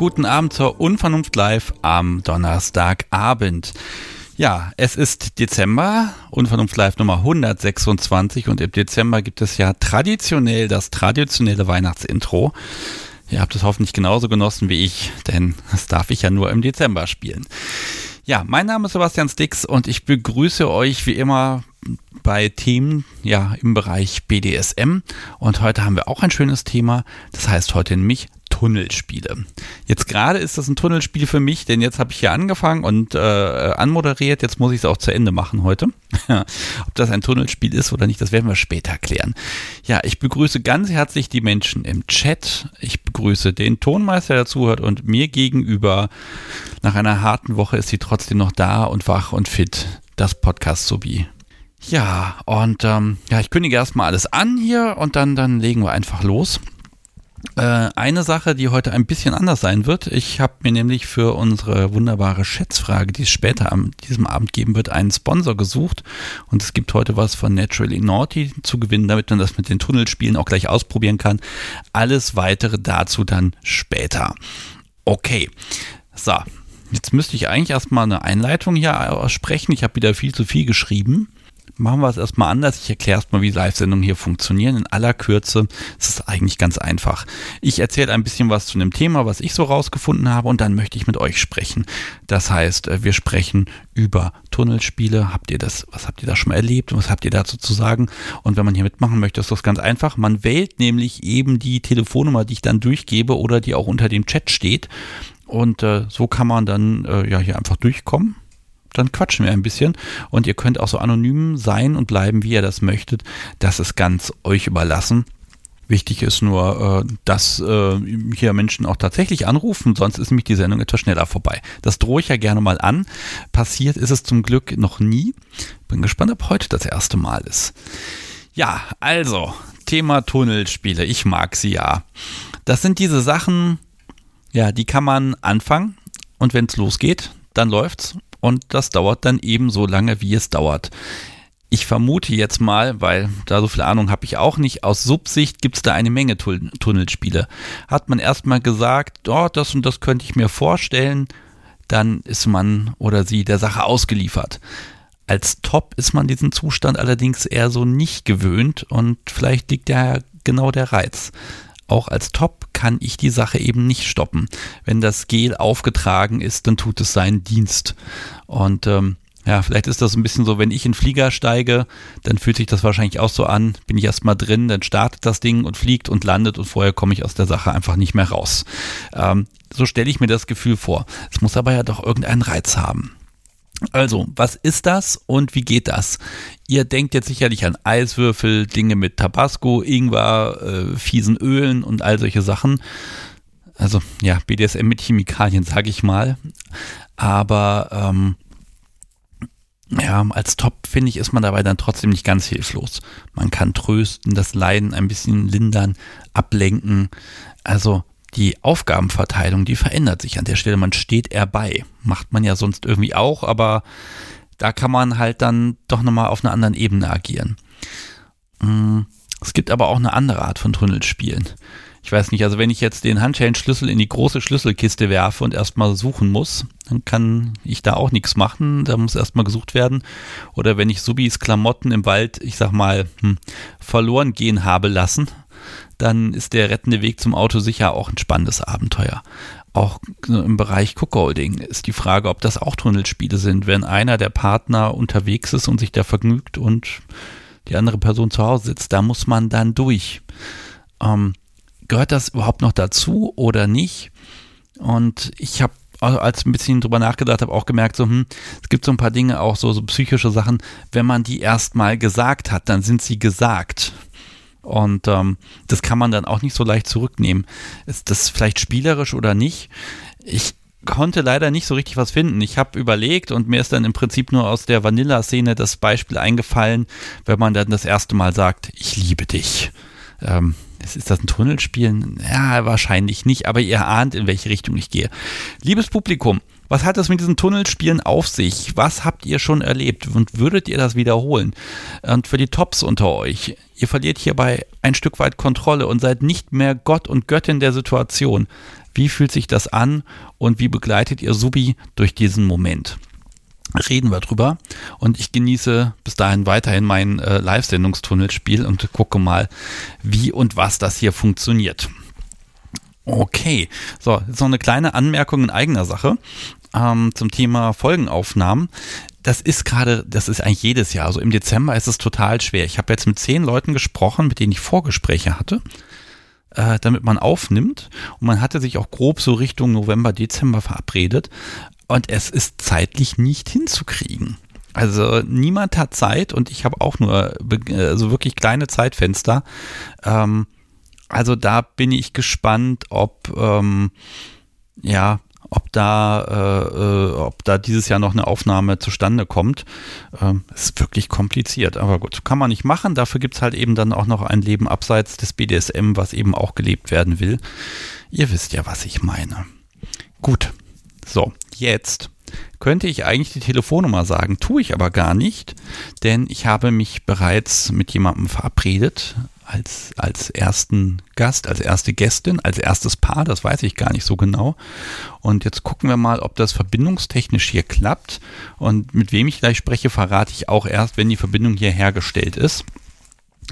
Guten Abend zur Unvernunft Live am Donnerstagabend. Ja, es ist Dezember, Unvernunft Live Nummer 126 und im Dezember gibt es ja traditionell das traditionelle Weihnachtsintro. Ihr habt es hoffentlich genauso genossen wie ich, denn das darf ich ja nur im Dezember spielen. Ja, mein Name ist Sebastian Stix und ich begrüße euch wie immer bei Themen ja im Bereich BDSM und heute haben wir auch ein schönes Thema, das heißt heute nämlich Tunnelspiele. Jetzt gerade ist das ein Tunnelspiel für mich, denn jetzt habe ich hier angefangen und äh, anmoderiert. Jetzt muss ich es auch zu Ende machen heute. Ob das ein Tunnelspiel ist oder nicht, das werden wir später klären. Ja, ich begrüße ganz herzlich die Menschen im Chat. Ich begrüße den Tonmeister, der zuhört und mir gegenüber. Nach einer harten Woche ist sie trotzdem noch da und wach und fit. Das Podcast sowie. Ja, und ähm, ja, ich kündige erstmal alles an hier und dann, dann legen wir einfach los. Äh, eine Sache, die heute ein bisschen anders sein wird. Ich habe mir nämlich für unsere wunderbare Schätzfrage, die es später am diesem Abend geben wird, einen Sponsor gesucht. Und es gibt heute was von Naturally Naughty zu gewinnen, damit man das mit den Tunnelspielen auch gleich ausprobieren kann. Alles weitere dazu dann später. Okay. So. Jetzt müsste ich eigentlich erstmal eine Einleitung hier aussprechen. Ich habe wieder viel zu viel geschrieben machen wir es erstmal anders. Ich erkläre erstmal, wie Live-Sendungen hier funktionieren. In aller Kürze ist es eigentlich ganz einfach. Ich erzähle ein bisschen was zu dem Thema, was ich so rausgefunden habe und dann möchte ich mit euch sprechen. Das heißt, äh, wir sprechen über Tunnelspiele. Habt ihr das, was habt ihr da schon mal erlebt? Was habt ihr dazu zu sagen? Und wenn man hier mitmachen möchte, ist das ganz einfach. Man wählt nämlich eben die Telefonnummer, die ich dann durchgebe oder die auch unter dem Chat steht. Und äh, so kann man dann äh, ja hier einfach durchkommen dann quatschen wir ein bisschen und ihr könnt auch so anonym sein und bleiben, wie ihr das möchtet. Das ist ganz euch überlassen. Wichtig ist nur, äh, dass äh, hier Menschen auch tatsächlich anrufen, sonst ist nämlich die Sendung etwas schneller vorbei. Das drohe ich ja gerne mal an. Passiert ist es zum Glück noch nie. Bin gespannt, ob heute das erste Mal ist. Ja, also, Thema Tunnelspiele. Ich mag sie ja. Das sind diese Sachen, ja, die kann man anfangen und wenn es losgeht, dann läuft's und das dauert dann eben so lange, wie es dauert. Ich vermute jetzt mal, weil da so viel Ahnung habe ich auch nicht, aus Subsicht gibt es da eine Menge Tun Tunnelspiele. Hat man erstmal gesagt, oh, das und das könnte ich mir vorstellen, dann ist man oder sie der Sache ausgeliefert. Als Top ist man diesen Zustand allerdings eher so nicht gewöhnt und vielleicht liegt ja genau der Reiz auch als Top kann ich die Sache eben nicht stoppen. Wenn das Gel aufgetragen ist, dann tut es seinen Dienst. Und ähm, ja, vielleicht ist das ein bisschen so, wenn ich in Flieger steige, dann fühlt sich das wahrscheinlich auch so an. Bin ich erstmal drin, dann startet das Ding und fliegt und landet und vorher komme ich aus der Sache einfach nicht mehr raus. Ähm, so stelle ich mir das Gefühl vor. Es muss aber ja doch irgendeinen Reiz haben. Also, was ist das und wie geht das? Ihr denkt jetzt sicherlich an Eiswürfel, Dinge mit Tabasco, Ingwer, äh, fiesen Ölen und all solche Sachen. Also, ja, BDSM mit Chemikalien, sage ich mal. Aber ähm, ja, als Top finde ich, ist man dabei dann trotzdem nicht ganz hilflos. Man kann trösten, das Leiden ein bisschen lindern, ablenken. Also die Aufgabenverteilung, die verändert sich an der Stelle. Man steht eher bei. Macht man ja sonst irgendwie auch, aber da kann man halt dann doch nochmal auf einer anderen Ebene agieren. Mm, es gibt aber auch eine andere Art von Tunnelspielen. Ich weiß nicht, also wenn ich jetzt den Handschellenschlüssel in die große Schlüsselkiste werfe und erstmal suchen muss, dann kann ich da auch nichts machen. Da muss erstmal gesucht werden. Oder wenn ich Subis Klamotten im Wald, ich sag mal, hm, verloren gehen habe lassen, dann ist der rettende Weg zum Auto sicher auch ein spannendes Abenteuer. Auch im Bereich Cookholding ist die Frage, ob das auch Tunnelspiele sind, wenn einer der Partner unterwegs ist und sich da vergnügt und die andere Person zu Hause sitzt. Da muss man dann durch. Ähm, gehört das überhaupt noch dazu oder nicht? Und ich habe als ich ein bisschen drüber nachgedacht habe, auch gemerkt, so, hm, es gibt so ein paar Dinge, auch so, so psychische Sachen, wenn man die erstmal gesagt hat, dann sind sie gesagt. Und ähm, das kann man dann auch nicht so leicht zurücknehmen. Ist das vielleicht spielerisch oder nicht? Ich konnte leider nicht so richtig was finden. Ich habe überlegt und mir ist dann im Prinzip nur aus der Vanilla-Szene das Beispiel eingefallen, wenn man dann das erste Mal sagt, ich liebe dich. Ähm, ist das ein Tunnelspiel? Ja, wahrscheinlich nicht, aber ihr ahnt, in welche Richtung ich gehe. Liebes Publikum, was hat es mit diesen Tunnelspielen auf sich? Was habt ihr schon erlebt und würdet ihr das wiederholen? Und für die Tops unter euch, ihr verliert hierbei ein Stück weit Kontrolle und seid nicht mehr Gott und Göttin der Situation. Wie fühlt sich das an und wie begleitet ihr Subi durch diesen Moment? Reden wir drüber und ich genieße bis dahin weiterhin mein äh, Live-Sendungstunnelspiel und gucke mal, wie und was das hier funktioniert. Okay, so, jetzt noch eine kleine Anmerkung in eigener Sache ähm, zum Thema Folgenaufnahmen. Das ist gerade, das ist eigentlich jedes Jahr. Also im Dezember ist es total schwer. Ich habe jetzt mit zehn Leuten gesprochen, mit denen ich Vorgespräche hatte, äh, damit man aufnimmt. Und man hatte sich auch grob so Richtung November, Dezember verabredet. Und es ist zeitlich nicht hinzukriegen. Also niemand hat Zeit und ich habe auch nur also wirklich kleine Zeitfenster. Ähm, also da bin ich gespannt, ob ähm, ja, ob da, äh, äh, ob da dieses Jahr noch eine Aufnahme zustande kommt. Ähm, ist wirklich kompliziert, aber gut, kann man nicht machen. Dafür gibt es halt eben dann auch noch ein Leben abseits des BDSM, was eben auch gelebt werden will. Ihr wisst ja, was ich meine. Gut, so, jetzt könnte ich eigentlich die Telefonnummer sagen, tue ich aber gar nicht, denn ich habe mich bereits mit jemandem verabredet, als, als ersten Gast, als erste Gästin, als erstes Paar, das weiß ich gar nicht so genau. Und jetzt gucken wir mal, ob das verbindungstechnisch hier klappt. Und mit wem ich gleich spreche, verrate ich auch erst, wenn die Verbindung hier hergestellt ist.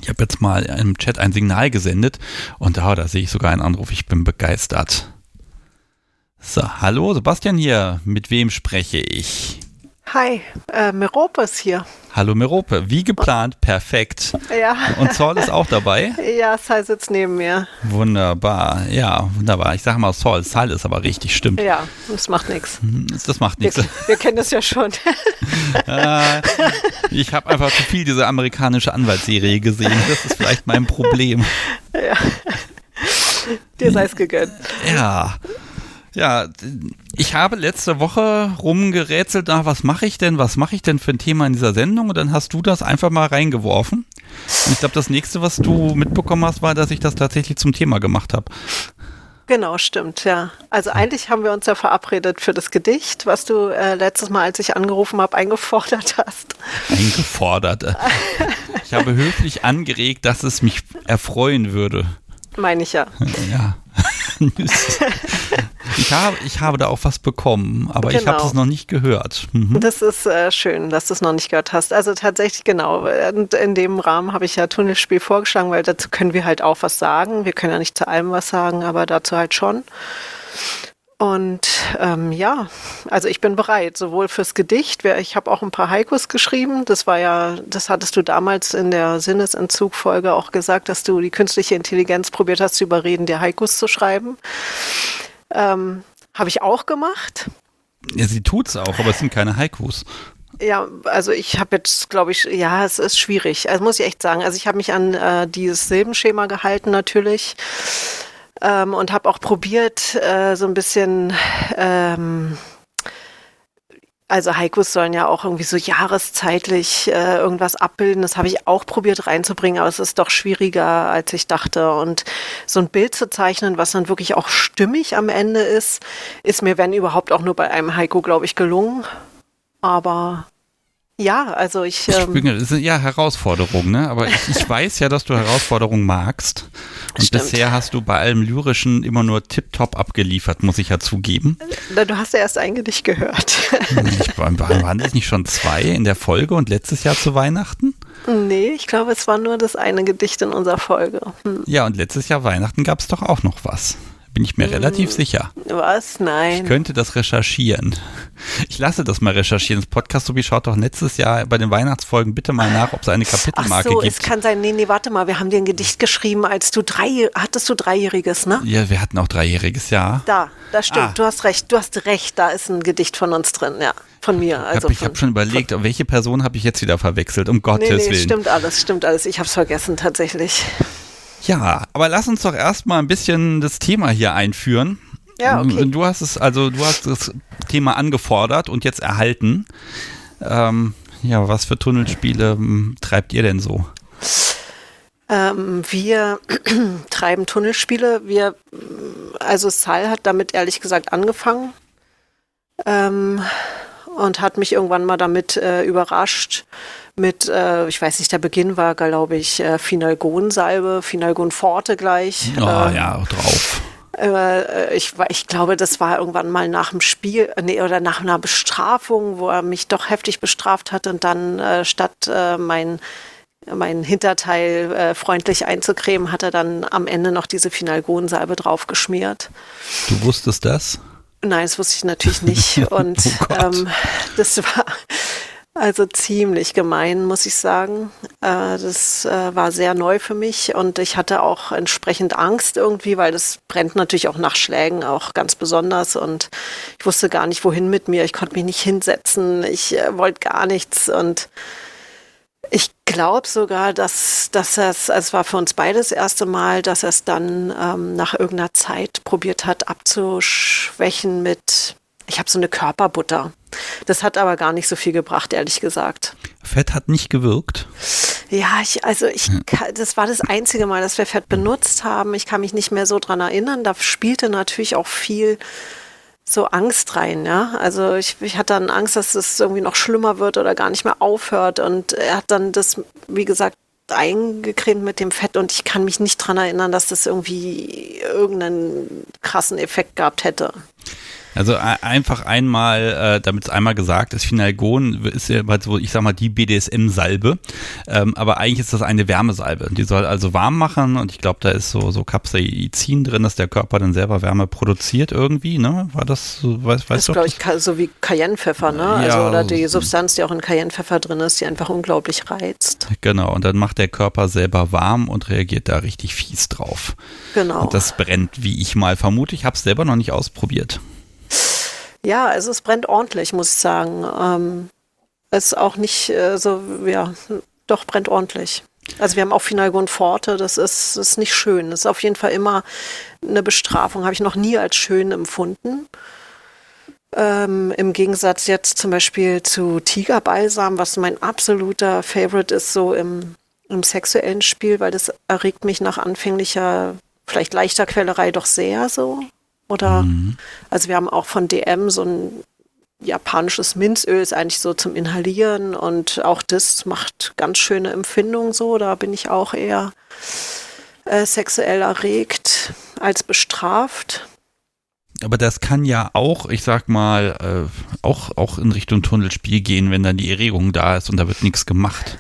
Ich habe jetzt mal im Chat ein Signal gesendet und da, da sehe ich sogar einen Anruf. Ich bin begeistert. So, hallo, Sebastian hier. Mit wem spreche ich? Hi, äh, Merope ist hier. Hallo Merope, wie geplant, perfekt. Ja. Und Saul ist auch dabei? Ja, Sal sitzt neben mir. Wunderbar, ja, wunderbar. Ich sage mal Saul, Sal ist aber richtig, stimmt. Ja, das macht nichts. Das macht nichts. Wir, wir, kennen das ja schon. äh, ich habe einfach zu viel diese amerikanische Anwaltsserie gesehen. Das ist vielleicht mein Problem. Ja. Dir sei es gegönnt. Ja. Ja, ich habe letzte Woche rumgerätselt, nach was mache ich denn, was mache ich denn für ein Thema in dieser Sendung und dann hast du das einfach mal reingeworfen. Und ich glaube, das nächste, was du mitbekommen hast, war, dass ich das tatsächlich zum Thema gemacht habe. Genau, stimmt, ja. Also eigentlich haben wir uns ja verabredet für das Gedicht, was du äh, letztes Mal, als ich angerufen habe, eingefordert hast. Eingefordert. ich habe höflich angeregt, dass es mich erfreuen würde. Meine ich ja. Ja. ich, habe, ich habe da auch was bekommen, aber genau. ich habe es noch nicht gehört. Mhm. Das ist äh, schön, dass du es noch nicht gehört hast. Also tatsächlich genau. Und in dem Rahmen habe ich ja Tunnelspiel vorgeschlagen, weil dazu können wir halt auch was sagen. Wir können ja nicht zu allem was sagen, aber dazu halt schon. Und ähm, ja, also ich bin bereit, sowohl fürs Gedicht, ich habe auch ein paar Haikus geschrieben. Das war ja, das hattest du damals in der Sinnesentzugfolge auch gesagt, dass du die künstliche Intelligenz probiert hast zu überreden, dir Haikus zu schreiben. Ähm, habe ich auch gemacht. Ja, sie tut's auch, aber es sind keine Haikus. Ja, also ich habe jetzt, glaube ich, ja, es ist schwierig. Also muss ich echt sagen. Also ich habe mich an äh, dieses Silbenschema gehalten natürlich ähm, und habe auch probiert, äh, so ein bisschen. Ähm, also Haikus sollen ja auch irgendwie so jahreszeitlich äh, irgendwas abbilden. Das habe ich auch probiert reinzubringen, aber es ist doch schwieriger, als ich dachte. Und so ein Bild zu zeichnen, was dann wirklich auch stimmig am Ende ist, ist mir, wenn überhaupt, auch nur bei einem Haiku, glaube ich, gelungen. Aber ja, also ich. Ähm, das sind ja Herausforderungen, ne? Aber ich, ich weiß ja, dass du Herausforderungen magst. Und Stimmt. bisher hast du bei allem Lyrischen immer nur tiptop abgeliefert, muss ich ja zugeben. Du hast ja erst ein Gedicht gehört. Ich, waren das nicht schon zwei in der Folge und letztes Jahr zu Weihnachten? Nee, ich glaube, es war nur das eine Gedicht in unserer Folge. Hm. Ja, und letztes Jahr Weihnachten gab es doch auch noch was. Bin ich mir hm. relativ sicher. Was? Nein. Ich könnte das recherchieren. Ich lasse das mal recherchieren. Das Podcast Sobi schaut doch letztes Jahr bei den Weihnachtsfolgen bitte mal nach, ob es eine Kapitelmarke Ach so, gibt. es kann sein. Nee, nee, warte mal. Wir haben dir ein Gedicht geschrieben, als du drei, hattest du Dreijähriges, ne? Ja, wir hatten auch Dreijähriges, ja. Da, das stimmt. Ah. Du hast recht. Du hast recht. Da ist ein Gedicht von uns drin, ja. Von mir. Also ich habe hab schon überlegt, von, welche Person habe ich jetzt wieder verwechselt, um Gottes nee, nee, Willen. Stimmt alles, stimmt alles. Ich habe es vergessen, tatsächlich. Ja, aber lass uns doch erstmal ein bisschen das Thema hier einführen. Ja, okay. Du hast es, also du hast das Thema angefordert und jetzt erhalten. Ähm, ja, was für Tunnelspiele hm, treibt ihr denn so? Ähm, wir treiben Tunnelspiele. Wir, also Sal hat damit ehrlich gesagt angefangen ähm, und hat mich irgendwann mal damit äh, überrascht. Mit, äh, ich weiß nicht, der Beginn war, glaube ich, äh, Finalgon-Salbe, Finalgon Forte gleich. Oh, ähm, ja, drauf. Äh, ich, ich glaube, das war irgendwann mal nach dem Spiel nee, oder nach einer Bestrafung, wo er mich doch heftig bestraft hat und dann äh, statt äh, mein mein Hinterteil äh, freundlich einzucremen, hat er dann am Ende noch diese Finalgonsalbe draufgeschmiert. Du wusstest das? Nein, das wusste ich natürlich nicht. Und oh ähm, das war also ziemlich gemein, muss ich sagen. Äh, das äh, war sehr neu für mich und ich hatte auch entsprechend Angst irgendwie, weil das brennt natürlich auch nach Schlägen auch ganz besonders und ich wusste gar nicht, wohin mit mir. Ich konnte mich nicht hinsetzen, ich äh, wollte gar nichts und ich glaube sogar, dass, dass er es, also es war für uns beide das erste Mal, dass er es dann ähm, nach irgendeiner Zeit probiert hat abzuschwächen mit, ich habe so eine Körperbutter. Das hat aber gar nicht so viel gebracht, ehrlich gesagt. Fett hat nicht gewirkt? Ja, ich, also ich, das war das einzige Mal, dass wir Fett benutzt haben. Ich kann mich nicht mehr so dran erinnern. Da spielte natürlich auch viel so Angst rein, ja. Also ich, ich hatte dann Angst, dass es irgendwie noch schlimmer wird oder gar nicht mehr aufhört. Und er hat dann das, wie gesagt, eingecremt mit dem Fett und ich kann mich nicht dran erinnern, dass das irgendwie irgendeinen krassen Effekt gehabt hätte. Also einfach einmal, äh, damit es einmal gesagt ist, Finalgon ist ja so, ich sag mal, die BDSM-Salbe. Ähm, aber eigentlich ist das eine Wärmesalbe. Die soll also warm machen und ich glaube, da ist so, so Capsaicin drin, dass der Körper dann selber Wärme produziert irgendwie, ne? War das so, weißt, weißt das du? Das ist, glaube ich, so wie Cayennepfeffer, ne? Ja, also, oder die Substanz, die auch in Cayennepfeffer drin ist, die einfach unglaublich reizt. Genau, und dann macht der Körper selber warm und reagiert da richtig fies drauf. Genau. Und das brennt, wie ich mal vermute. Ich habe es selber noch nicht ausprobiert. Ja, also es brennt ordentlich, muss ich sagen. Ähm, es ist auch nicht äh, so, ja, doch brennt ordentlich. Also wir haben auch Finalgon Forte, das ist, ist nicht schön. Das ist auf jeden Fall immer eine Bestrafung, habe ich noch nie als schön empfunden. Ähm, Im Gegensatz jetzt zum Beispiel zu Tigerbalsam, was mein absoluter Favorite ist, so im, im sexuellen Spiel, weil das erregt mich nach anfänglicher, vielleicht leichter Quellerei doch sehr so. Oder mhm. also wir haben auch von DM so ein japanisches Minzöl ist eigentlich so zum Inhalieren und auch das macht ganz schöne Empfindungen so. Da bin ich auch eher äh, sexuell erregt als bestraft. Aber das kann ja auch, ich sag mal, äh, auch, auch in Richtung Tunnelspiel gehen, wenn dann die Erregung da ist und da wird nichts gemacht.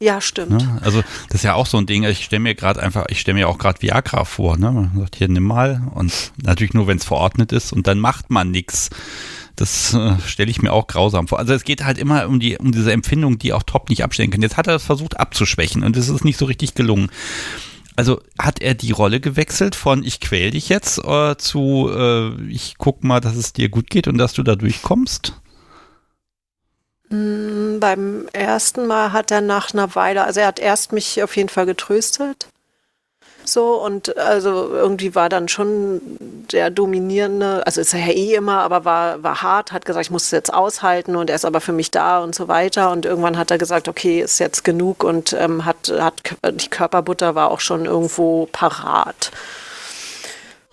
Ja, stimmt. Ne? Also das ist ja auch so ein Ding. Ich stelle mir gerade einfach, ich stelle mir auch gerade Viagra vor. Ne? Man sagt hier nimm mal und natürlich nur, wenn es verordnet ist und dann macht man nichts. Das äh, stelle ich mir auch grausam vor. Also es geht halt immer um die um diese Empfindung, die auch Top nicht abstellen kann. Jetzt hat er das versucht abzuschwächen und es ist nicht so richtig gelungen. Also hat er die Rolle gewechselt von ich quäl dich jetzt äh, zu äh, ich guck mal, dass es dir gut geht und dass du da durchkommst? Mm, beim ersten Mal hat er nach einer Weile, also er hat erst mich auf jeden Fall getröstet. So, und also irgendwie war dann schon der dominierende, also ist er ja eh immer, aber war, war hart, hat gesagt, ich muss es jetzt aushalten und er ist aber für mich da und so weiter. Und irgendwann hat er gesagt, okay, ist jetzt genug und ähm, hat, hat die Körperbutter war auch schon irgendwo parat.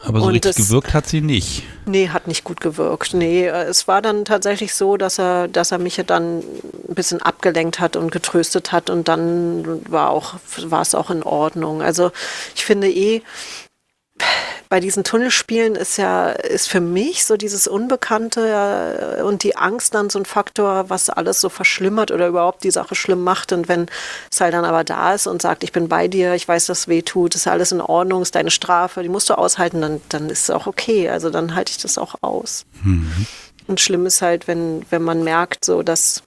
Aber so und richtig das, gewirkt hat sie nicht. Nee, hat nicht gut gewirkt. Nee, es war dann tatsächlich so, dass er, dass er mich dann ein bisschen abgelenkt hat und getröstet hat und dann war auch, war es auch in Ordnung. Also ich finde eh, bei diesen Tunnelspielen ist ja, ist für mich so dieses Unbekannte und die Angst dann so ein Faktor, was alles so verschlimmert oder überhaupt die Sache schlimm macht. Und wenn es halt dann aber da ist und sagt, ich bin bei dir, ich weiß, dass es weh tut, ist alles in Ordnung, ist deine Strafe, die musst du aushalten, dann, dann ist es auch okay. Also dann halte ich das auch aus. Mhm. Und schlimm ist halt, wenn, wenn man merkt, so dass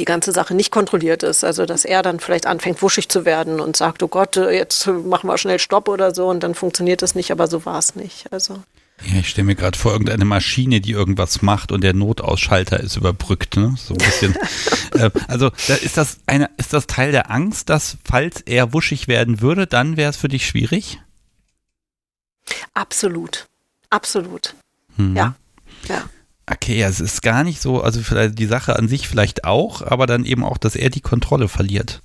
die ganze Sache nicht kontrolliert ist. Also dass er dann vielleicht anfängt, wuschig zu werden und sagt, oh Gott, jetzt machen wir schnell Stopp oder so und dann funktioniert das nicht, aber so war es nicht. Also. Ja, ich stelle mir gerade vor, irgendeine Maschine, die irgendwas macht und der Notausschalter ist überbrückt, ne? So ein bisschen. äh, also da ist das eine, ist das Teil der Angst, dass falls er wuschig werden würde, dann wäre es für dich schwierig? Absolut. Absolut. Mhm. Ja. Ja okay, es ist gar nicht so, also vielleicht die Sache an sich vielleicht auch, aber dann eben auch, dass er die Kontrolle verliert.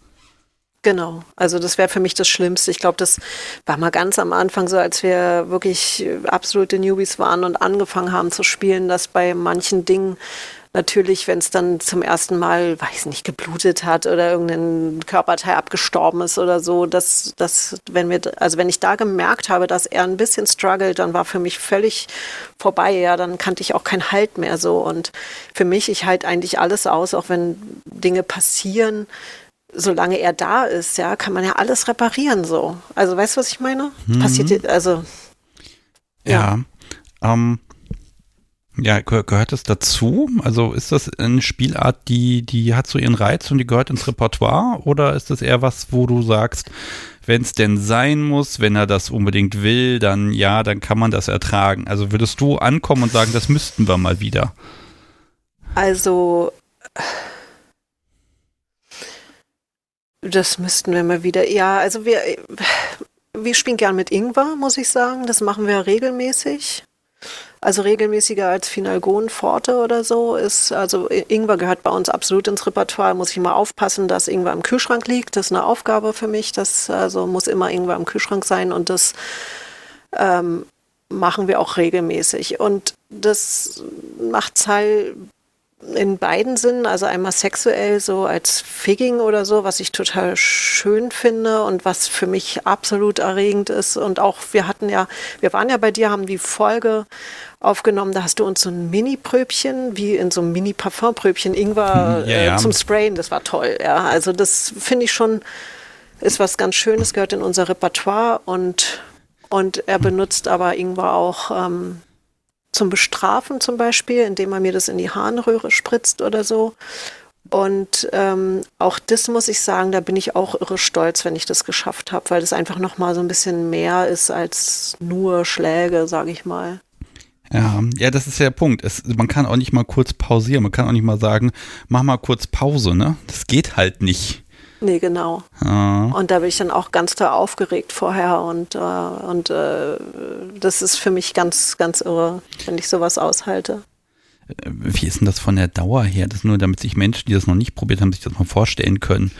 Genau, also das wäre für mich das Schlimmste. Ich glaube, das war mal ganz am Anfang so, als wir wirklich absolute Newbies waren und angefangen haben zu spielen, dass bei manchen Dingen natürlich, wenn es dann zum ersten Mal, weiß nicht, geblutet hat oder irgendein Körperteil abgestorben ist oder so, dass, dass wenn wir, also wenn ich da gemerkt habe, dass er ein bisschen struggelt, dann war für mich völlig vorbei, ja, dann kannte ich auch keinen Halt mehr so. Und für mich, ich halte eigentlich alles aus, auch wenn Dinge passieren, solange er da ist, ja, kann man ja alles reparieren so. Also weißt du, was ich meine? Mhm. Passiert, also ja. ja ähm, ja, gehört das dazu? Also ist das eine Spielart, die, die hat so ihren Reiz und die gehört ins Repertoire? Oder ist das eher was, wo du sagst, wenn es denn sein muss, wenn er das unbedingt will, dann ja, dann kann man das ertragen. Also würdest du ankommen und sagen, das müssten wir mal wieder? Also das müssten wir mal wieder. Ja, also wir, wir spielen gern mit Ingwer, muss ich sagen. Das machen wir regelmäßig. Also regelmäßiger als Finalgon Forte oder so ist, also Ingwer gehört bei uns absolut ins Repertoire. Muss ich immer aufpassen, dass Ingwer im Kühlschrank liegt. Das ist eine Aufgabe für mich. Das also muss immer Ingwer im Kühlschrank sein und das ähm, machen wir auch regelmäßig. Und das macht Zahl in beiden Sinnen, also einmal sexuell so als Figging oder so, was ich total schön finde und was für mich absolut erregend ist. Und auch wir hatten ja, wir waren ja bei dir, haben die Folge aufgenommen, da hast du uns so ein Mini-Pröbchen, wie in so einem Mini-Parfum-Pröbchen Ingwer ja, ja. Äh, zum Sprayen, das war toll. Ja, also das finde ich schon, ist was ganz Schönes, gehört in unser Repertoire und, und er benutzt aber Ingwer auch ähm, zum Bestrafen zum Beispiel, indem er mir das in die Harnröhre spritzt oder so. Und ähm, auch das muss ich sagen, da bin ich auch irre stolz, wenn ich das geschafft habe, weil das einfach nochmal so ein bisschen mehr ist als nur Schläge, sage ich mal. Ja, ja, das ist der Punkt. Es, man kann auch nicht mal kurz pausieren. Man kann auch nicht mal sagen, mach mal kurz Pause, ne? Das geht halt nicht. Nee, genau. Ah. Und da bin ich dann auch ganz toll aufgeregt vorher und, äh, und äh, das ist für mich ganz, ganz irre, wenn ich sowas aushalte. Äh, wie ist denn das von der Dauer her? Das nur, damit sich Menschen, die das noch nicht probiert haben, sich das mal vorstellen können.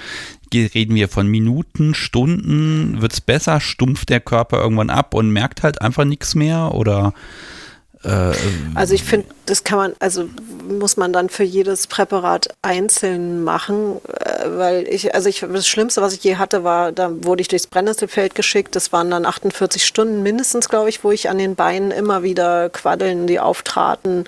Reden wir von Minuten, Stunden? Wird es besser? Stumpft der Körper irgendwann ab und merkt halt einfach nichts mehr? Oder äh, also ich finde, das kann man, also muss man dann für jedes Präparat einzeln machen, äh, weil ich, also ich, das Schlimmste, was ich je hatte, war, da wurde ich durchs Brennnesselfeld geschickt. Das waren dann 48 Stunden mindestens, glaube ich, wo ich an den Beinen immer wieder Quaddeln, die auftraten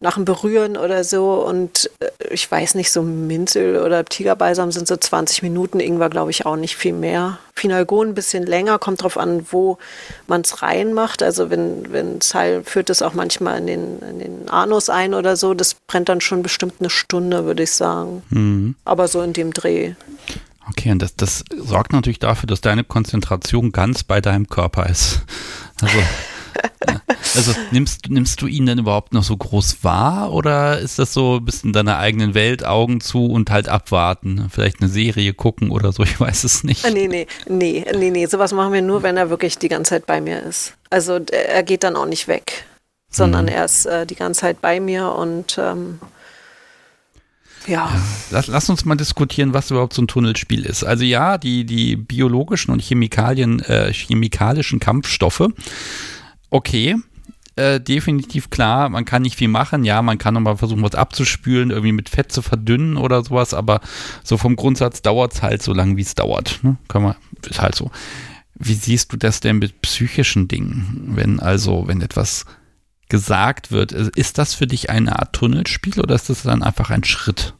nach dem Berühren oder so. Und äh, ich weiß nicht, so Minzel oder Tigerbalsam sind so 20 Minuten, Ingwer glaube ich auch nicht viel mehr. Finalgon ein bisschen länger, kommt drauf an, wo man es reinmacht. Also wenn, wenn Zeil führt es auch manchmal in den, in den Anus ein oder so. Das brennt dann schon bestimmt eine Stunde, würde ich sagen. Mhm. Aber so in dem Dreh. Okay, und das, das sorgt natürlich dafür, dass deine Konzentration ganz bei deinem Körper ist. Also Also nimmst, nimmst du ihn denn überhaupt noch so groß wahr oder ist das so ein bisschen deiner eigenen Welt, Augen zu und halt abwarten? Vielleicht eine Serie gucken oder so, ich weiß es nicht. Nee, nee, nee, nee, nee, sowas machen wir nur, wenn er wirklich die ganze Zeit bei mir ist. Also er geht dann auch nicht weg, sondern mhm. er ist äh, die ganze Zeit bei mir und ähm, ja. ja. Lass, lass, uns mal diskutieren, was überhaupt so ein Tunnelspiel ist. Also ja, die, die biologischen und Chemikalien, äh, chemikalischen Kampfstoffe okay. Äh, definitiv klar, man kann nicht viel machen. Ja, man kann nochmal versuchen, was abzuspülen, irgendwie mit Fett zu verdünnen oder sowas, aber so vom Grundsatz dauert es halt so lange, wie es dauert. Ne? Kann man, ist halt so. Wie siehst du das denn mit psychischen Dingen? Wenn also, wenn etwas gesagt wird, ist das für dich eine Art Tunnelspiel oder ist das dann einfach ein Schritt?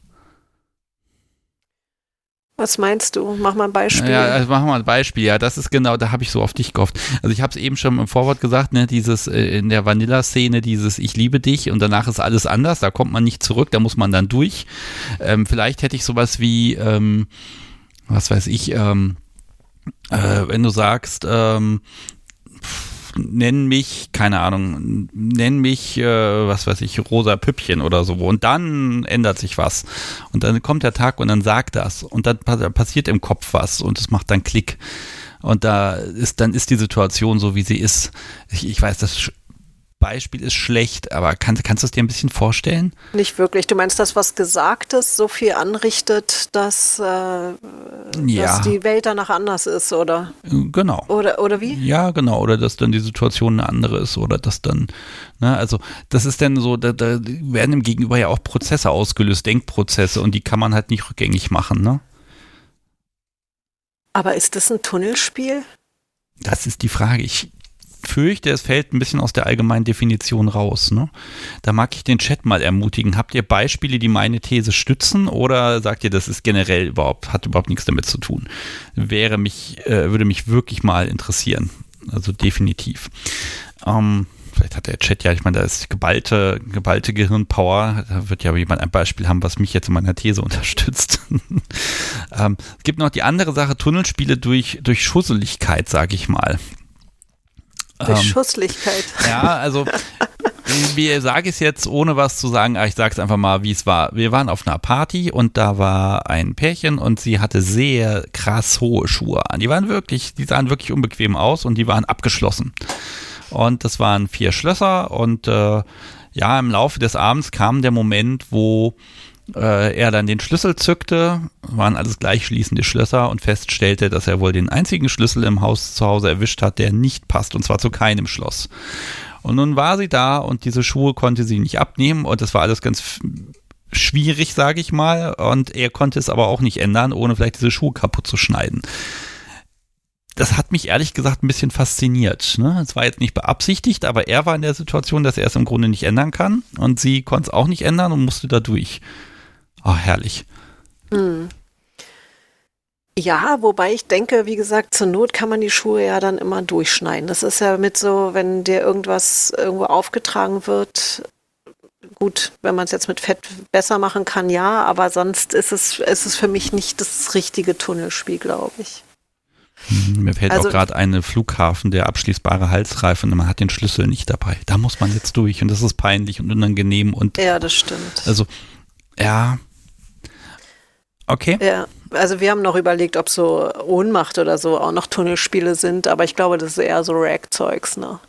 Was meinst du? Mach mal ein Beispiel. Ja, also wir mal ein Beispiel. Ja, das ist genau, da habe ich so auf dich gehofft. Also ich habe es eben schon im Vorwort gesagt, ne, dieses äh, in der Vanilla-Szene, dieses Ich liebe dich und danach ist alles anders, da kommt man nicht zurück, da muss man dann durch. Ähm, vielleicht hätte ich sowas wie, ähm, was weiß ich, ähm, äh, wenn du sagst, ähm, nenn mich, keine Ahnung, nenn mich, äh, was weiß ich, rosa Püppchen oder so. Und dann ändert sich was. Und dann kommt der Tag und dann sagt das. Und dann passiert im Kopf was und es macht dann Klick. Und da ist, dann ist die Situation so, wie sie ist. Ich, ich weiß, das Beispiel ist schlecht, aber kann, kannst du es dir ein bisschen vorstellen? Nicht wirklich. Du meinst, dass was Gesagtes so viel anrichtet, dass, äh, ja. dass die Welt danach anders ist, oder? Genau. Oder, oder wie? Ja, genau. Oder dass dann die Situation eine andere ist oder dass dann, ne, also das ist dann so, da, da werden im Gegenüber ja auch Prozesse ausgelöst, Denkprozesse und die kann man halt nicht rückgängig machen, ne? Aber ist das ein Tunnelspiel? Das ist die Frage. Ich fürchte, es fällt ein bisschen aus der allgemeinen Definition raus. Ne? Da mag ich den Chat mal ermutigen. Habt ihr Beispiele, die meine These stützen oder sagt ihr, das ist generell überhaupt, hat überhaupt nichts damit zu tun? Wäre mich, äh, würde mich wirklich mal interessieren. Also definitiv. Ähm, vielleicht hat der Chat ja, ich meine, da ist geballte, geballte Gehirnpower. Da wird ja jemand ein Beispiel haben, was mich jetzt in meiner These unterstützt. ähm, es gibt noch die andere Sache, Tunnelspiele durch, durch Schusseligkeit, sage ich mal. Beschusslichkeit. Ähm, ja, also wie sage ich es jetzt, ohne was zu sagen, ich sage es einfach mal, wie es war. Wir waren auf einer Party und da war ein Pärchen und sie hatte sehr krass hohe Schuhe an. Die waren wirklich, die sahen wirklich unbequem aus und die waren abgeschlossen. Und das waren vier Schlösser und äh, ja, im Laufe des Abends kam der Moment, wo äh, er dann den Schlüssel zückte, waren alles gleichschließende Schlösser und feststellte, dass er wohl den einzigen Schlüssel im Haus zu Hause erwischt hat, der nicht passt, und zwar zu keinem Schloss. Und nun war sie da und diese Schuhe konnte sie nicht abnehmen und das war alles ganz schwierig, sage ich mal. Und er konnte es aber auch nicht ändern, ohne vielleicht diese Schuhe kaputt zu schneiden. Das hat mich ehrlich gesagt ein bisschen fasziniert. Ne? Es war jetzt nicht beabsichtigt, aber er war in der Situation, dass er es im Grunde nicht ändern kann und sie konnte es auch nicht ändern und musste da durch. Oh, herrlich. Hm. Ja, wobei ich denke, wie gesagt, zur Not kann man die Schuhe ja dann immer durchschneiden. Das ist ja mit so, wenn dir irgendwas irgendwo aufgetragen wird, gut, wenn man es jetzt mit Fett besser machen kann, ja, aber sonst ist es, ist es für mich nicht das richtige Tunnelspiel, glaube ich. Hm, mir fällt also, auch gerade eine Flughafen, der abschließbare Halsreifen und man hat den Schlüssel nicht dabei. Da muss man jetzt durch und das ist peinlich und unangenehm und. Ja, das stimmt. Also, ja, Okay. Ja, also wir haben noch überlegt, ob so Ohnmacht oder so auch noch Tunnelspiele sind, aber ich glaube, das ist eher so Rag-Zeugs, ne?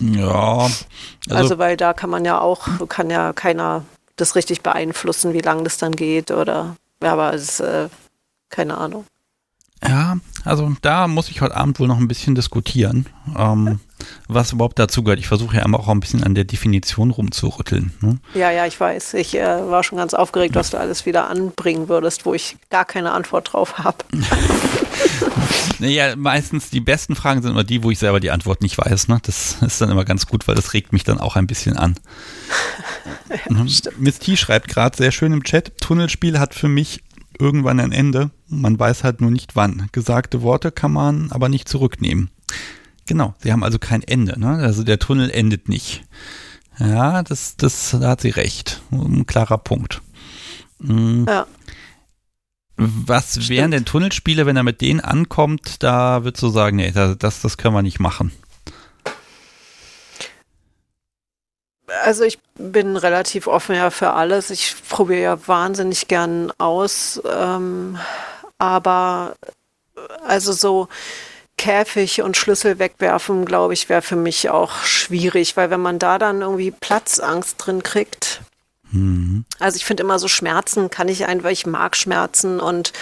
Ja. Also, also, weil da kann man ja auch, kann ja keiner das richtig beeinflussen, wie lange das dann geht oder, ja, aber es ist, äh, keine Ahnung. Ja, also da muss ich heute Abend wohl noch ein bisschen diskutieren, ähm, was überhaupt dazu gehört. Ich versuche ja immer auch ein bisschen an der Definition rumzurütteln. Ne? Ja, ja, ich weiß. Ich äh, war schon ganz aufgeregt, was du alles wieder anbringen würdest, wo ich gar keine Antwort drauf habe. naja, meistens die besten Fragen sind immer die, wo ich selber die Antwort nicht weiß. Ne? Das ist dann immer ganz gut, weil das regt mich dann auch ein bisschen an. ja, mhm. Miss T schreibt gerade sehr schön im Chat, Tunnelspiel hat für mich irgendwann ein Ende. Man weiß halt nur nicht wann. Gesagte Worte kann man aber nicht zurücknehmen. Genau, sie haben also kein Ende. Ne? Also der Tunnel endet nicht. Ja, das, das, da hat sie recht. Ein klarer Punkt. Mhm. Ja. Was Stimmt. wären denn Tunnelspiele, wenn er mit denen ankommt? Da würdest du sagen, nee, das, das können wir nicht machen. Also ich bin relativ offen ja für alles. Ich probiere ja wahnsinnig gern aus. Ähm, aber also so Käfig und Schlüssel wegwerfen, glaube ich, wäre für mich auch schwierig, weil wenn man da dann irgendwie Platzangst drin kriegt. Mhm. Also ich finde immer so Schmerzen kann ich einfach, ich mag Schmerzen und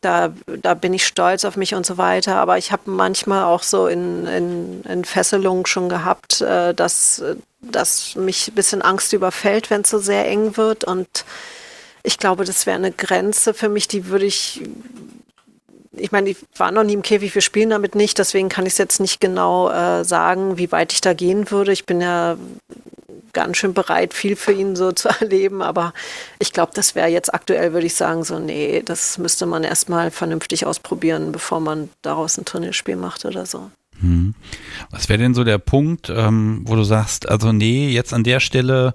da, da bin ich stolz auf mich und so weiter. Aber ich habe manchmal auch so in, in, in Fesselungen schon gehabt, äh, dass, dass mich ein bisschen Angst überfällt, wenn es so sehr eng wird. Und ich glaube, das wäre eine Grenze für mich, die würde ich. Ich meine, ich war noch nie im Käfig, wir spielen damit nicht, deswegen kann ich es jetzt nicht genau äh, sagen, wie weit ich da gehen würde. Ich bin ja ganz schön bereit, viel für ihn so zu erleben. Aber ich glaube, das wäre jetzt aktuell, würde ich sagen, so, nee, das müsste man erstmal vernünftig ausprobieren, bevor man daraus ein Tunnelspiel macht oder so. Hm. Was wäre denn so der Punkt, ähm, wo du sagst, also nee, jetzt an der Stelle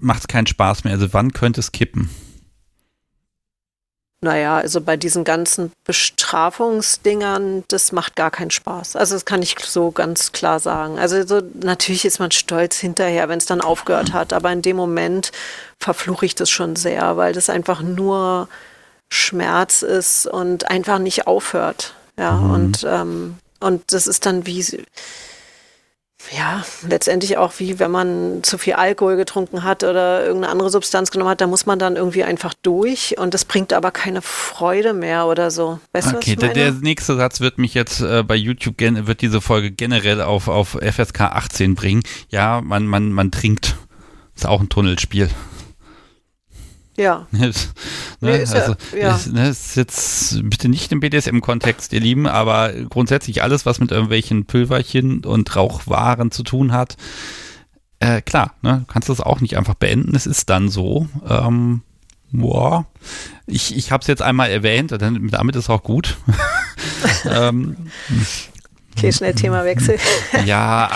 macht es keinen Spaß mehr. Also wann könnte es kippen? Naja, also bei diesen ganzen Bestrafungsdingern, das macht gar keinen Spaß. Also das kann ich so ganz klar sagen. Also so, natürlich ist man stolz hinterher, wenn es dann aufgehört hat, aber in dem Moment verfluche ich das schon sehr, weil das einfach nur Schmerz ist und einfach nicht aufhört. Ja, mhm. und, ähm, und das ist dann wie, ja, letztendlich auch wie wenn man zu viel Alkohol getrunken hat oder irgendeine andere Substanz genommen hat, da muss man dann irgendwie einfach durch und das bringt aber keine Freude mehr oder so. Weißt okay, der, der, nächste Satz wird mich jetzt äh, bei YouTube, wird diese Folge generell auf, auf FSK 18 bringen. Ja, man, man, man trinkt. Ist auch ein Tunnelspiel. Ja. ne, nee, ist also, ja, Ist, ne, ist jetzt bitte nicht im BDSM-Kontext, ihr Lieben, aber grundsätzlich alles, was mit irgendwelchen Pülverchen und Rauchwaren zu tun hat, äh, klar, ne, du kannst das auch nicht einfach beenden, es ist dann so. Ähm, boah, ich, ich habe es jetzt einmal erwähnt, damit ist auch gut. ähm, Okay, schnell Themawechsel. Ja,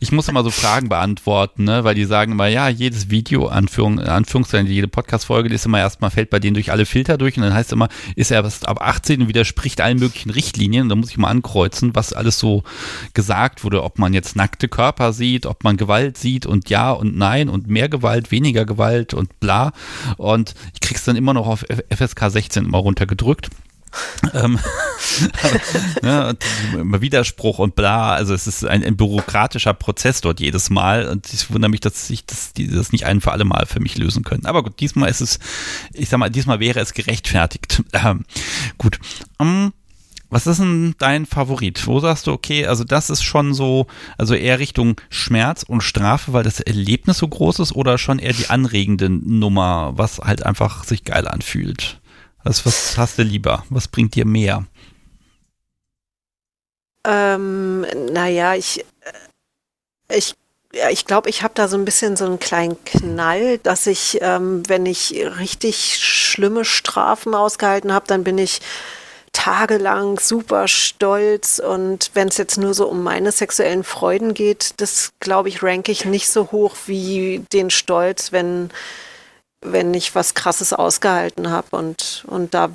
ich muss immer so Fragen beantworten, ne? weil die sagen immer, ja, jedes Video, Anführung, Anführungszeichen, jede Podcast-Folge ist immer erstmal, fällt bei denen durch alle Filter durch und dann heißt immer, ist er erst ab 18 und widerspricht allen möglichen Richtlinien und da muss ich mal ankreuzen, was alles so gesagt wurde, ob man jetzt nackte Körper sieht, ob man Gewalt sieht und ja und nein und mehr Gewalt, weniger Gewalt und bla und ich krieg's dann immer noch auf FSK 16 immer runtergedrückt ähm, ne, Widerspruch und bla, also es ist ein, ein, bürokratischer Prozess dort jedes Mal und ich wundere mich, dass sich das, die, das nicht ein für alle Mal für mich lösen können. Aber gut, diesmal ist es, ich sag mal, diesmal wäre es gerechtfertigt. Ähm, gut. Um, was ist denn dein Favorit? Wo sagst du, okay, also das ist schon so, also eher Richtung Schmerz und Strafe, weil das Erlebnis so groß ist oder schon eher die anregende Nummer, was halt einfach sich geil anfühlt? Was, was hast du lieber? Was bringt dir mehr? Ähm, naja, ich, äh, ich, ich glaube, ich habe da so ein bisschen so einen kleinen Knall, dass ich, ähm, wenn ich richtig schlimme Strafen ausgehalten habe, dann bin ich tagelang super stolz und wenn es jetzt nur so um meine sexuellen Freuden geht, das glaube ich, ranke ich nicht so hoch wie den Stolz, wenn wenn ich was Krasses ausgehalten habe. Und, und da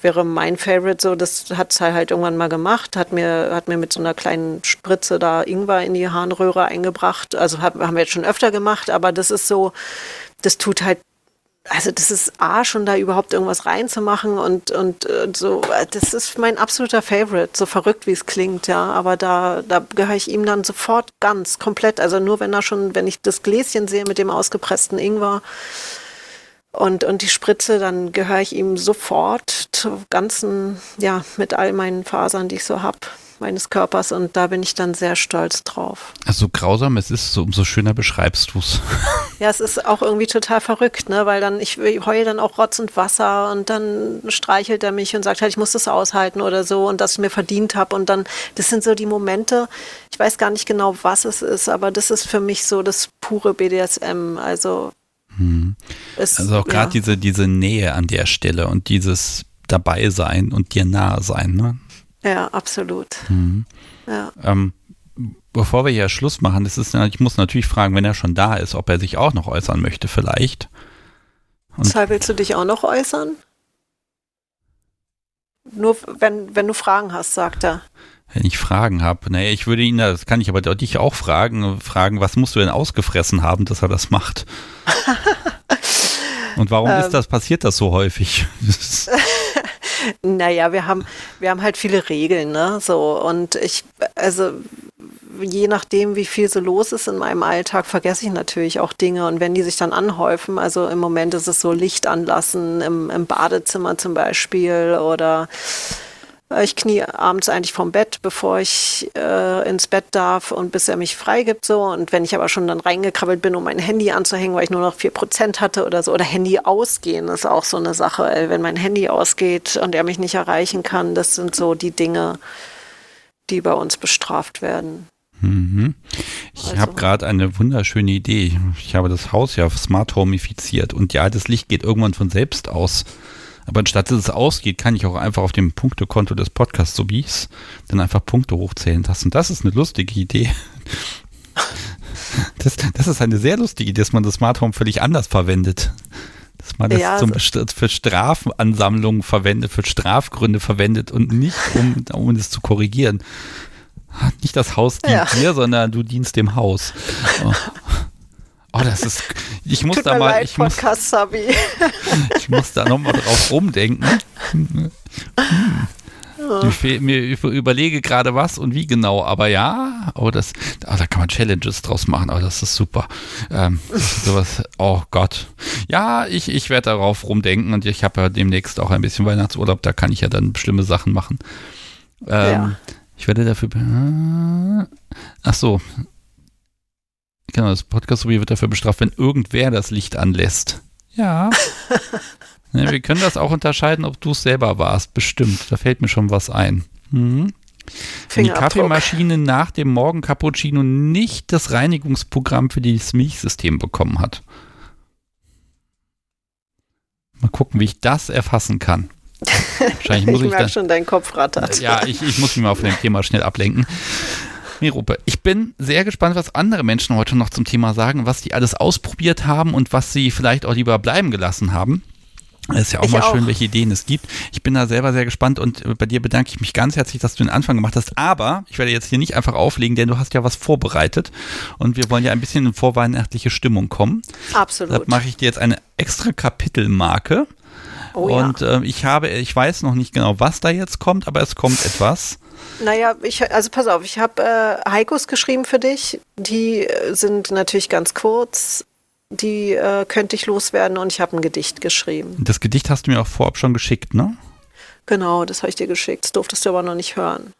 wäre mein Favorite so, das hat es halt irgendwann mal gemacht, hat mir, hat mir mit so einer kleinen Spritze da Ingwer in die Harnröhre eingebracht. Also hab, haben wir jetzt schon öfter gemacht, aber das ist so, das tut halt also das ist A, schon da überhaupt irgendwas reinzumachen und, und, und so, das ist mein absoluter Favorite, so verrückt wie es klingt, ja, aber da, da gehöre ich ihm dann sofort ganz, komplett, also nur wenn er schon, wenn ich das Gläschen sehe mit dem ausgepressten Ingwer, und, und die Spritze, dann gehöre ich ihm sofort zu ganzen, ja, mit all meinen Fasern, die ich so habe, meines Körpers. Und da bin ich dann sehr stolz drauf. Also grausam es ist, so, umso schöner beschreibst du es. Ja, es ist auch irgendwie total verrückt, ne? Weil dann, ich heule dann auch Rotz und Wasser und dann streichelt er mich und sagt halt, ich muss das aushalten oder so und dass ich mir verdient habe. Und dann, das sind so die Momente, ich weiß gar nicht genau, was es ist, aber das ist für mich so das pure BDSM. Also hm. Es, also auch gerade ja. diese, diese Nähe an der Stelle und dieses dabei sein und dir nahe sein, ne? Ja, absolut. Hm. Ja. Ähm, bevor wir hier Schluss machen, das ist, ich muss natürlich fragen, wenn er schon da ist, ob er sich auch noch äußern möchte, vielleicht. Und Deshalb willst du dich auch noch äußern? Nur wenn, wenn du Fragen hast, sagt er. Wenn ich Fragen habe, naja, ich würde ihn, das kann ich aber dich auch fragen, fragen, was musst du denn ausgefressen haben, dass er das macht? Und warum ähm, ist das, passiert das so häufig? naja, wir haben, wir haben halt viele Regeln, ne? So, und ich, also je nachdem, wie viel so los ist in meinem Alltag, vergesse ich natürlich auch Dinge. Und wenn die sich dann anhäufen, also im Moment ist es so Licht anlassen im, im Badezimmer zum Beispiel oder ich knie abends eigentlich vom Bett, bevor ich äh, ins Bett darf und bis er mich freigibt so. Und wenn ich aber schon dann reingekrabbelt bin, um mein Handy anzuhängen, weil ich nur noch 4% hatte oder so, oder Handy ausgehen, ist auch so eine Sache. Wenn mein Handy ausgeht und er mich nicht erreichen kann, das sind so die Dinge, die bei uns bestraft werden. Mhm. Ich also. habe gerade eine wunderschöne Idee. Ich habe das Haus ja Smart Homeifiziert und ja, das Licht geht irgendwann von selbst aus. Aber anstatt dass es ausgeht, kann ich auch einfach auf dem Punktekonto des Podcasts so wie dann einfach Punkte hochzählen lassen. Das ist eine lustige Idee. Das, das ist eine sehr lustige Idee, dass man das Smart Home völlig anders verwendet. Dass man das ja, zum, für Strafenansammlungen verwendet, für Strafgründe verwendet und nicht, um, um es zu korrigieren. Nicht das Haus dient ja. dir, sondern du dienst dem Haus. Oh. Oh, das ist. Ich muss Tut da mal. Leid, ich, muss, ich muss da nochmal drauf rumdenken. Hm. Mir, mir überlege gerade was und wie genau, aber ja, oh, das, oh, da kann man Challenges draus machen, aber oh, das ist super. Ähm, sowas, oh Gott. Ja, ich, ich werde darauf rumdenken und ich habe ja demnächst auch ein bisschen Weihnachtsurlaub, da kann ich ja dann schlimme Sachen machen. Ähm, ja. Ich werde dafür. Äh, ach so. Genau, das podcast wird dafür bestraft, wenn irgendwer das Licht anlässt. Ja. ja. Wir können das auch unterscheiden, ob du es selber warst. Bestimmt. Da fällt mir schon was ein. Mhm. Wenn die Kaffeemaschine nach dem Morgen Cappuccino nicht das Reinigungsprogramm für das Milchsystem bekommen hat. Mal gucken, wie ich das erfassen kann. Wahrscheinlich muss ich, ich merke schon, dein Kopf rattert. Ja, ich, ich muss mich mal von dem Thema schnell ablenken. Merupe, ich bin sehr gespannt, was andere Menschen heute noch zum Thema sagen, was die alles ausprobiert haben und was sie vielleicht auch lieber bleiben gelassen haben. Es ist ja auch ich mal auch. schön, welche Ideen es gibt. Ich bin da selber sehr gespannt und bei dir bedanke ich mich ganz herzlich, dass du den Anfang gemacht hast. Aber ich werde jetzt hier nicht einfach auflegen, denn du hast ja was vorbereitet und wir wollen ja ein bisschen in vorweihnachtliche Stimmung kommen. Absolut. Deshalb mache ich dir jetzt eine extra Kapitelmarke. Oh, und ja. äh, ich habe, ich weiß noch nicht genau, was da jetzt kommt, aber es kommt etwas. Naja, ich, also pass auf, ich habe äh, Haikus geschrieben für dich. Die äh, sind natürlich ganz kurz. Die äh, könnte ich loswerden und ich habe ein Gedicht geschrieben. Das Gedicht hast du mir auch vorab schon geschickt, ne? Genau, das habe ich dir geschickt. Das durftest du aber noch nicht hören.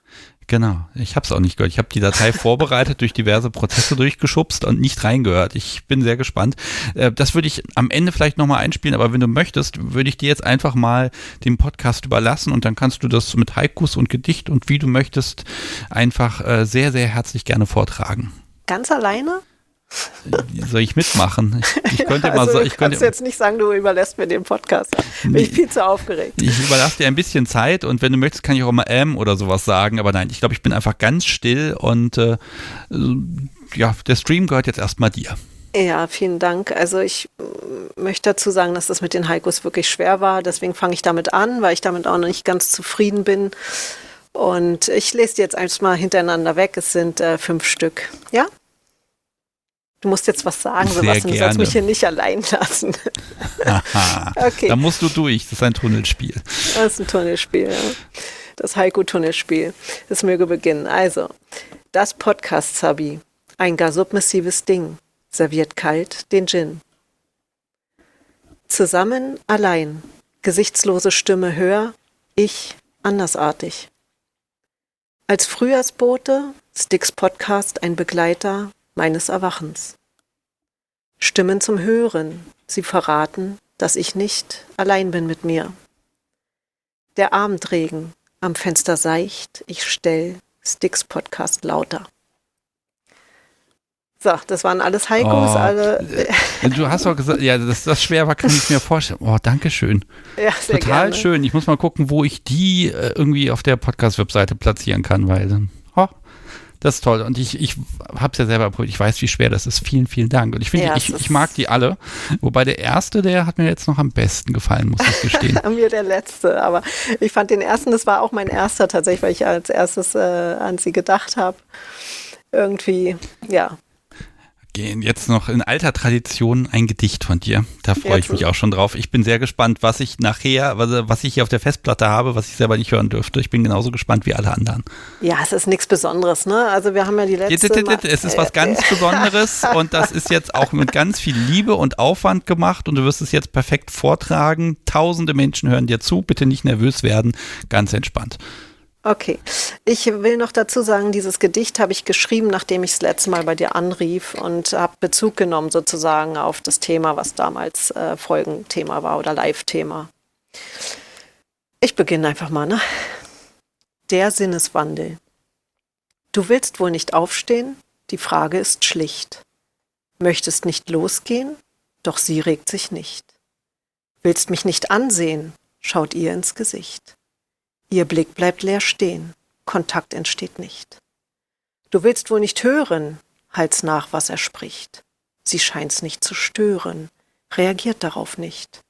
Genau, ich habe es auch nicht gehört. Ich habe die Datei vorbereitet, durch diverse Prozesse durchgeschubst und nicht reingehört. Ich bin sehr gespannt. Äh, das würde ich am Ende vielleicht nochmal einspielen, aber wenn du möchtest, würde ich dir jetzt einfach mal den Podcast überlassen und dann kannst du das mit Haikus und Gedicht und wie du möchtest einfach äh, sehr, sehr herzlich gerne vortragen. Ganz alleine? Soll ich mitmachen? Ich, könnte ja, also mal so, ich könnte jetzt nicht sagen, du überlässt mir den Podcast. Bin ich viel zu aufgeregt. Ich überlasse dir ein bisschen Zeit und wenn du möchtest, kann ich auch mal M oder sowas sagen. Aber nein, ich glaube, ich bin einfach ganz still und äh, ja, der Stream gehört jetzt erstmal dir. Ja, vielen Dank. Also ich möchte dazu sagen, dass das mit den Haikus wirklich schwer war. Deswegen fange ich damit an, weil ich damit auch noch nicht ganz zufrieden bin. Und ich lese die jetzt erstmal hintereinander weg. Es sind äh, fünf Stück. Ja? Du musst jetzt was sagen, Sehr Sebastian. Du sollst mich hier nicht allein lassen. okay. Da musst du durch. Das ist ein Tunnelspiel. Das ist ein Tunnelspiel. Das Heiko-Tunnelspiel. Das möge beginnen. Also, das Podcast-Sabi. Ein gar submissives Ding. Serviert kalt den Gin. Zusammen, allein. Gesichtslose Stimme höher. Ich, andersartig. Als Frühjahrsbote, Sticks Podcast ein Begleiter, meines Erwachens. Stimmen zum Hören, sie verraten, dass ich nicht allein bin mit mir. Der Abendregen, am Fenster seicht, ich stell Sticks Podcast lauter. So, das waren alles Heikos, oh, alle. Äh, du hast auch gesagt, ja, dass das schwer war, kann ich mir vorstellen. Oh, danke schön. Ja, sehr Total gerne. schön. Ich muss mal gucken, wo ich die äh, irgendwie auf der Podcast-Webseite platzieren kann, weil dann. Das ist toll. Und ich, ich habe es ja selber erprobt. Ich weiß, wie schwer das ist. Vielen, vielen Dank. Und ich finde, ja, ich, ich mag die alle. Wobei der erste, der hat mir jetzt noch am besten gefallen, muss ich gestehen. mir der letzte. Aber ich fand den ersten, das war auch mein erster tatsächlich, weil ich als erstes äh, an sie gedacht habe. Irgendwie, ja, gehen. Jetzt noch in alter Tradition ein Gedicht von dir. Da freue ich mich auch schon drauf. Ich bin sehr gespannt, was ich nachher, was, was ich hier auf der Festplatte habe, was ich selber nicht hören dürfte. Ich bin genauso gespannt wie alle anderen. Ja, es ist nichts Besonderes, ne? Also wir haben ja die letzte. Es ist was ganz Besonderes und das ist jetzt auch mit ganz viel Liebe und Aufwand gemacht und du wirst es jetzt perfekt vortragen. Tausende Menschen hören dir zu. Bitte nicht nervös werden. Ganz entspannt. Okay. Ich will noch dazu sagen, dieses Gedicht habe ich geschrieben, nachdem ich das letzte Mal bei dir anrief und habe Bezug genommen sozusagen auf das Thema, was damals äh, Folgenthema war oder Live-Thema. Ich beginne einfach mal, ne? Der Sinneswandel. Du willst wohl nicht aufstehen? Die Frage ist schlicht. Möchtest nicht losgehen? Doch sie regt sich nicht. Willst mich nicht ansehen? Schaut ihr ins Gesicht. Ihr Blick bleibt leer stehen, Kontakt entsteht nicht. Du willst wohl nicht hören, halt's nach, was er spricht. Sie scheint's nicht zu stören, reagiert darauf nicht.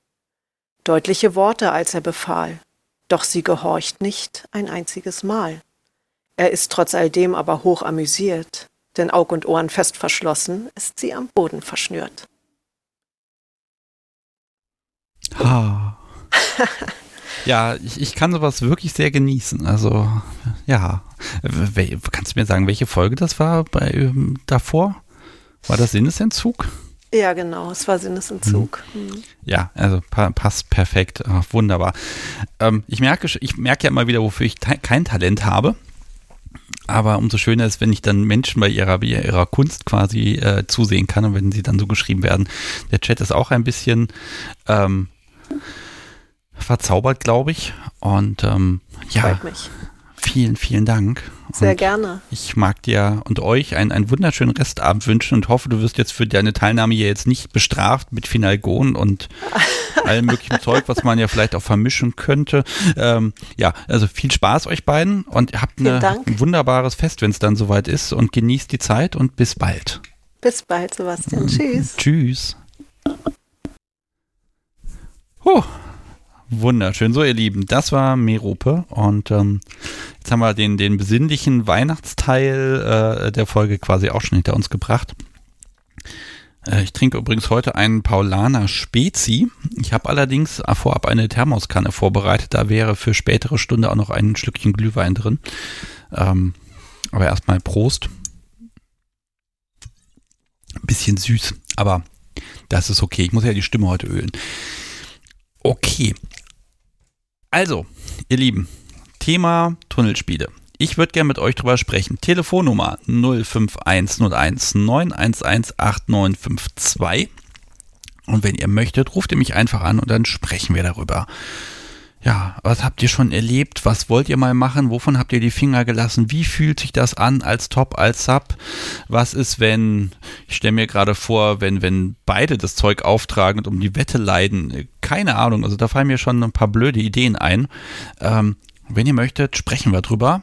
Deutliche Worte, als er befahl, doch sie gehorcht nicht ein einziges Mal. Er ist trotz all dem aber hoch amüsiert, denn Aug und Ohren fest verschlossen, ist sie am Boden verschnürt. Ha. Ja, ich, ich kann sowas wirklich sehr genießen. Also, ja. Kannst du mir sagen, welche Folge das war bei ähm, davor? War das Sinnesentzug? Ja, genau, es war Sinnesentzug. Mhm. Mhm. Ja, also pa passt perfekt, Ach, wunderbar. Ähm, ich merke, ich merke ja immer wieder, wofür ich kein Talent habe. Aber umso schöner ist, wenn ich dann Menschen bei ihrer, bei ihrer Kunst quasi äh, zusehen kann und wenn sie dann so geschrieben werden. Der Chat ist auch ein bisschen ähm, verzaubert, glaube ich. Und ähm, ja, Freut mich. vielen, vielen Dank. Sehr und gerne. Ich mag dir und euch einen, einen wunderschönen Restabend wünschen und hoffe, du wirst jetzt für deine Teilnahme hier jetzt nicht bestraft mit Finalgon und allem möglichen Zeug, was man ja vielleicht auch vermischen könnte. Ähm, ja, also viel Spaß euch beiden und habt eine, ein wunderbares Fest, wenn es dann soweit ist und genießt die Zeit und bis bald. Bis bald, Sebastian. Tschüss. Tschüss. Huh. Wunderschön. So, ihr Lieben, das war Merope und ähm, jetzt haben wir den, den besinnlichen Weihnachtsteil äh, der Folge quasi auch schon hinter uns gebracht. Äh, ich trinke übrigens heute einen Paulaner Spezi. Ich habe allerdings vorab eine Thermoskanne vorbereitet. Da wäre für spätere Stunde auch noch ein Schlückchen Glühwein drin. Ähm, aber erstmal Prost. Bisschen süß, aber das ist okay. Ich muss ja die Stimme heute ölen. Okay, also, ihr Lieben, Thema Tunnelspiele. Ich würde gerne mit euch drüber sprechen. Telefonnummer 05101 911 8952. Und wenn ihr möchtet, ruft ihr mich einfach an und dann sprechen wir darüber. Ja, was habt ihr schon erlebt? Was wollt ihr mal machen? Wovon habt ihr die Finger gelassen? Wie fühlt sich das an als Top, als Sub? Was ist, wenn, ich stelle mir gerade vor, wenn, wenn beide das Zeug auftragen und um die Wette leiden? Keine Ahnung, also da fallen mir schon ein paar blöde Ideen ein. Ähm, wenn ihr möchtet, sprechen wir drüber.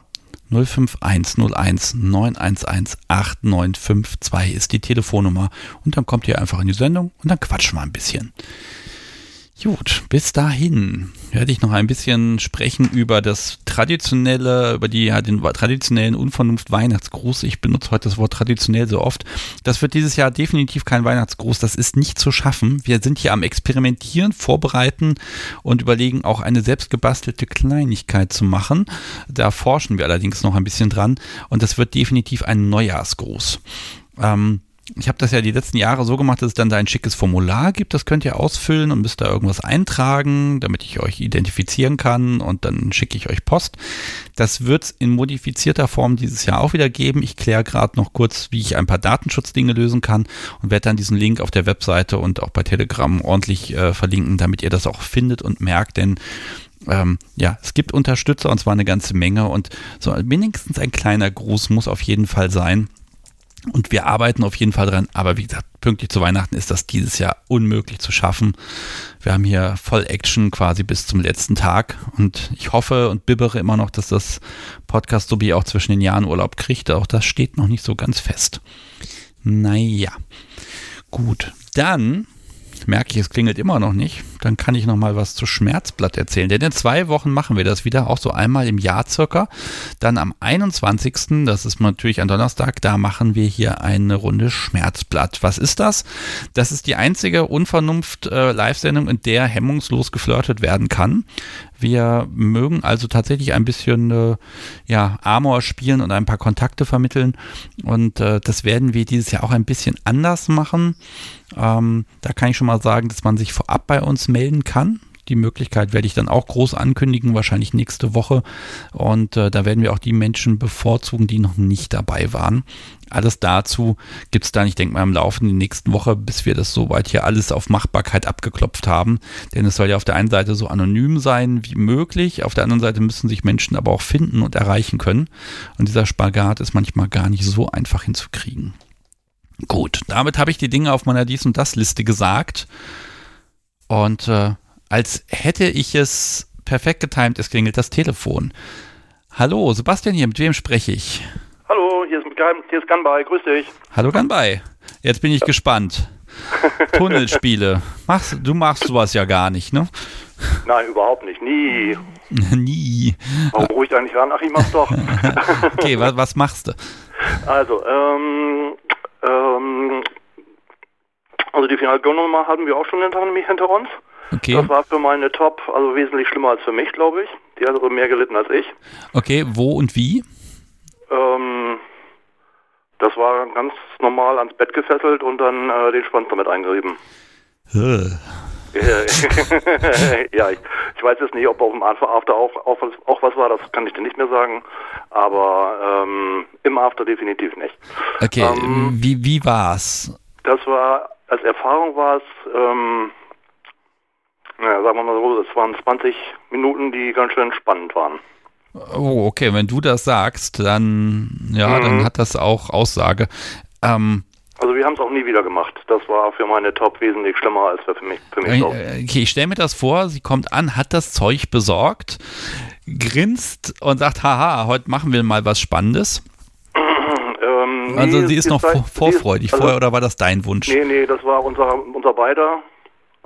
05101 911 8952 ist die Telefonnummer und dann kommt ihr einfach in die Sendung und dann quatschen wir ein bisschen. Gut, bis dahin werde ich noch ein bisschen sprechen über das traditionelle, über die, ja, den traditionellen Unvernunft Weihnachtsgruß. Ich benutze heute das Wort traditionell so oft. Das wird dieses Jahr definitiv kein Weihnachtsgruß. Das ist nicht zu schaffen. Wir sind hier am Experimentieren, Vorbereiten und überlegen auch eine selbstgebastelte Kleinigkeit zu machen. Da forschen wir allerdings noch ein bisschen dran und das wird definitiv ein Neujahrsgruß. Ähm, ich habe das ja die letzten Jahre so gemacht, dass es dann da ein schickes Formular gibt, das könnt ihr ausfüllen und müsst da irgendwas eintragen, damit ich euch identifizieren kann und dann schicke ich euch Post. Das wird es in modifizierter Form dieses Jahr auch wieder geben. Ich kläre gerade noch kurz, wie ich ein paar Datenschutzdinge lösen kann und werde dann diesen Link auf der Webseite und auch bei Telegram ordentlich äh, verlinken, damit ihr das auch findet und merkt, denn ähm, ja, es gibt Unterstützer und zwar eine ganze Menge und so wenigstens ein kleiner Gruß muss auf jeden Fall sein. Und wir arbeiten auf jeden Fall dran. Aber wie gesagt, pünktlich zu Weihnachten ist das dieses Jahr unmöglich zu schaffen. Wir haben hier voll Action quasi bis zum letzten Tag. Und ich hoffe und bibbere immer noch, dass das Podcast so wie auch zwischen den Jahren Urlaub kriegt. Auch das steht noch nicht so ganz fest. Naja. Gut. Dann merke ich, es klingelt immer noch nicht, dann kann ich noch mal was zu Schmerzblatt erzählen. Denn in zwei Wochen machen wir das wieder, auch so einmal im Jahr circa. Dann am 21., das ist natürlich ein Donnerstag, da machen wir hier eine Runde Schmerzblatt. Was ist das? Das ist die einzige Unvernunft-Live-Sendung, äh, in der hemmungslos geflirtet werden kann. Wir mögen also tatsächlich ein bisschen äh, ja, Amor spielen und ein paar Kontakte vermitteln. Und äh, das werden wir dieses Jahr auch ein bisschen anders machen. Ähm, da kann ich schon mal sagen, dass man sich vorab bei uns melden kann. Die Möglichkeit werde ich dann auch groß ankündigen, wahrscheinlich nächste Woche. Und äh, da werden wir auch die Menschen bevorzugen, die noch nicht dabei waren. Alles dazu gibt es dann, ich denke mal, im Laufe der nächsten Woche, bis wir das soweit hier alles auf Machbarkeit abgeklopft haben. Denn es soll ja auf der einen Seite so anonym sein wie möglich, auf der anderen Seite müssen sich Menschen aber auch finden und erreichen können. Und dieser Spagat ist manchmal gar nicht so einfach hinzukriegen. Gut, damit habe ich die Dinge auf meiner Dies- und Das-Liste gesagt. Und äh, als hätte ich es perfekt getimt, es klingelt das Telefon. Hallo, Sebastian hier, mit wem spreche ich? Hallo, hier ist, hier ist Gunby, grüß dich. Hallo Gunby, jetzt bin ich gespannt. Tunnelspiele, machst, du machst sowas ja gar nicht, ne? Nein, überhaupt nicht, nie. nie. Warum ruhig ich eigentlich ran? Ach, ich mach's doch. okay, was, was machst du? Also, ähm, ähm, also die Finalgonnummer hatten wir auch schon hinter, uns. Okay. Das war für meine Top, also wesentlich schlimmer als für mich, glaube ich. Die hat also mehr gelitten als ich. Okay, wo und wie? Ähm, das war ganz normal ans Bett gefesselt und dann äh, den Schwanz damit eingerieben. Ja, ich, ich, weiß jetzt nicht, ob auf dem After auch, auch, was, auch was war, das kann ich dir nicht mehr sagen. Aber ähm, im After definitiv nicht. Okay, ähm, wie, wie war's? Das war, als Erfahrung war es, ähm, naja, sagen wir mal so, es waren 20 Minuten, die ganz schön spannend waren. Oh, okay, wenn du das sagst, dann, ja, mhm. dann hat das auch Aussage. Ähm, also wir haben es auch nie wieder gemacht. Das war für meine Top wesentlich schlimmer als für mich. Für mich äh, okay, ich stelle mir das vor, sie kommt an, hat das Zeug besorgt, grinst und sagt, haha, heute machen wir mal was Spannendes. Ähm, also nee, sie ist noch Zeit, vorfreudig also, vorher oder war das dein Wunsch? Nee, nee, das war unser, unser beider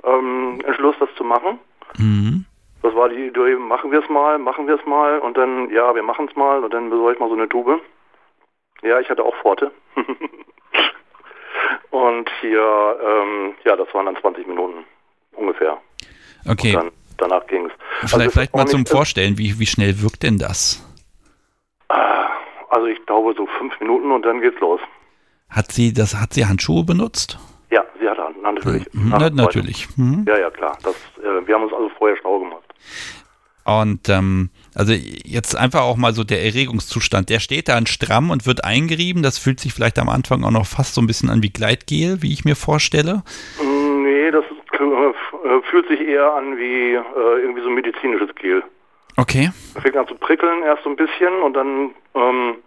ähm, Entschluss, das zu machen. Mhm. Das war die Idee, machen wir es mal, machen wir es mal und dann, ja, wir machen es mal und dann besorge ich mal so eine Tube. Ja, ich hatte auch Pforte. Und hier, ähm, ja, das waren dann 20 Minuten ungefähr. Okay. Dann, danach ging es. Vielleicht, also vielleicht mal zum Vorstellen, wie, wie schnell wirkt denn das? Ah, also ich glaube so fünf Minuten und dann geht's los. Hat sie das, hat sie Handschuhe benutzt? Ja, sie hatte natürlich. Mhm, na, natürlich. Mhm. Ja, ja, klar. Das, äh, wir haben uns also vorher schlau gemacht. Und ähm, also jetzt einfach auch mal so der Erregungszustand, der steht dann stramm und wird eingerieben. Das fühlt sich vielleicht am Anfang auch noch fast so ein bisschen an wie Gleitgel, wie ich mir vorstelle. Mm, nee, das ist, äh, fühlt sich eher an wie äh, irgendwie so medizinisches Gel. Okay. Fängt an zu prickeln erst so ein bisschen und dann, ähm,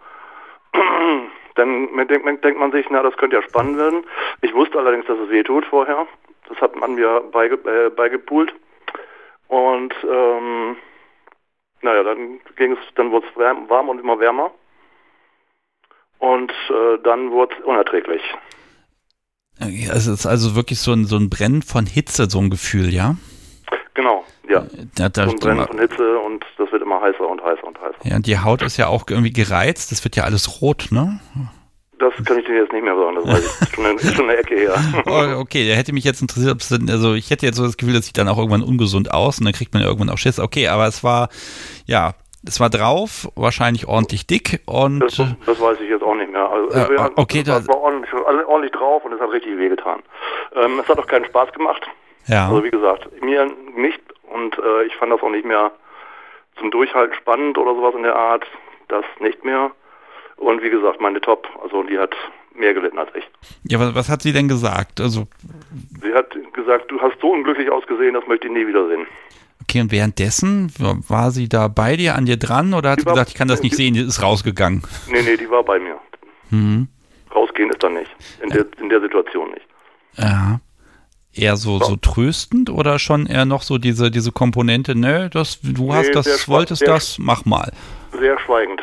dann denkt, denkt, man sich, na, das könnte ja spannend werden. Ich wusste allerdings, dass es weh tut vorher. Das hat man mir beige, äh, beigepult. Und ähm, naja, dann ging es, dann wurde es warm und immer wärmer. Und äh, dann wurde es unerträglich. Es ist also wirklich so ein, so ein Brennen von Hitze, so ein Gefühl, ja? Genau, ja. Da, da ein Brennen von Hitze und das wird immer heißer und heißer und heißer. Ja, und die Haut ist ja auch irgendwie gereizt, das wird ja alles rot, ne? Das kann ich dir jetzt nicht mehr sagen, das weiß ich. Schon eine, schon eine Ecke her. Oh, okay, der hätte mich jetzt interessiert, ob es denn, also ich hätte jetzt so das Gefühl, das sieht dann auch irgendwann ungesund aus und dann kriegt man ja irgendwann auch Schiss. Okay, aber es war, ja, es war drauf, wahrscheinlich ordentlich dick und. Das, das weiß ich jetzt auch nicht mehr. Also, äh, okay, das war ordentlich, ordentlich, drauf und es hat richtig wehgetan. Ähm, es hat auch keinen Spaß gemacht. Ja. Also wie gesagt, mir nicht und äh, ich fand das auch nicht mehr zum Durchhalten spannend oder sowas in der Art. Das nicht mehr. Und wie gesagt, meine Top, also die hat mehr gelitten als ich. Ja, was, was hat sie denn gesagt? Also sie hat gesagt, du hast so unglücklich ausgesehen, das möchte ich nie wiedersehen. Okay, und währenddessen war sie da bei dir, an dir dran oder hat die sie gesagt, ich kann das nicht sehen, die ist rausgegangen? Nee, nee, die war bei mir. Mhm. Rausgehen ist dann nicht. In der, in der Situation nicht. Ja. Eher so, so tröstend oder schon eher noch so diese, diese Komponente, ne, das, du nee, hast das, wolltest das, mach mal. Sehr schweigend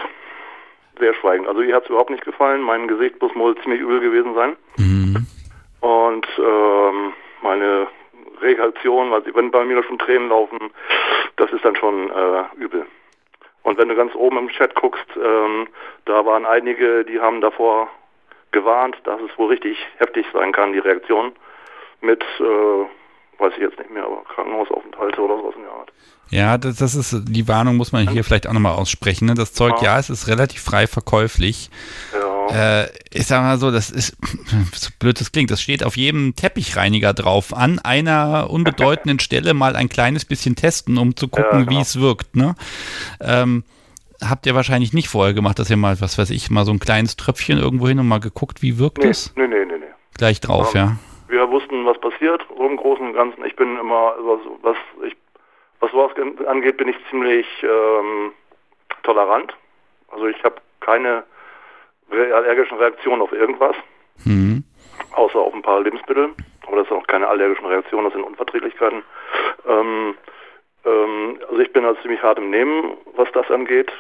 sehr schweigend. Also ihr hat es überhaupt nicht gefallen. Mein Gesicht muss wohl ziemlich übel gewesen sein. Mhm. Und ähm, meine Reaktion, also wenn bei mir schon Tränen laufen, das ist dann schon äh, übel. Und wenn du ganz oben im Chat guckst, ähm, da waren einige, die haben davor gewarnt, dass es wohl richtig heftig sein kann, die Reaktion mit, äh, weiß ich jetzt nicht mehr, aber Krankenhausaufenthalte oder sowas in der Art. Ja, das, das ist, die Warnung muss man hier vielleicht auch nochmal aussprechen. Ne? Das Zeug, ja. ja, es ist relativ frei verkäuflich. Ja. Äh, ich sag mal so, das ist, so blöd das klingt, das steht auf jedem Teppichreiniger drauf. An einer unbedeutenden Stelle mal ein kleines bisschen testen, um zu gucken, ja, genau. wie es wirkt. Ne? Ähm, habt ihr wahrscheinlich nicht vorher gemacht, dass ihr mal, was weiß ich, mal so ein kleines Tröpfchen irgendwo hin und mal geguckt, wie wirkt nee, es? Nee, nee, nee, nee. Gleich drauf, um, ja. Wir wussten, was passiert, im Großen und Ganzen. Ich bin immer, was, was ich was sowas angeht, bin ich ziemlich ähm, tolerant. Also ich habe keine allergischen Reaktionen auf irgendwas, mhm. außer auf ein paar Lebensmittel. Aber das sind auch keine allergischen Reaktionen, das sind Unverträglichkeiten. Ähm, ähm, also ich bin also ziemlich hart im Nehmen, was das angeht.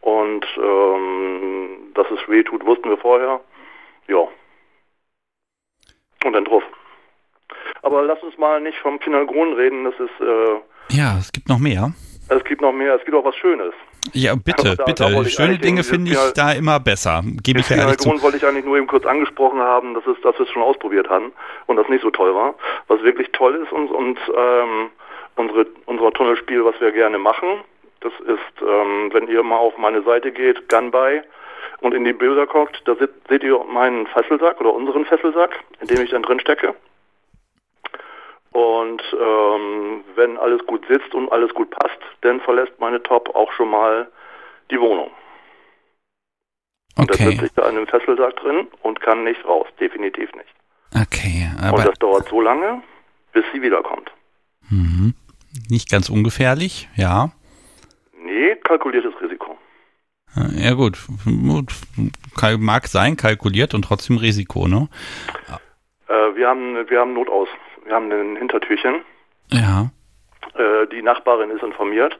Und ähm, dass es weh tut, wussten wir vorher. Ja. Und dann drauf. Aber lass uns mal nicht vom Finalgrün reden, das ist äh, ja, es gibt noch mehr. Es gibt noch mehr, es gibt auch was Schönes. Ja, bitte, da, bitte. Da Schöne Dinge finde ich da immer besser. Gebe ich ja ehrlich Grund wollte ich eigentlich nur eben kurz angesprochen haben, dass, es, dass wir es schon ausprobiert hatten und das nicht so toll war. Was wirklich toll ist und, und ähm, unsere, unser Tunnelspiel, was wir gerne machen, das ist, ähm, wenn ihr mal auf meine Seite geht, Gunby, und in die Bilder guckt, da seht, seht ihr meinen Fesselsack oder unseren Fesselsack, in dem ich dann drin stecke. Und ähm, wenn alles gut sitzt und alles gut passt, dann verlässt meine Top auch schon mal die Wohnung. Und okay. dann sitze ich da in einem Fesselsack drin und kann nicht raus, definitiv nicht. Okay, aber... Und das dauert so lange, bis sie wiederkommt. Mhm. Nicht ganz ungefährlich, ja. Nee, kalkuliertes Risiko. Ja gut, mag sein, kalkuliert und trotzdem Risiko, ne? Äh, wir haben wir haben Notaus, wir haben ein Hintertürchen. Ja. Äh, die Nachbarin ist informiert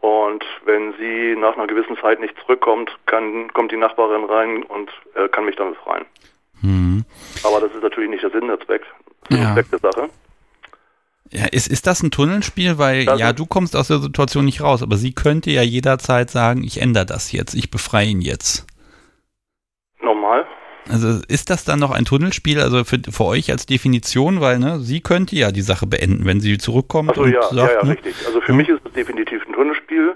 und wenn sie nach einer gewissen Zeit nicht zurückkommt, kann, kommt die Nachbarin rein und äh, kann mich dann befreien. Hm. Aber das ist natürlich nicht der Sinn der Zweck, ja. Zweck der Sache. Ja, ist, ist das ein Tunnelspiel? Weil das ja, du kommst aus der Situation nicht raus, aber sie könnte ja jederzeit sagen, ich ändere das jetzt, ich befreie ihn jetzt. Normal. Also ist das dann noch ein Tunnelspiel, also für, für euch als Definition, weil ne, sie könnte ja die Sache beenden, wenn sie zurückkommt. Also ja, sagt, ja, ja, ne? richtig. Also für hm. mich ist es definitiv ein Tunnelspiel,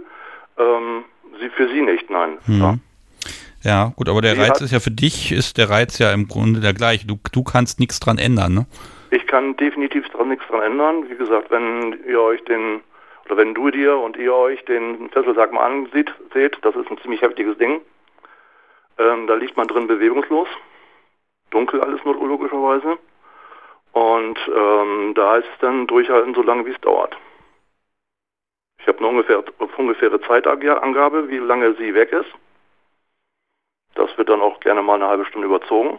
ähm, sie, für sie nicht, nein. Hm. Ja. ja. gut, aber der sie Reiz ist ja für dich, ist der Reiz ja im Grunde der gleiche. Du, du kannst nichts dran ändern, ne? Ich kann definitiv dran, nichts dran ändern. Wie gesagt, wenn ihr euch den, oder wenn du dir und ihr euch den Fesselsack mal ansieht, seht, das ist ein ziemlich heftiges Ding. Ähm, da liegt man drin bewegungslos. Dunkel alles nur logischerweise. Und ähm, da heißt es dann durchhalten, so lange wie es dauert. Ich habe eine ungefähr, ungefähre Zeitangabe, wie lange sie weg ist. Das wird dann auch gerne mal eine halbe Stunde überzogen.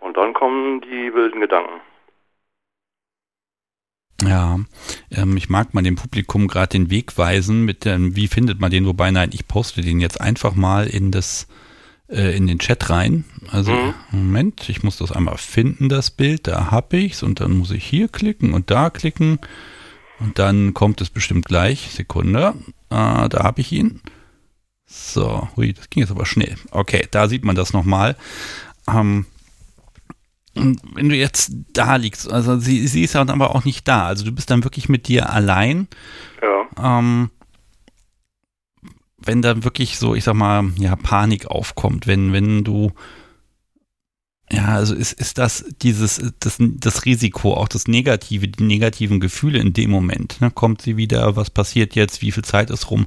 Und dann kommen die wilden Gedanken. Ja, ähm, ich mag mal dem Publikum gerade den Weg weisen mit dem, wie findet man den, wobei nein, ich poste den jetzt einfach mal in das, äh, in den Chat rein. Also, mhm. Moment, ich muss das einmal finden, das Bild, da habe ich's und dann muss ich hier klicken und da klicken und dann kommt es bestimmt gleich. Sekunde, äh, da habe ich ihn. So, hui, das ging jetzt aber schnell. Okay, da sieht man das nochmal. Ähm, wenn du jetzt da liegst, also sie, sie ist ja dann aber auch nicht da, also du bist dann wirklich mit dir allein. Ja. Ähm, wenn da wirklich so, ich sag mal, ja, Panik aufkommt, wenn, wenn du, ja, also ist, ist das dieses, das, das Risiko, auch das Negative, die negativen Gefühle in dem Moment, ne? kommt sie wieder, was passiert jetzt, wie viel Zeit ist rum,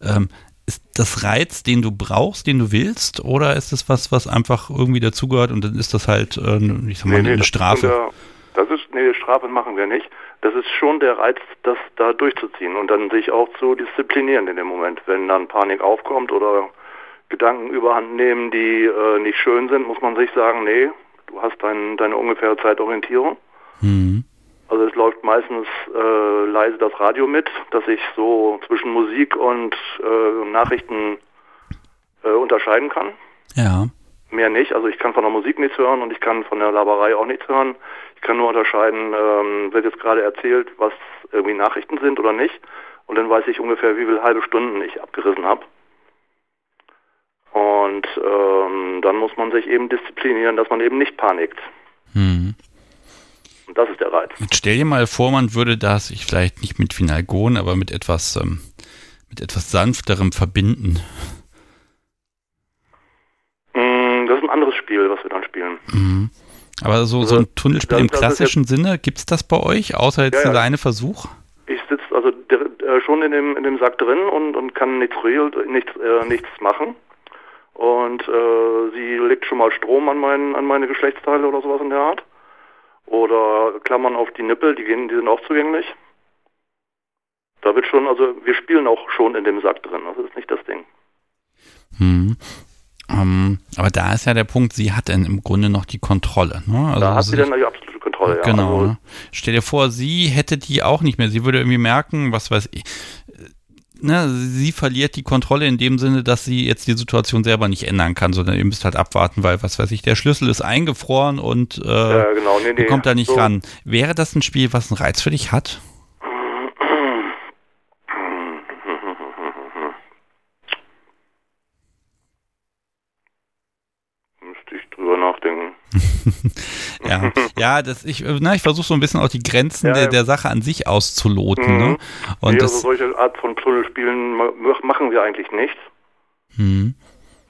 ähm, ist das Reiz, den du brauchst, den du willst, oder ist es was, was einfach irgendwie dazugehört und dann ist das halt, äh, ich sag mal, nee, nee, eine Strafe? Der, das ist, nee, Strafe machen wir nicht. Das ist schon der Reiz, das da durchzuziehen und dann sich auch zu disziplinieren in dem Moment. Wenn dann Panik aufkommt oder Gedanken überhand nehmen, die äh, nicht schön sind, muss man sich sagen, nee, du hast dein, deine ungefähre Zeitorientierung. Mhm. Also es läuft meistens äh, leise das Radio mit, dass ich so zwischen Musik und äh, Nachrichten äh, unterscheiden kann. Ja. Mehr nicht. Also ich kann von der Musik nichts hören und ich kann von der Laberei auch nichts hören. Ich kann nur unterscheiden, ähm, wird jetzt gerade erzählt, was irgendwie Nachrichten sind oder nicht. Und dann weiß ich ungefähr, wie viele halbe Stunden ich abgerissen habe. Und ähm, dann muss man sich eben disziplinieren, dass man eben nicht panikt. Hm. Und das ist der Reiz. Jetzt stell dir mal vor, man würde das, ich vielleicht nicht mit Finalgon, aber mit etwas, ähm, mit etwas sanfterem verbinden. Mm, das ist ein anderes Spiel, was wir dann spielen. Mhm. Aber so, so ein also, Tunnelspiel das, im klassischen Sinne, gibt es das bei euch, außer jetzt ja, ja. eine Versuch? Ich sitze also der, äh, schon in dem, in dem Sack drin und, und kann nichts, nichts, äh, nichts machen. Und äh, sie legt schon mal Strom an, mein, an meine Geschlechtsteile oder sowas in der Art. Oder Klammern auf die Nippel, die, gehen, die sind auch zugänglich. Da wird schon, also wir spielen auch schon in dem Sack drin, das ist nicht das Ding. Hm. Ähm, aber da ist ja der Punkt, sie hat dann im Grunde noch die Kontrolle. Ne? Also da hat sie dann die absolute Kontrolle, ja. Genau. Also, ne? Stell dir vor, sie hätte die auch nicht mehr. Sie würde irgendwie merken, was weiß ich, ne, sie verliert die Kontrolle in dem Sinne, dass sie jetzt die Situation selber nicht ändern kann, sondern ihr müsst halt abwarten, weil, was weiß ich, der Schlüssel ist eingefroren und äh, ja, genau. nee, nee, kommt da nicht so. ran. Wäre das ein Spiel, was einen Reiz für dich hat? drüber nachdenken. ja, ja, das ich, na, ich versuche so ein bisschen auch die Grenzen ja, der, der Sache an sich auszuloten. Mhm. Ne? Und nee, das, also solche Art von Tunnelspielen machen wir eigentlich nicht. Mhm.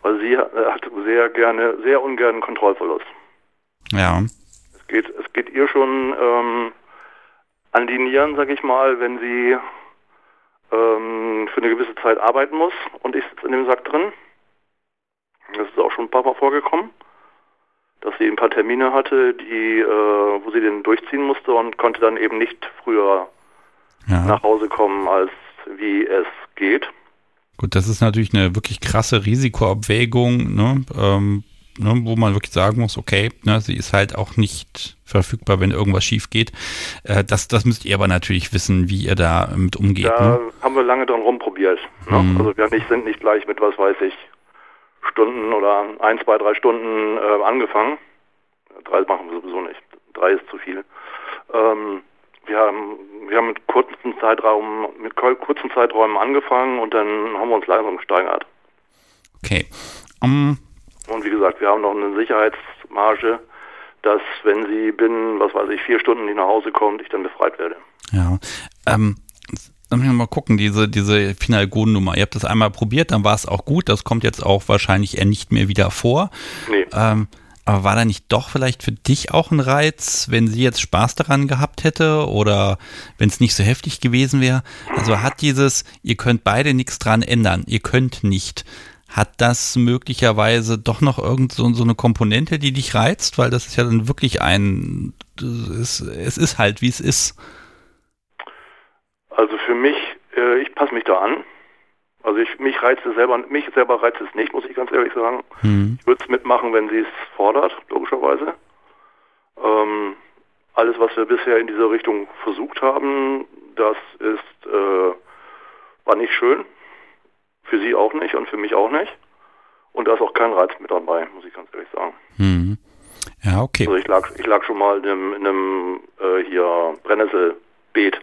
Weil sie hat sehr gerne, sehr ungern Kontrollverlust. Ja. Es geht, es geht ihr schon ähm, an die Nieren, sag ich mal, wenn sie ähm, für eine gewisse Zeit arbeiten muss und ich sitze in dem Sack drin. Das ist auch schon ein paar Mal vorgekommen, dass sie ein paar Termine hatte, die, äh, wo sie den durchziehen musste und konnte dann eben nicht früher ja. nach Hause kommen, als wie es geht. Gut, das ist natürlich eine wirklich krasse Risikoabwägung, ne? Ähm, ne, wo man wirklich sagen muss, okay, ne, sie ist halt auch nicht verfügbar, wenn irgendwas schief geht. Äh, das, das müsst ihr aber natürlich wissen, wie ihr da mit umgeht. Da ne? haben wir lange dran rumprobiert. Ne? Mhm. Also wir nicht, sind nicht gleich mit, was weiß ich, Stunden oder ein, zwei, drei Stunden äh, angefangen. Drei machen wir sowieso nicht. Drei ist zu viel. Ähm, wir haben, wir haben mit kurzen Zeitraum, mit kurzen Zeiträumen angefangen und dann haben wir uns langsam gesteigert. Okay. Um, und wie gesagt, wir haben noch eine Sicherheitsmarge, dass wenn sie binnen, was weiß ich, vier Stunden nicht nach Hause kommt, ich dann befreit werde. Ja. Ähm, müssen wir mal gucken, diese, diese Finalgon-Nummer. Ihr habt das einmal probiert, dann war es auch gut. Das kommt jetzt auch wahrscheinlich eher nicht mehr wieder vor. Nee. Ähm, aber war da nicht doch vielleicht für dich auch ein Reiz, wenn sie jetzt Spaß daran gehabt hätte oder wenn es nicht so heftig gewesen wäre? Also hat dieses, ihr könnt beide nichts dran ändern, ihr könnt nicht. Hat das möglicherweise doch noch irgend so, so eine Komponente, die dich reizt? Weil das ist ja dann wirklich ein, es, es ist halt, wie es ist. Also für mich, äh, ich passe mich da an. Also ich, mich reizt es selber, mich selber reizt es nicht, muss ich ganz ehrlich sagen. Mhm. Ich würde es mitmachen, wenn sie es fordert, logischerweise. Ähm, alles, was wir bisher in dieser Richtung versucht haben, das ist, äh, war nicht schön. Für sie auch nicht und für mich auch nicht. Und da ist auch kein Reiz mit dabei, muss ich ganz ehrlich sagen. Mhm. Ja, okay. Also ich lag, ich lag schon mal in einem, in einem äh, hier Brennnesselbeet.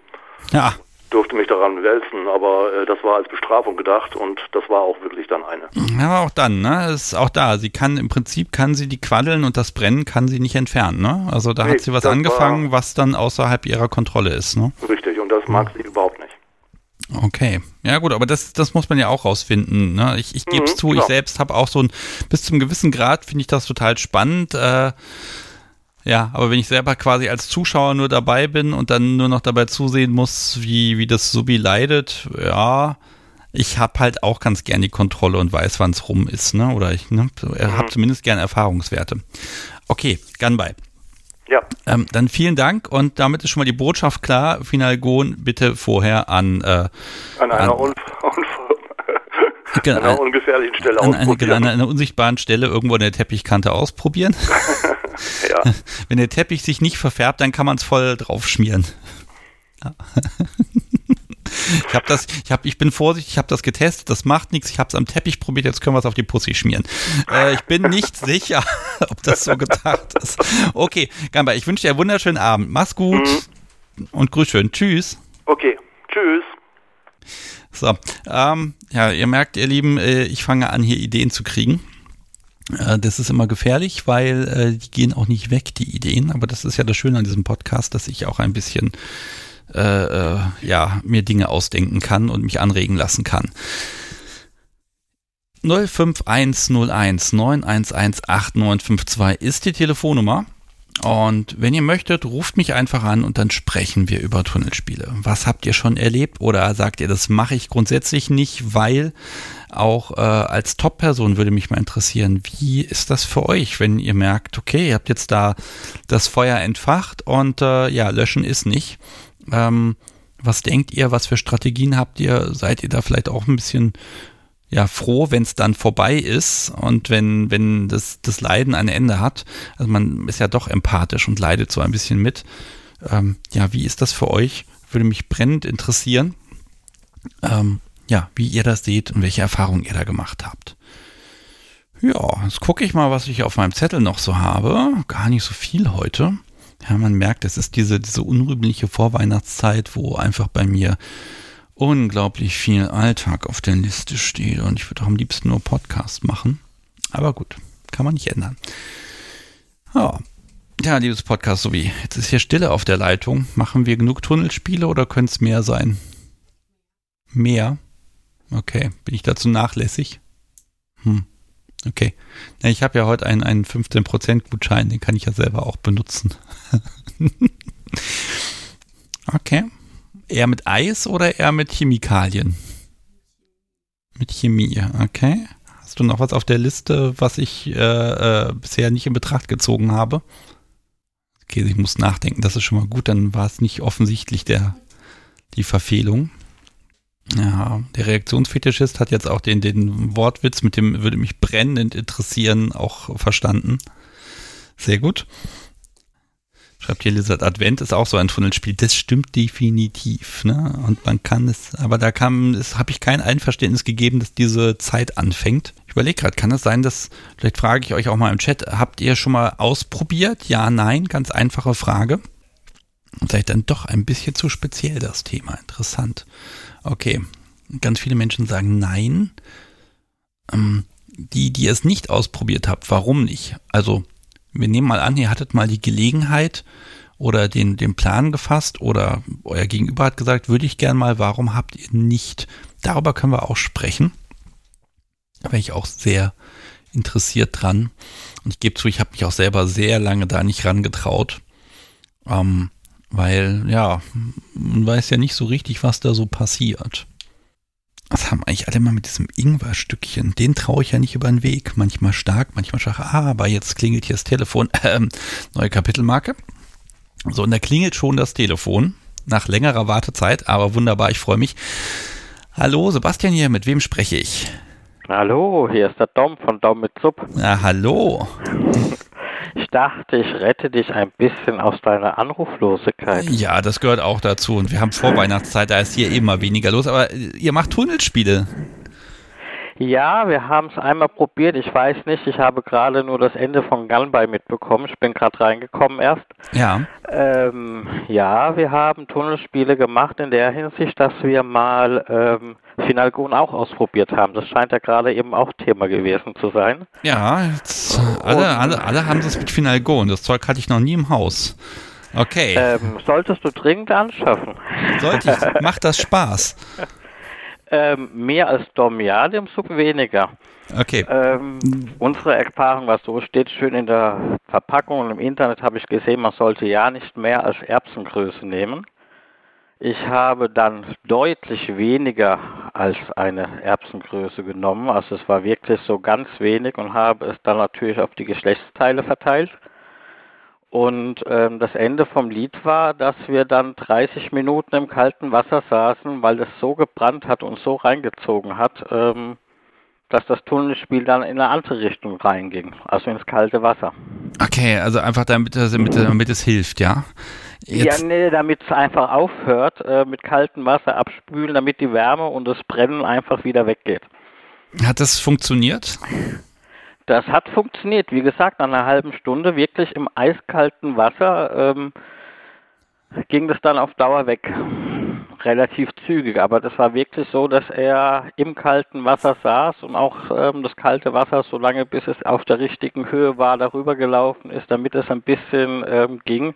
Ja. Durfte mich daran wälzen, aber äh, das war als Bestrafung gedacht und das war auch wirklich dann eine. Ja, aber auch dann, ne? Ist auch da. Sie kann im Prinzip kann sie die Quaddeln und das Brennen kann sie nicht entfernen, ne? Also da nee, hat sie was angefangen, was dann außerhalb ihrer Kontrolle ist, ne? Richtig, und das mag mhm. sie überhaupt nicht. Okay, ja gut, aber das, das muss man ja auch rausfinden. Ne? Ich, ich gebe es mhm, zu, klar. ich selbst habe auch so ein, bis zum gewissen Grad finde ich das total spannend. Äh, ja, aber wenn ich selber quasi als Zuschauer nur dabei bin und dann nur noch dabei zusehen muss, wie, wie das Subi leidet, ja, ich habe halt auch ganz gern die Kontrolle und weiß, wann es rum ist, ne? Oder ich ne, mhm. habe zumindest gern Erfahrungswerte. Okay, Gunby. Ja. Ähm, dann vielen Dank und damit ist schon mal die Botschaft klar. Finalgon bitte vorher an äh, an einer, an, un, genau, einer ungefährlichen Stelle an, ausprobieren. An, an einer unsichtbaren Stelle irgendwo an der Teppichkante ausprobieren. ja. Wenn der Teppich sich nicht verfärbt, dann kann man es voll drauf schmieren. Ja. Ich habe das, ich habe, ich bin vorsichtig, ich habe das getestet, das macht nichts, ich habe es am Teppich probiert, jetzt können wir es auf die Pussy schmieren. Äh, ich bin nicht sicher, ob das so gedacht ist. Okay, Gamba, ich wünsche dir einen wunderschönen Abend. Mach's gut mhm. und grüß schön. Tschüss. Okay, tschüss. So, ähm, ja, ihr merkt, ihr Lieben, äh, ich fange an, hier Ideen zu kriegen. Äh, das ist immer gefährlich, weil äh, die gehen auch nicht weg, die Ideen. Aber das ist ja das Schöne an diesem Podcast, dass ich auch ein bisschen äh, äh, ja, mir Dinge ausdenken kann und mich anregen lassen kann. 05101 911 8952 ist die Telefonnummer. Und wenn ihr möchtet, ruft mich einfach an und dann sprechen wir über Tunnelspiele. Was habt ihr schon erlebt? Oder sagt ihr, das mache ich grundsätzlich nicht, weil auch äh, als Top-Person würde mich mal interessieren, wie ist das für euch, wenn ihr merkt, okay, ihr habt jetzt da das Feuer entfacht und äh, ja, löschen ist nicht. Ähm, was denkt ihr? Was für Strategien habt ihr? Seid ihr da vielleicht auch ein bisschen ja froh, wenn es dann vorbei ist und wenn wenn das das Leiden ein Ende hat? Also man ist ja doch empathisch und leidet so ein bisschen mit. Ähm, ja, wie ist das für euch? Würde mich brennend interessieren. Ähm, ja, wie ihr das seht und welche Erfahrungen ihr da gemacht habt. Ja, jetzt gucke ich mal, was ich auf meinem Zettel noch so habe. Gar nicht so viel heute. Ja, man merkt, es ist diese, diese unrühmliche Vorweihnachtszeit, wo einfach bei mir unglaublich viel Alltag auf der Liste steht und ich würde auch am liebsten nur Podcast machen. Aber gut, kann man nicht ändern. Ja. Ja, liebes Podcast, so wie jetzt ist hier Stille auf der Leitung. Machen wir genug Tunnelspiele oder könnte es mehr sein? Mehr? Okay, bin ich dazu nachlässig? Hm. Okay. Ja, ich habe ja heute einen, einen 15% Gutschein, den kann ich ja selber auch benutzen. okay. Eher mit Eis oder eher mit Chemikalien? Mit Chemie, okay. Hast du noch was auf der Liste, was ich äh, äh, bisher nicht in Betracht gezogen habe? Okay, ich muss nachdenken, das ist schon mal gut, dann war es nicht offensichtlich der, die Verfehlung. Ja, der Reaktionsfetischist hat jetzt auch den, den Wortwitz mit dem würde mich brennend interessieren auch verstanden. Sehr gut. Schreibt hier Lizard Advent ist auch so ein Tunnelspiel. Das stimmt definitiv, ne? Und man kann es, aber da kam, es habe ich kein Einverständnis gegeben, dass diese Zeit anfängt. Ich überlege gerade, kann es sein, dass, vielleicht frage ich euch auch mal im Chat, habt ihr schon mal ausprobiert? Ja, nein, ganz einfache Frage. Vielleicht dann doch ein bisschen zu speziell das Thema. Interessant. Okay, ganz viele Menschen sagen nein. Ähm, die, die es nicht ausprobiert habt, warum nicht? Also, wir nehmen mal an, ihr hattet mal die Gelegenheit oder den, den Plan gefasst oder euer Gegenüber hat gesagt, würde ich gern mal, warum habt ihr nicht? Darüber können wir auch sprechen. Da wäre ich auch sehr interessiert dran. Und ich gebe zu, ich habe mich auch selber sehr lange da nicht rangetraut. Ähm, weil, ja, man weiß ja nicht so richtig, was da so passiert. Was haben eigentlich alle mal mit diesem Ingwer-Stückchen? Den traue ich ja nicht über den Weg. Manchmal stark, manchmal schwach. Ah, aber jetzt klingelt hier das Telefon. Ähm, neue Kapitelmarke. So, und da klingelt schon das Telefon. Nach längerer Wartezeit, aber wunderbar, ich freue mich. Hallo, Sebastian hier, mit wem spreche ich? Hallo, hier ist der Dom von Dom mit Sub. Ja, hallo. Ich dachte, ich rette dich ein bisschen aus deiner Anruflosigkeit. Ja, das gehört auch dazu. Und wir haben Vorweihnachtszeit, da ist hier immer weniger los. Aber ihr macht Tunnelspiele. Ja, wir haben es einmal probiert. Ich weiß nicht, ich habe gerade nur das Ende von Gunby mitbekommen. Ich bin gerade reingekommen erst. Ja. Ähm, ja, wir haben Tunnelspiele gemacht in der Hinsicht, dass wir mal ähm, Finalgon auch ausprobiert haben. Das scheint ja gerade eben auch Thema gewesen zu sein. Ja, jetzt, alle, alle, alle haben es mit Finalgon. Das Zeug hatte ich noch nie im Haus. Okay. Ähm, solltest du dringend anschaffen. Sollte ich. Macht das Spaß? Ähm, mehr als Dom, ja, dem Sub weniger. Okay. Ähm, unsere Erfahrung war so, steht schön in der Verpackung und im Internet habe ich gesehen, man sollte ja nicht mehr als Erbsengröße nehmen. Ich habe dann deutlich weniger als eine Erbsengröße genommen, also es war wirklich so ganz wenig und habe es dann natürlich auf die Geschlechtsteile verteilt. Und ähm, das Ende vom Lied war, dass wir dann 30 Minuten im kalten Wasser saßen, weil es so gebrannt hat und so reingezogen hat, ähm, dass das Tunnelspiel dann in eine andere Richtung reinging, also ins kalte Wasser. Okay, also einfach damit, damit, damit es hilft, ja? Jetzt. Ja, nee, damit es einfach aufhört, äh, mit kaltem Wasser abspülen, damit die Wärme und das Brennen einfach wieder weggeht. Hat das funktioniert? Das hat funktioniert. Wie gesagt, nach einer halben Stunde wirklich im eiskalten Wasser ähm, ging das dann auf Dauer weg. Relativ zügig. Aber das war wirklich so, dass er im kalten Wasser saß und auch ähm, das kalte Wasser, so lange bis es auf der richtigen Höhe war, darüber gelaufen ist, damit es ein bisschen ähm, ging.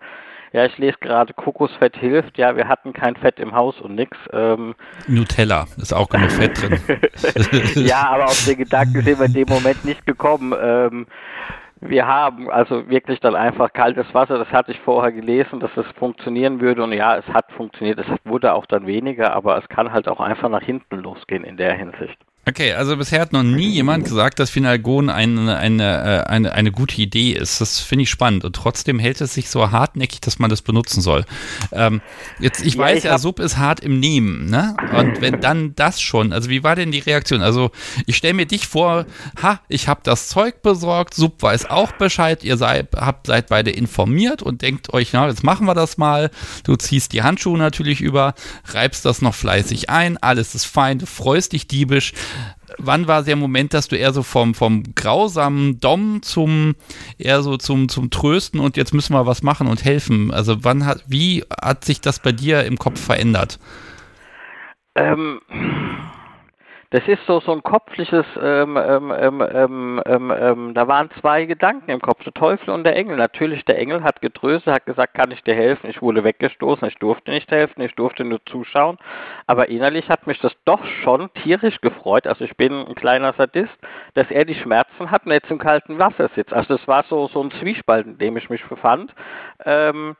Ja, ich lese gerade, Kokosfett hilft. Ja, wir hatten kein Fett im Haus und nix. Ähm, Nutella, ist auch genug Fett drin. ja, aber auf den Gedanken sind wir in dem Moment nicht gekommen. Ähm, wir haben also wirklich dann einfach kaltes Wasser, das hatte ich vorher gelesen, dass es funktionieren würde und ja, es hat funktioniert, es wurde auch dann weniger, aber es kann halt auch einfach nach hinten losgehen in der Hinsicht. Okay, also bisher hat noch nie jemand gesagt, dass Finalgon eine, eine, äh, eine, eine gute Idee ist. Das finde ich spannend. Und trotzdem hält es sich so hartnäckig, dass man das benutzen soll. Ähm, jetzt, ich ja, weiß ich ja, Sub ist hart im Nehmen, ne? Und wenn dann das schon, also wie war denn die Reaktion? Also ich stelle mir dich vor, ha, ich habe das Zeug besorgt, Sub weiß auch Bescheid, ihr seid, habt, seid beide informiert und denkt euch, na, jetzt machen wir das mal. Du ziehst die Handschuhe natürlich über, reibst das noch fleißig ein, alles ist fein, du freust dich diebisch wann war der Moment, dass du eher so vom, vom grausamen Dom zum eher so zum, zum Trösten und jetzt müssen wir was machen und helfen? Also wann hat, wie hat sich das bei dir im Kopf verändert? Ähm, das ist so, so ein kopfliches, ähm, ähm, ähm, ähm, da waren zwei Gedanken im Kopf, der Teufel und der Engel. Natürlich, der Engel hat getröstet, hat gesagt, kann ich dir helfen? Ich wurde weggestoßen, ich durfte nicht helfen, ich durfte nur zuschauen. Aber innerlich hat mich das doch schon tierisch gefreut, also ich bin ein kleiner Sadist, dass er die Schmerzen hat und jetzt im kalten Wasser sitzt. Also das war so, so ein Zwiespalt, in dem ich mich befand. Ähm,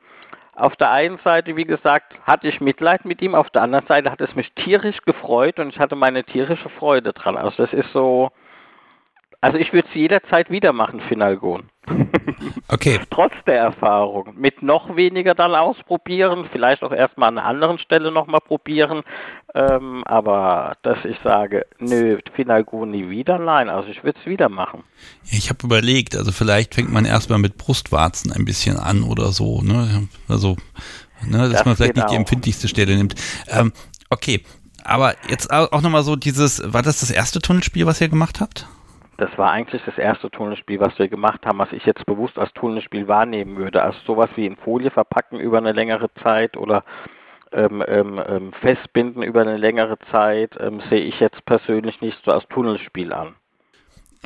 auf der einen Seite, wie gesagt, hatte ich Mitleid mit ihm, auf der anderen Seite hat es mich tierisch gefreut und ich hatte meine tierische Freude dran. Also das ist so, also ich würde es jederzeit wieder machen, Finalgon. Okay. Trotz der Erfahrung. Mit noch weniger dann ausprobieren, vielleicht auch erstmal an einer anderen Stelle nochmal probieren. Ähm, aber dass ich sage, nö, Finalgon nie wieder, nein, also ich würde es wieder machen. Ja, ich habe überlegt, also vielleicht fängt man erstmal mit Brustwarzen ein bisschen an oder so, ne? Also, ne, dass das man vielleicht nicht die empfindlichste Stelle nimmt. Ähm, okay, aber jetzt auch nochmal so dieses, war das das erste Tunnelspiel, was ihr gemacht habt? Das war eigentlich das erste Tunnelspiel, was wir gemacht haben, was ich jetzt bewusst als Tunnelspiel wahrnehmen würde. Also sowas wie in Folie verpacken über eine längere Zeit oder ähm, ähm, ähm festbinden über eine längere Zeit ähm, sehe ich jetzt persönlich nicht so als Tunnelspiel an.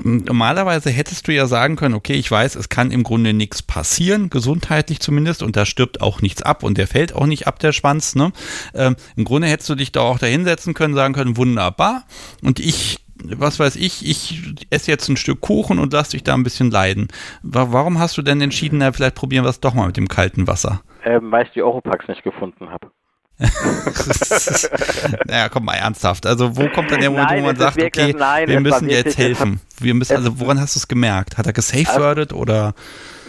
Normalerweise hättest du ja sagen können, okay, ich weiß, es kann im Grunde nichts passieren, gesundheitlich zumindest, und da stirbt auch nichts ab und der fällt auch nicht ab, der Schwanz. Ne? Ähm, Im Grunde hättest du dich da auch da hinsetzen können, sagen können, wunderbar, und ich was weiß ich, ich esse jetzt ein Stück Kuchen und lass dich da ein bisschen leiden. Warum hast du denn entschieden, na, vielleicht probieren wir es doch mal mit dem kalten Wasser? Ähm, weil ich die Europax nicht gefunden habe. naja, komm mal ernsthaft. Also wo kommt dann der Moment, nein, wo man sagt, wirklich, okay, nein, wir müssen dir jetzt helfen? Wir müssen, also woran hast du es gemerkt? Hat er gesafewordet also, oder?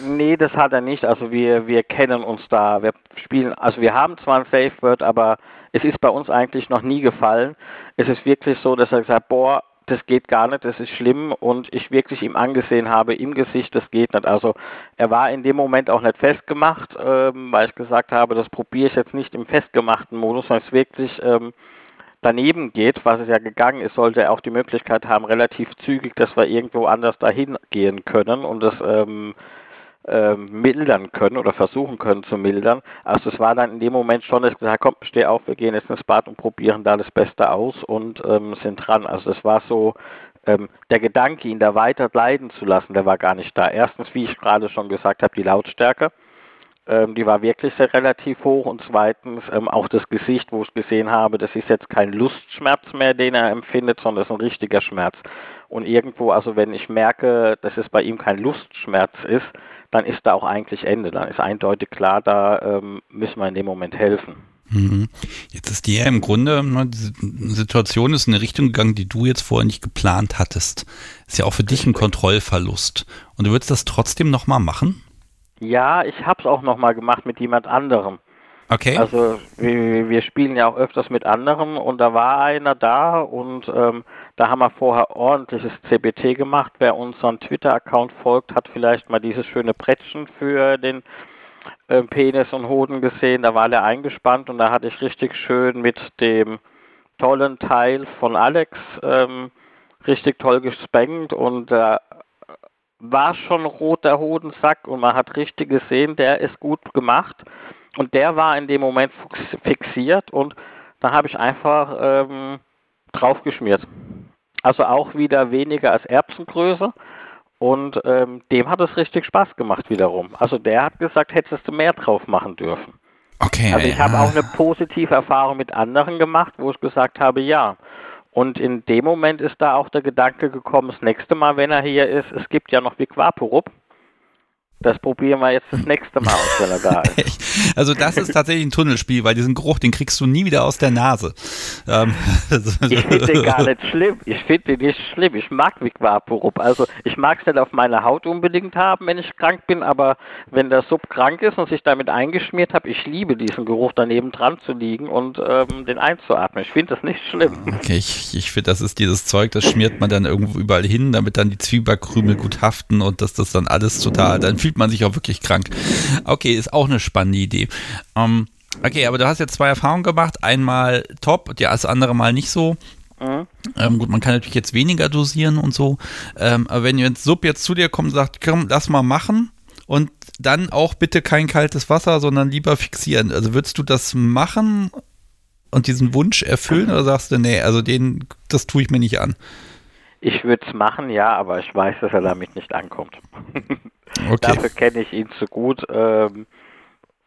Nee, das hat er nicht. Also wir, wir kennen uns da. Wir spielen, also wir haben zwar ein Safeword, aber es ist bei uns eigentlich noch nie gefallen. Es ist wirklich so, dass er gesagt, boah, das geht gar nicht, das ist schlimm und ich wirklich ihm angesehen habe im Gesicht, das geht nicht. Also er war in dem Moment auch nicht festgemacht, ähm, weil ich gesagt habe, das probiere ich jetzt nicht im festgemachten Modus, weil es wirklich ähm, daneben geht, was es ja gegangen ist, sollte er auch die Möglichkeit haben, relativ zügig, dass wir irgendwo anders dahin gehen können und das ähm, äh, mildern können oder versuchen können zu mildern. Also es war dann in dem Moment schon, dass ich gesagt habe, komm, steh auf, wir gehen jetzt ins Bad und probieren da das Beste aus und ähm, sind dran. Also es war so, ähm, der Gedanke, ihn da weiter leiden zu lassen, der war gar nicht da. Erstens, wie ich gerade schon gesagt habe, die Lautstärke. Ähm, die war wirklich sehr relativ hoch und zweitens ähm, auch das Gesicht, wo ich gesehen habe, das ist jetzt kein Lustschmerz mehr, den er empfindet, sondern das ist ein richtiger Schmerz. Und irgendwo, also wenn ich merke, dass es bei ihm kein Lustschmerz ist, dann ist da auch eigentlich Ende. Dann ist eindeutig klar, da ähm, müssen wir in dem Moment helfen. Mhm. Jetzt ist die ja im Grunde, ne, die Situation ist in eine Richtung gegangen, die du jetzt vorher nicht geplant hattest. Ist ja auch für dich ein Kontrollverlust. Und du würdest das trotzdem nochmal machen? Ja, ich habe es auch nochmal gemacht mit jemand anderem. Okay. Also wir, wir, spielen ja auch öfters mit anderen und da war einer da und ähm, da haben wir vorher ordentliches CBT gemacht. Wer unseren Twitter-Account folgt, hat vielleicht mal dieses schöne Brettchen für den äh, Penis und Hoden gesehen. Da war der eingespannt und da hatte ich richtig schön mit dem tollen Teil von Alex ähm, richtig toll gespengt und äh, war schon rot der Hodensack und man hat richtig gesehen, der ist gut gemacht. Und der war in dem Moment fixiert und da habe ich einfach ähm, draufgeschmiert. Also auch wieder weniger als Erbsengröße. Und ähm, dem hat es richtig Spaß gemacht wiederum. Also der hat gesagt, hättest du mehr drauf machen dürfen. Okay. Also ich ja. habe auch eine positive Erfahrung mit anderen gemacht, wo ich gesagt habe, ja. Und in dem Moment ist da auch der Gedanke gekommen, das nächste Mal, wenn er hier ist, es gibt ja noch Viquaporup. Das probieren wir jetzt das nächste Mal aus, wenn er da ist. also das ist tatsächlich ein Tunnelspiel, weil diesen Geruch, den kriegst du nie wieder aus der Nase. Ähm, ich finde den gar nicht schlimm. Ich finde den nicht schlimm. Ich mag Vaporup. Also ich mag es nicht auf meiner Haut unbedingt haben, wenn ich krank bin, aber wenn der Sub krank ist und sich damit eingeschmiert habe, ich liebe diesen Geruch daneben dran zu liegen und ähm, den einzuatmen. Ich finde das nicht schlimm. Okay, ich, ich finde, das ist dieses Zeug, das schmiert man dann irgendwo überall hin, damit dann die Zwiebackkrümel gut haften und dass das dann alles total, dann fühlt man sich auch wirklich krank. Okay, ist auch eine spannende Idee. Ähm, okay, aber du hast jetzt zwei Erfahrungen gemacht. Einmal top, das andere Mal nicht so. Mhm. Ähm, gut, man kann natürlich jetzt weniger dosieren und so. Ähm, aber wenn jetzt Sub jetzt zu dir kommt und sagt, komm, lass mal machen und dann auch bitte kein kaltes Wasser, sondern lieber fixieren. Also würdest du das machen und diesen Wunsch erfüllen oder sagst du, nee, also den, das tue ich mir nicht an? Ich würde es machen, ja, aber ich weiß, dass er damit nicht ankommt. Okay. Dafür kenne ich ihn zu gut. Ähm,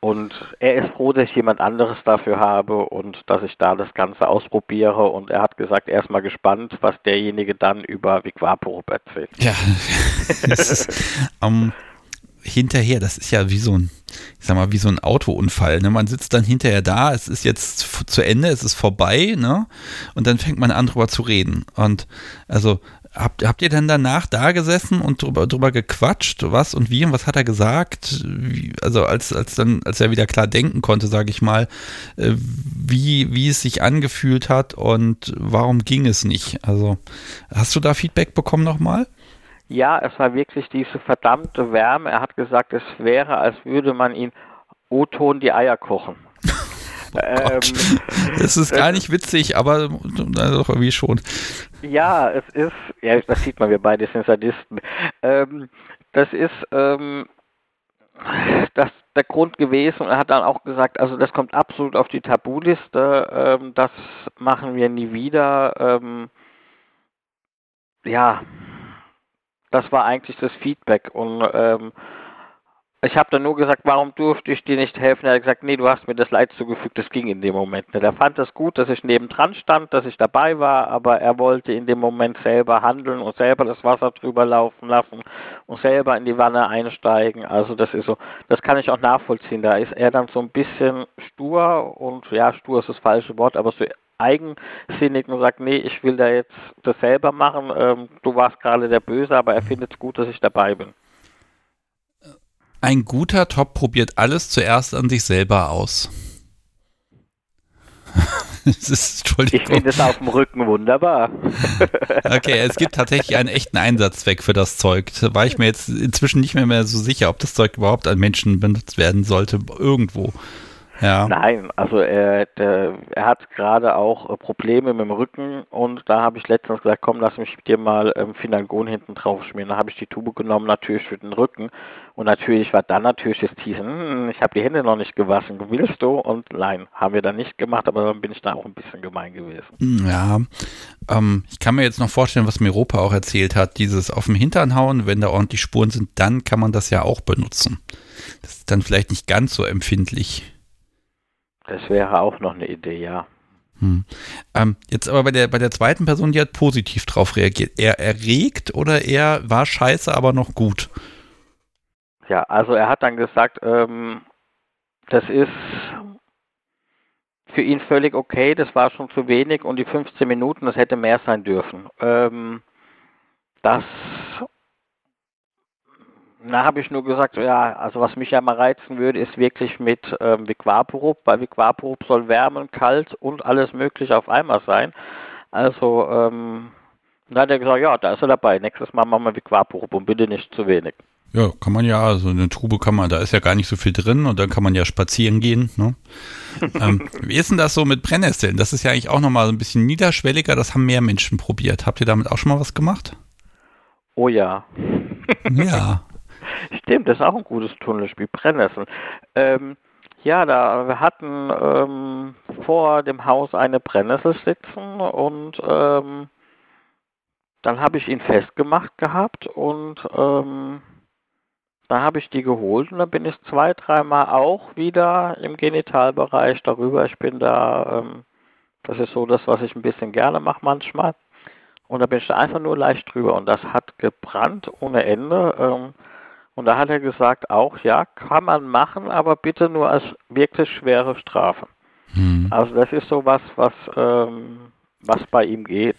und er ist froh, dass ich jemand anderes dafür habe und dass ich da das Ganze ausprobiere. Und er hat gesagt, er ist mal gespannt, was derjenige dann über Viquaporub erzählt. Ja, ist, um, ähm, hinterher, das ist ja wie so ein, ich sag mal, wie so ein Autounfall. Ne? Man sitzt dann hinterher da, es ist jetzt zu Ende, es ist vorbei, ne? Und dann fängt man an, drüber zu reden. Und also habt, habt ihr denn danach da gesessen und drüber, drüber gequatscht, was und wie und was hat er gesagt? Wie, also als, als dann, als er wieder klar denken konnte, sage ich mal, äh, wie, wie es sich angefühlt hat und warum ging es nicht? Also hast du da Feedback bekommen nochmal? Ja, es war wirklich diese verdammte Wärme. Er hat gesagt, es wäre, als würde man ihn O-Ton die Eier kochen. Oh ähm, das ist gar nicht witzig, aber also irgendwie schon. Ja, es ist, ja, das sieht man, wir beide sind Sadisten. Ähm, das ist ähm, das der Grund gewesen. Er hat dann auch gesagt, also das kommt absolut auf die Tabuliste, ähm, das machen wir nie wieder. Ähm, ja, das war eigentlich das Feedback und ähm, ich habe dann nur gesagt, warum durfte ich dir nicht helfen? Er hat gesagt, nee, du hast mir das Leid zugefügt, das ging in dem Moment nicht. Er fand es gut, dass ich nebendran stand, dass ich dabei war, aber er wollte in dem Moment selber handeln und selber das Wasser drüber laufen lassen und selber in die Wanne einsteigen. Also das ist so, das kann ich auch nachvollziehen. Da ist er dann so ein bisschen stur und ja, stur ist das falsche Wort, aber so eigensinnig und sagt, nee, ich will da jetzt das selber machen. Ähm, du warst gerade der Böse, aber er findet es gut, dass ich dabei bin. Ein guter Top probiert alles zuerst an sich selber aus. ist, ich finde es auf dem Rücken wunderbar. okay, es gibt tatsächlich einen echten Einsatzzweck für das Zeug. Da war ich mir jetzt inzwischen nicht mehr, mehr so sicher, ob das Zeug überhaupt an Menschen benutzt werden sollte, irgendwo. Ja. Nein, also er, der, er hat gerade auch äh, Probleme mit dem Rücken und da habe ich letztens gesagt, komm, lass mich dir mal ähm, Finalgon hinten drauf schmieren. Da habe ich die Tube genommen, natürlich für den Rücken und natürlich war dann natürlich das Teasen, hm, ich habe die Hände noch nicht gewaschen, willst du? Und nein, haben wir dann nicht gemacht, aber dann bin ich da auch ein bisschen gemein gewesen. Hm, ja, ähm, ich kann mir jetzt noch vorstellen, was Miropa auch erzählt hat, dieses auf dem Hintern hauen, wenn da ordentlich Spuren sind, dann kann man das ja auch benutzen. Das ist dann vielleicht nicht ganz so empfindlich. Das wäre auch noch eine Idee, ja. Hm. Ähm, jetzt aber bei der, bei der zweiten Person, die hat positiv drauf reagiert. Er erregt oder er war scheiße, aber noch gut? Ja, also er hat dann gesagt, ähm, das ist für ihn völlig okay, das war schon zu wenig und die 15 Minuten, das hätte mehr sein dürfen. Ähm, das na, habe ich nur gesagt, ja, also was mich ja mal reizen würde, ist wirklich mit ähm, Viquaporub. Bei Viquaporub soll wärmen, kalt und alles mögliche auf einmal sein. Also, ähm, dann hat er gesagt, ja, da ist er dabei. Nächstes Mal machen wir Viquaporub und bitte nicht zu wenig. Ja, kann man ja, also eine Trube kann man, da ist ja gar nicht so viel drin und dann kann man ja spazieren gehen. Ne? ähm, wie ist denn das so mit Brennnesseln? Das ist ja eigentlich auch nochmal so ein bisschen niederschwelliger, das haben mehr Menschen probiert. Habt ihr damit auch schon mal was gemacht? Oh ja. ja. Stimmt, das ist auch ein gutes Tunnelspiel, Brennnesseln. Ähm, ja, da wir hatten ähm, vor dem Haus eine Brennnessel sitzen und ähm, dann habe ich ihn festgemacht gehabt und ähm, dann habe ich die geholt und dann bin ich zwei, dreimal auch wieder im Genitalbereich darüber. Ich bin da, ähm, das ist so das, was ich ein bisschen gerne mache manchmal. Und da bin ich da einfach nur leicht drüber und das hat gebrannt ohne Ende. Ähm, und da hat er gesagt, auch ja, kann man machen, aber bitte nur als wirklich schwere Strafe. Hm. Also das ist so was, was, ähm, was bei ihm geht.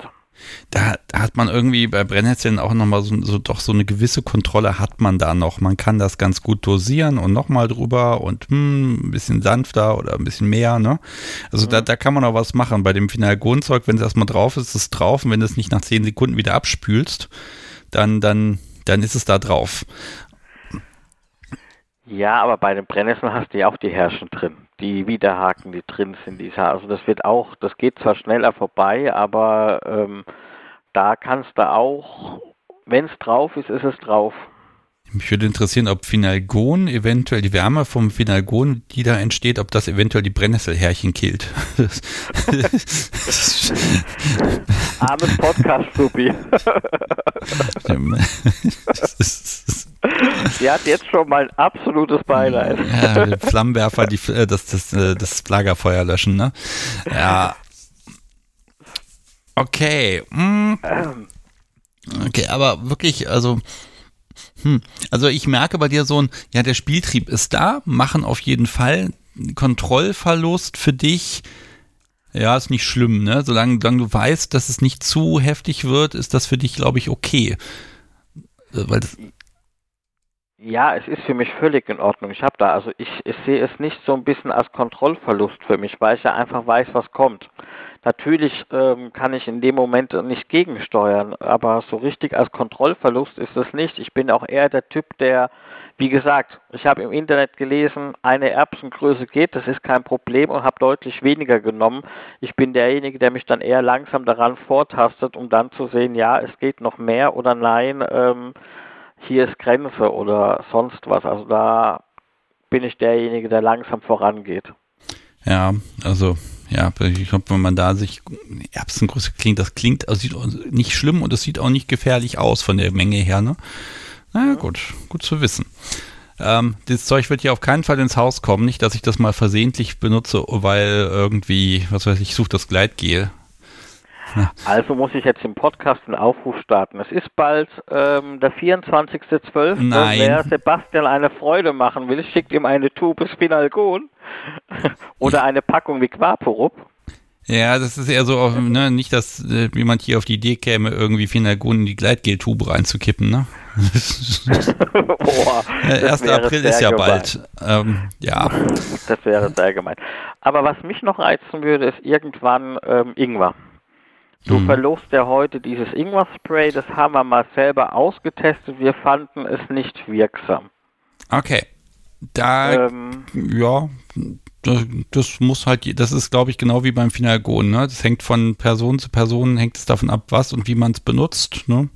Da, da, hat man irgendwie bei Brennnesseln auch nochmal so, so, doch so eine gewisse Kontrolle hat man da noch. Man kann das ganz gut dosieren und nochmal drüber und hm, ein bisschen sanfter oder ein bisschen mehr, ne? Also mhm. da, da kann man auch was machen. Bei dem Finalgonzeug, wenn es erstmal drauf ist, ist es drauf und wenn du es nicht nach zehn Sekunden wieder abspülst, dann, dann, dann ist es da drauf. Ja, aber bei den Brennnesseln hast du ja auch die Herrschen drin, die Widerhaken, die drin sind. Die, also das wird auch, das geht zwar schneller vorbei, aber ähm, da kannst du auch, wenn es drauf ist, ist es drauf. Mich würde interessieren, ob Finalgon eventuell die Wärme vom Finalgon, die da entsteht, ob das eventuell die Brennnesselhärchen killt. Armes Podcast-Supi. Sie hat jetzt schon mal ein absolutes Beileid. Ja, Flammenwerfer, die, äh, das, das, äh, das Lagerfeuer löschen, ne? Ja. Okay. Mm. Okay, aber wirklich, also hm. Also ich merke bei dir so ein, ja, der Spieltrieb ist da, machen auf jeden Fall Kontrollverlust für dich. Ja, ist nicht schlimm, ne? Solange, solange du weißt, dass es nicht zu heftig wird, ist das für dich, glaube ich, okay. Weil das ja, es ist für mich völlig in Ordnung. Ich habe da, also ich, ich sehe es nicht so ein bisschen als Kontrollverlust für mich, weil ich ja einfach weiß, was kommt. Natürlich ähm, kann ich in dem Moment nicht gegensteuern, aber so richtig als Kontrollverlust ist es nicht. Ich bin auch eher der Typ, der, wie gesagt, ich habe im Internet gelesen, eine Erbsengröße geht, das ist kein Problem und habe deutlich weniger genommen. Ich bin derjenige, der mich dann eher langsam daran vortastet, um dann zu sehen, ja, es geht noch mehr oder nein, ähm, hier ist Grenze oder sonst was. Also da bin ich derjenige, der langsam vorangeht. Ja, also ja, ich glaube, wenn man da sich Erbsengröße klingt, das klingt, also sieht nicht schlimm und es sieht auch nicht gefährlich aus von der Menge her, ne? Naja, gut, gut zu wissen. Ähm, das Zeug wird hier auf keinen Fall ins Haus kommen. Nicht, dass ich das mal versehentlich benutze, weil irgendwie, was weiß ich, ich suche das Gleitgel. Also muss ich jetzt im Podcast einen Aufruf starten. Es ist bald ähm, der 24.12. Nein. Wer Sebastian eine Freude machen will, schickt ihm eine Tube Spinalgon oder eine Packung wie Quaporup. Ja, das ist eher so, ne, nicht, dass äh, jemand hier auf die Idee käme, irgendwie Finalgon in die Gleitgeltube reinzukippen, ne? Boah, 1. April ist ja gemein. bald. Ähm, ja. Das wäre sehr gemein. Aber was mich noch reizen würde, ist irgendwann ähm, Ingwer. Du hm. verlust ja heute dieses Ingwer-Spray, das haben wir mal selber ausgetestet. Wir fanden es nicht wirksam. Okay. Da, ähm, ja, das, das, muss halt, das ist, glaube ich, genau wie beim Finalgon, ne? Das hängt von Person zu Person, hängt es davon ab, was und wie man es benutzt, ne?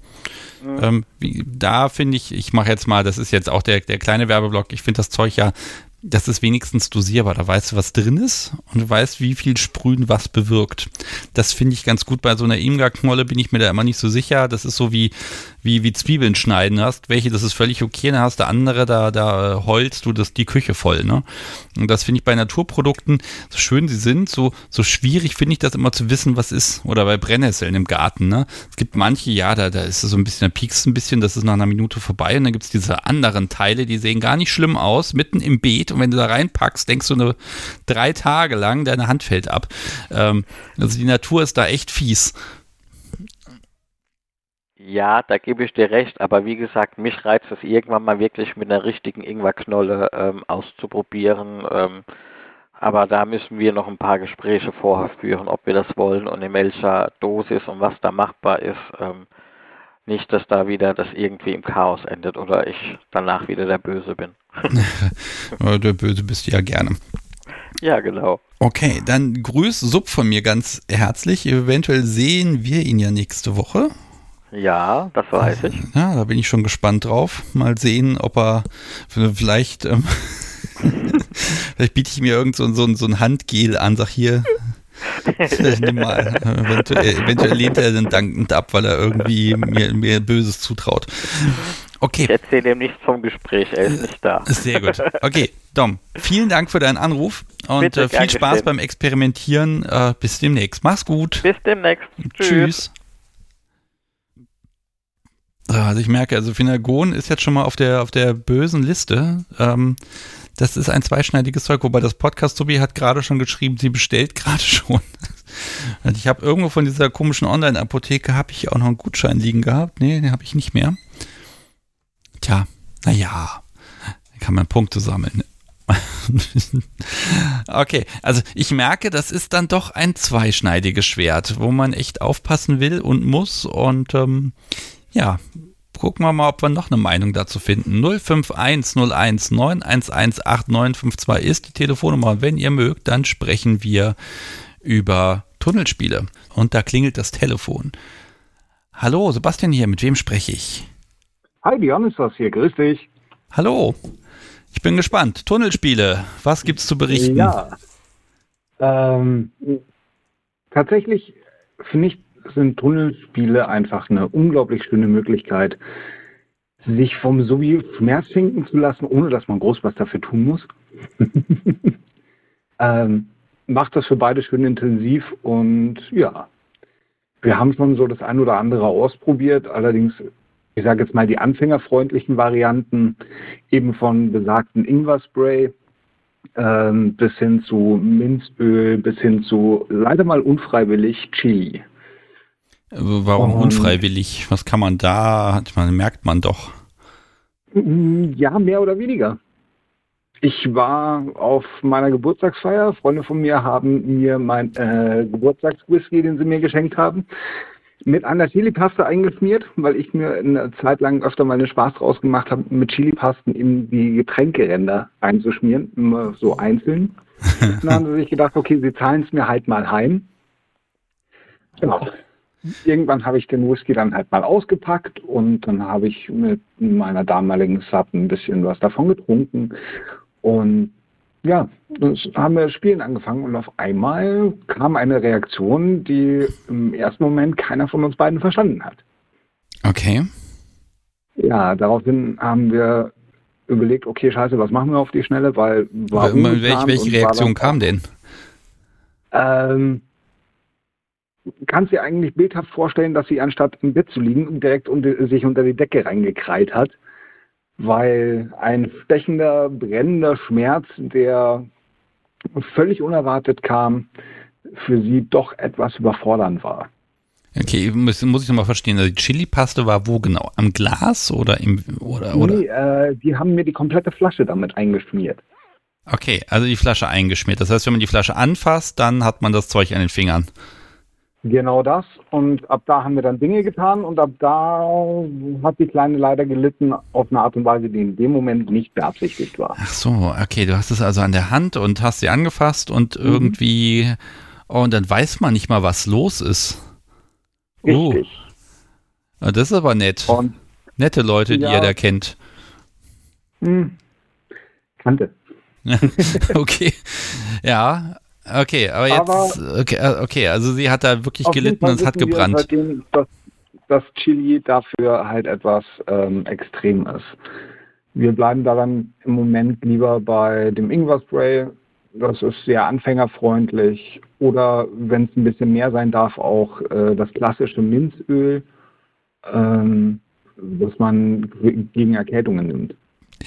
Mhm. Ähm, wie, da finde ich, ich mache jetzt mal, das ist jetzt auch der, der kleine Werbeblock, ich finde das Zeug ja das ist wenigstens dosierbar. Da weißt du, was drin ist und du weißt, wie viel Sprühen was bewirkt. Das finde ich ganz gut. Bei so einer Imga-Knolle bin ich mir da immer nicht so sicher. Das ist so wie, wie, wie Zwiebeln schneiden hast. Welche, das ist völlig okay. Dann hast du andere, da, da heulst du das, die Küche voll. Ne? Und das finde ich bei Naturprodukten, so schön sie sind, so, so schwierig finde ich das immer zu wissen, was ist. Oder bei Brennnesseln im Garten. Ne? Es gibt manche, ja, da, da ist es so ein bisschen, da piekst ein bisschen, das ist nach einer Minute vorbei. Und dann gibt es diese anderen Teile, die sehen gar nicht schlimm aus, mitten im Beet und wenn du da reinpackst, denkst du eine, drei Tage lang, deine Hand fällt ab. Ähm, also die Natur ist da echt fies. Ja, da gebe ich dir recht, aber wie gesagt, mich reizt es irgendwann mal wirklich mit einer richtigen Ingwerknolle ähm, auszuprobieren. Ähm, aber da müssen wir noch ein paar Gespräche vorher führen, ob wir das wollen und in welcher Dosis und was da machbar ist. Ähm, nicht, dass da wieder das irgendwie im Chaos endet oder ich danach wieder der Böse bin. der Böse bist du ja gerne. Ja, genau. Okay, dann grüß Sub von mir ganz herzlich. Eventuell sehen wir ihn ja nächste Woche. Ja, das weiß ich. Ja, da bin ich schon gespannt drauf. Mal sehen, ob er vielleicht, ähm, vielleicht biete ich mir irgend so, so, so ein Handgel an, sag hier, Nimm mal. Eventuell, eventuell lehnt er dann dankend ab, weil er irgendwie mir, mir Böses zutraut. Okay. Ich erzähle ihm nichts vom Gespräch, er ist nicht da. Sehr gut. Okay, Dom, vielen Dank für deinen Anruf und Bitte, äh, viel Spaß beim Experimentieren. Äh, bis demnächst. Mach's gut. Bis demnächst. Tschüss. Tschüss. Also ich merke, also Finagon ist jetzt schon mal auf der, auf der bösen Liste. Ähm, das ist ein zweischneidiges Zeug, wobei das Podcast Tobi hat gerade schon geschrieben, sie bestellt gerade schon. Ich habe irgendwo von dieser komischen Online-Apotheke habe ich auch noch einen Gutschein liegen gehabt. Nee, den habe ich nicht mehr. Tja, naja, kann man Punkte sammeln. okay, also ich merke, das ist dann doch ein zweischneidiges Schwert, wo man echt aufpassen will und muss. Und ähm, ja, gucken wir mal, ob wir noch eine Meinung dazu finden. 05101 911 8952 ist die Telefonnummer. Wenn ihr mögt, dann sprechen wir über Tunnelspiele. Und da klingelt das Telefon. Hallo, Sebastian hier, mit wem spreche ich? Hi, Björn ist das hier. Grüß dich. Hallo. Ich bin gespannt. Tunnelspiele, was gibt's zu berichten? Ja. Ähm, tatsächlich finde ich, sind Tunnelspiele einfach eine unglaublich schöne Möglichkeit, sich vom Sowie Schmerz schenken zu lassen, ohne dass man groß was dafür tun muss. ähm, macht das für beide schön intensiv und ja, wir haben schon so das ein oder andere ausprobiert, allerdings, ich sage jetzt mal die anfängerfreundlichen Varianten, eben von besagten Ingwer-Spray ähm, bis hin zu Minzöl, bis hin zu leider mal unfreiwillig Chili. Warum und, unfreiwillig? Was kann man da? Meine, merkt man doch. Ja, mehr oder weniger. Ich war auf meiner Geburtstagsfeier. Freunde von mir haben mir mein äh, Geburtstagswhisky, den sie mir geschenkt haben, mit einer Chili-Paste eingeschmiert, weil ich mir eine Zeit lang öfter mal einen Spaß draus gemacht habe, mit Chili-Pasten in die Getränkeränder einzuschmieren, immer so einzeln. dann haben sie sich gedacht, okay, sie zahlen es mir halt mal heim. Genau. Irgendwann habe ich den Whisky dann halt mal ausgepackt und dann habe ich mit meiner damaligen Sub ein bisschen was davon getrunken und ja, das haben wir Spielen angefangen und auf einmal kam eine Reaktion, die im ersten Moment keiner von uns beiden verstanden hat. Okay. Ja, daraufhin haben wir überlegt, okay, scheiße, was machen wir auf die Schnelle, weil warum welche, welche Reaktion kam denn? Ähm, kannst dir eigentlich bildhaft vorstellen, dass sie anstatt im Bett zu liegen, direkt unter, sich unter die Decke reingekreit hat weil ein stechender, brennender Schmerz, der völlig unerwartet kam, für sie doch etwas überfordernd war. Okay, muss, muss ich nochmal verstehen, also die Chili-Paste war wo genau? Am Glas oder im oder, oder? Nee, äh, die haben mir die komplette Flasche damit eingeschmiert. Okay, also die Flasche eingeschmiert. Das heißt, wenn man die Flasche anfasst, dann hat man das Zeug an den Fingern. Genau das. Und ab da haben wir dann Dinge getan und ab da hat die Kleine leider gelitten auf eine Art und Weise, die in dem Moment nicht beabsichtigt war. Ach so, okay, du hast es also an der Hand und hast sie angefasst und mhm. irgendwie, oh, und dann weiß man nicht mal, was los ist. Richtig. Oh. Das ist aber nett. Und, Nette Leute, ja, die ihr da kennt. Hm. Kannte. okay. Ja, Okay, aber jetzt, aber okay, äh, okay, also sie hat da wirklich gelitten und es hat gebrannt. Seitdem, dass, dass Chili dafür halt etwas ähm, extrem ist. Wir bleiben daran im Moment lieber bei dem Ingwer-Spray. Das ist sehr anfängerfreundlich. Oder wenn es ein bisschen mehr sein darf, auch äh, das klassische Minzöl, ähm, das man gegen Erkältungen nimmt.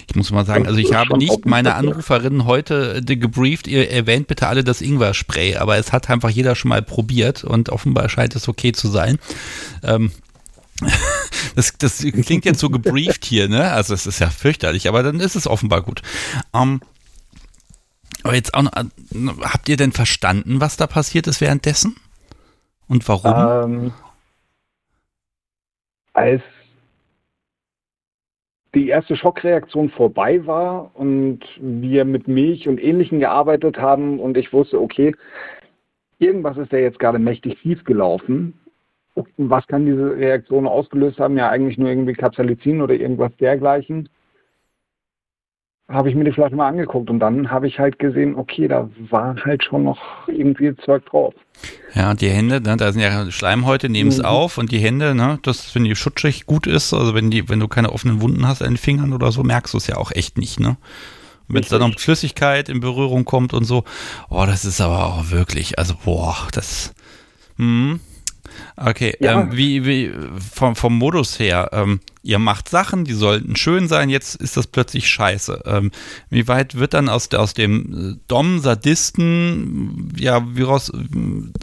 Ich muss mal sagen, also ich habe nicht meine Anruferin heute äh, gebrieft, ihr erwähnt bitte alle das Ingwer-Spray, aber es hat einfach jeder schon mal probiert und offenbar scheint es okay zu sein. Ähm, das, das klingt jetzt so gebrieft hier, ne? Also es ist ja fürchterlich, aber dann ist es offenbar gut. Ähm, aber jetzt auch noch, äh, habt ihr denn verstanden, was da passiert ist währenddessen? Und warum? Ähm, als die erste Schockreaktion vorbei war und wir mit Milch und Ähnlichem gearbeitet haben und ich wusste, okay, irgendwas ist da jetzt gerade mächtig schief gelaufen. Was kann diese Reaktion ausgelöst haben? Ja, eigentlich nur irgendwie Capsalicin oder irgendwas dergleichen habe ich mir die Flasche mal angeguckt und dann habe ich halt gesehen, okay, da war halt schon noch irgendwie Zeug drauf. Ja, die Hände, ne, da sind ja Schleimhäute, nehmen es mhm. auf und die Hände, ne, das, wenn die schutschig gut ist, also wenn die, wenn du keine offenen Wunden hast an den Fingern oder so, merkst du es ja auch echt nicht, ne? Wenn es dann noch mit Flüssigkeit in Berührung kommt und so, oh, das ist aber auch wirklich, also boah, das, hm, Okay, ja. ähm, wie, wie vom, vom Modus her, ähm, ihr macht Sachen, die sollten schön sein, jetzt ist das plötzlich scheiße. Ähm, wie weit wird dann aus, aus dem äh, Dom-Sadisten, ja, wie raus,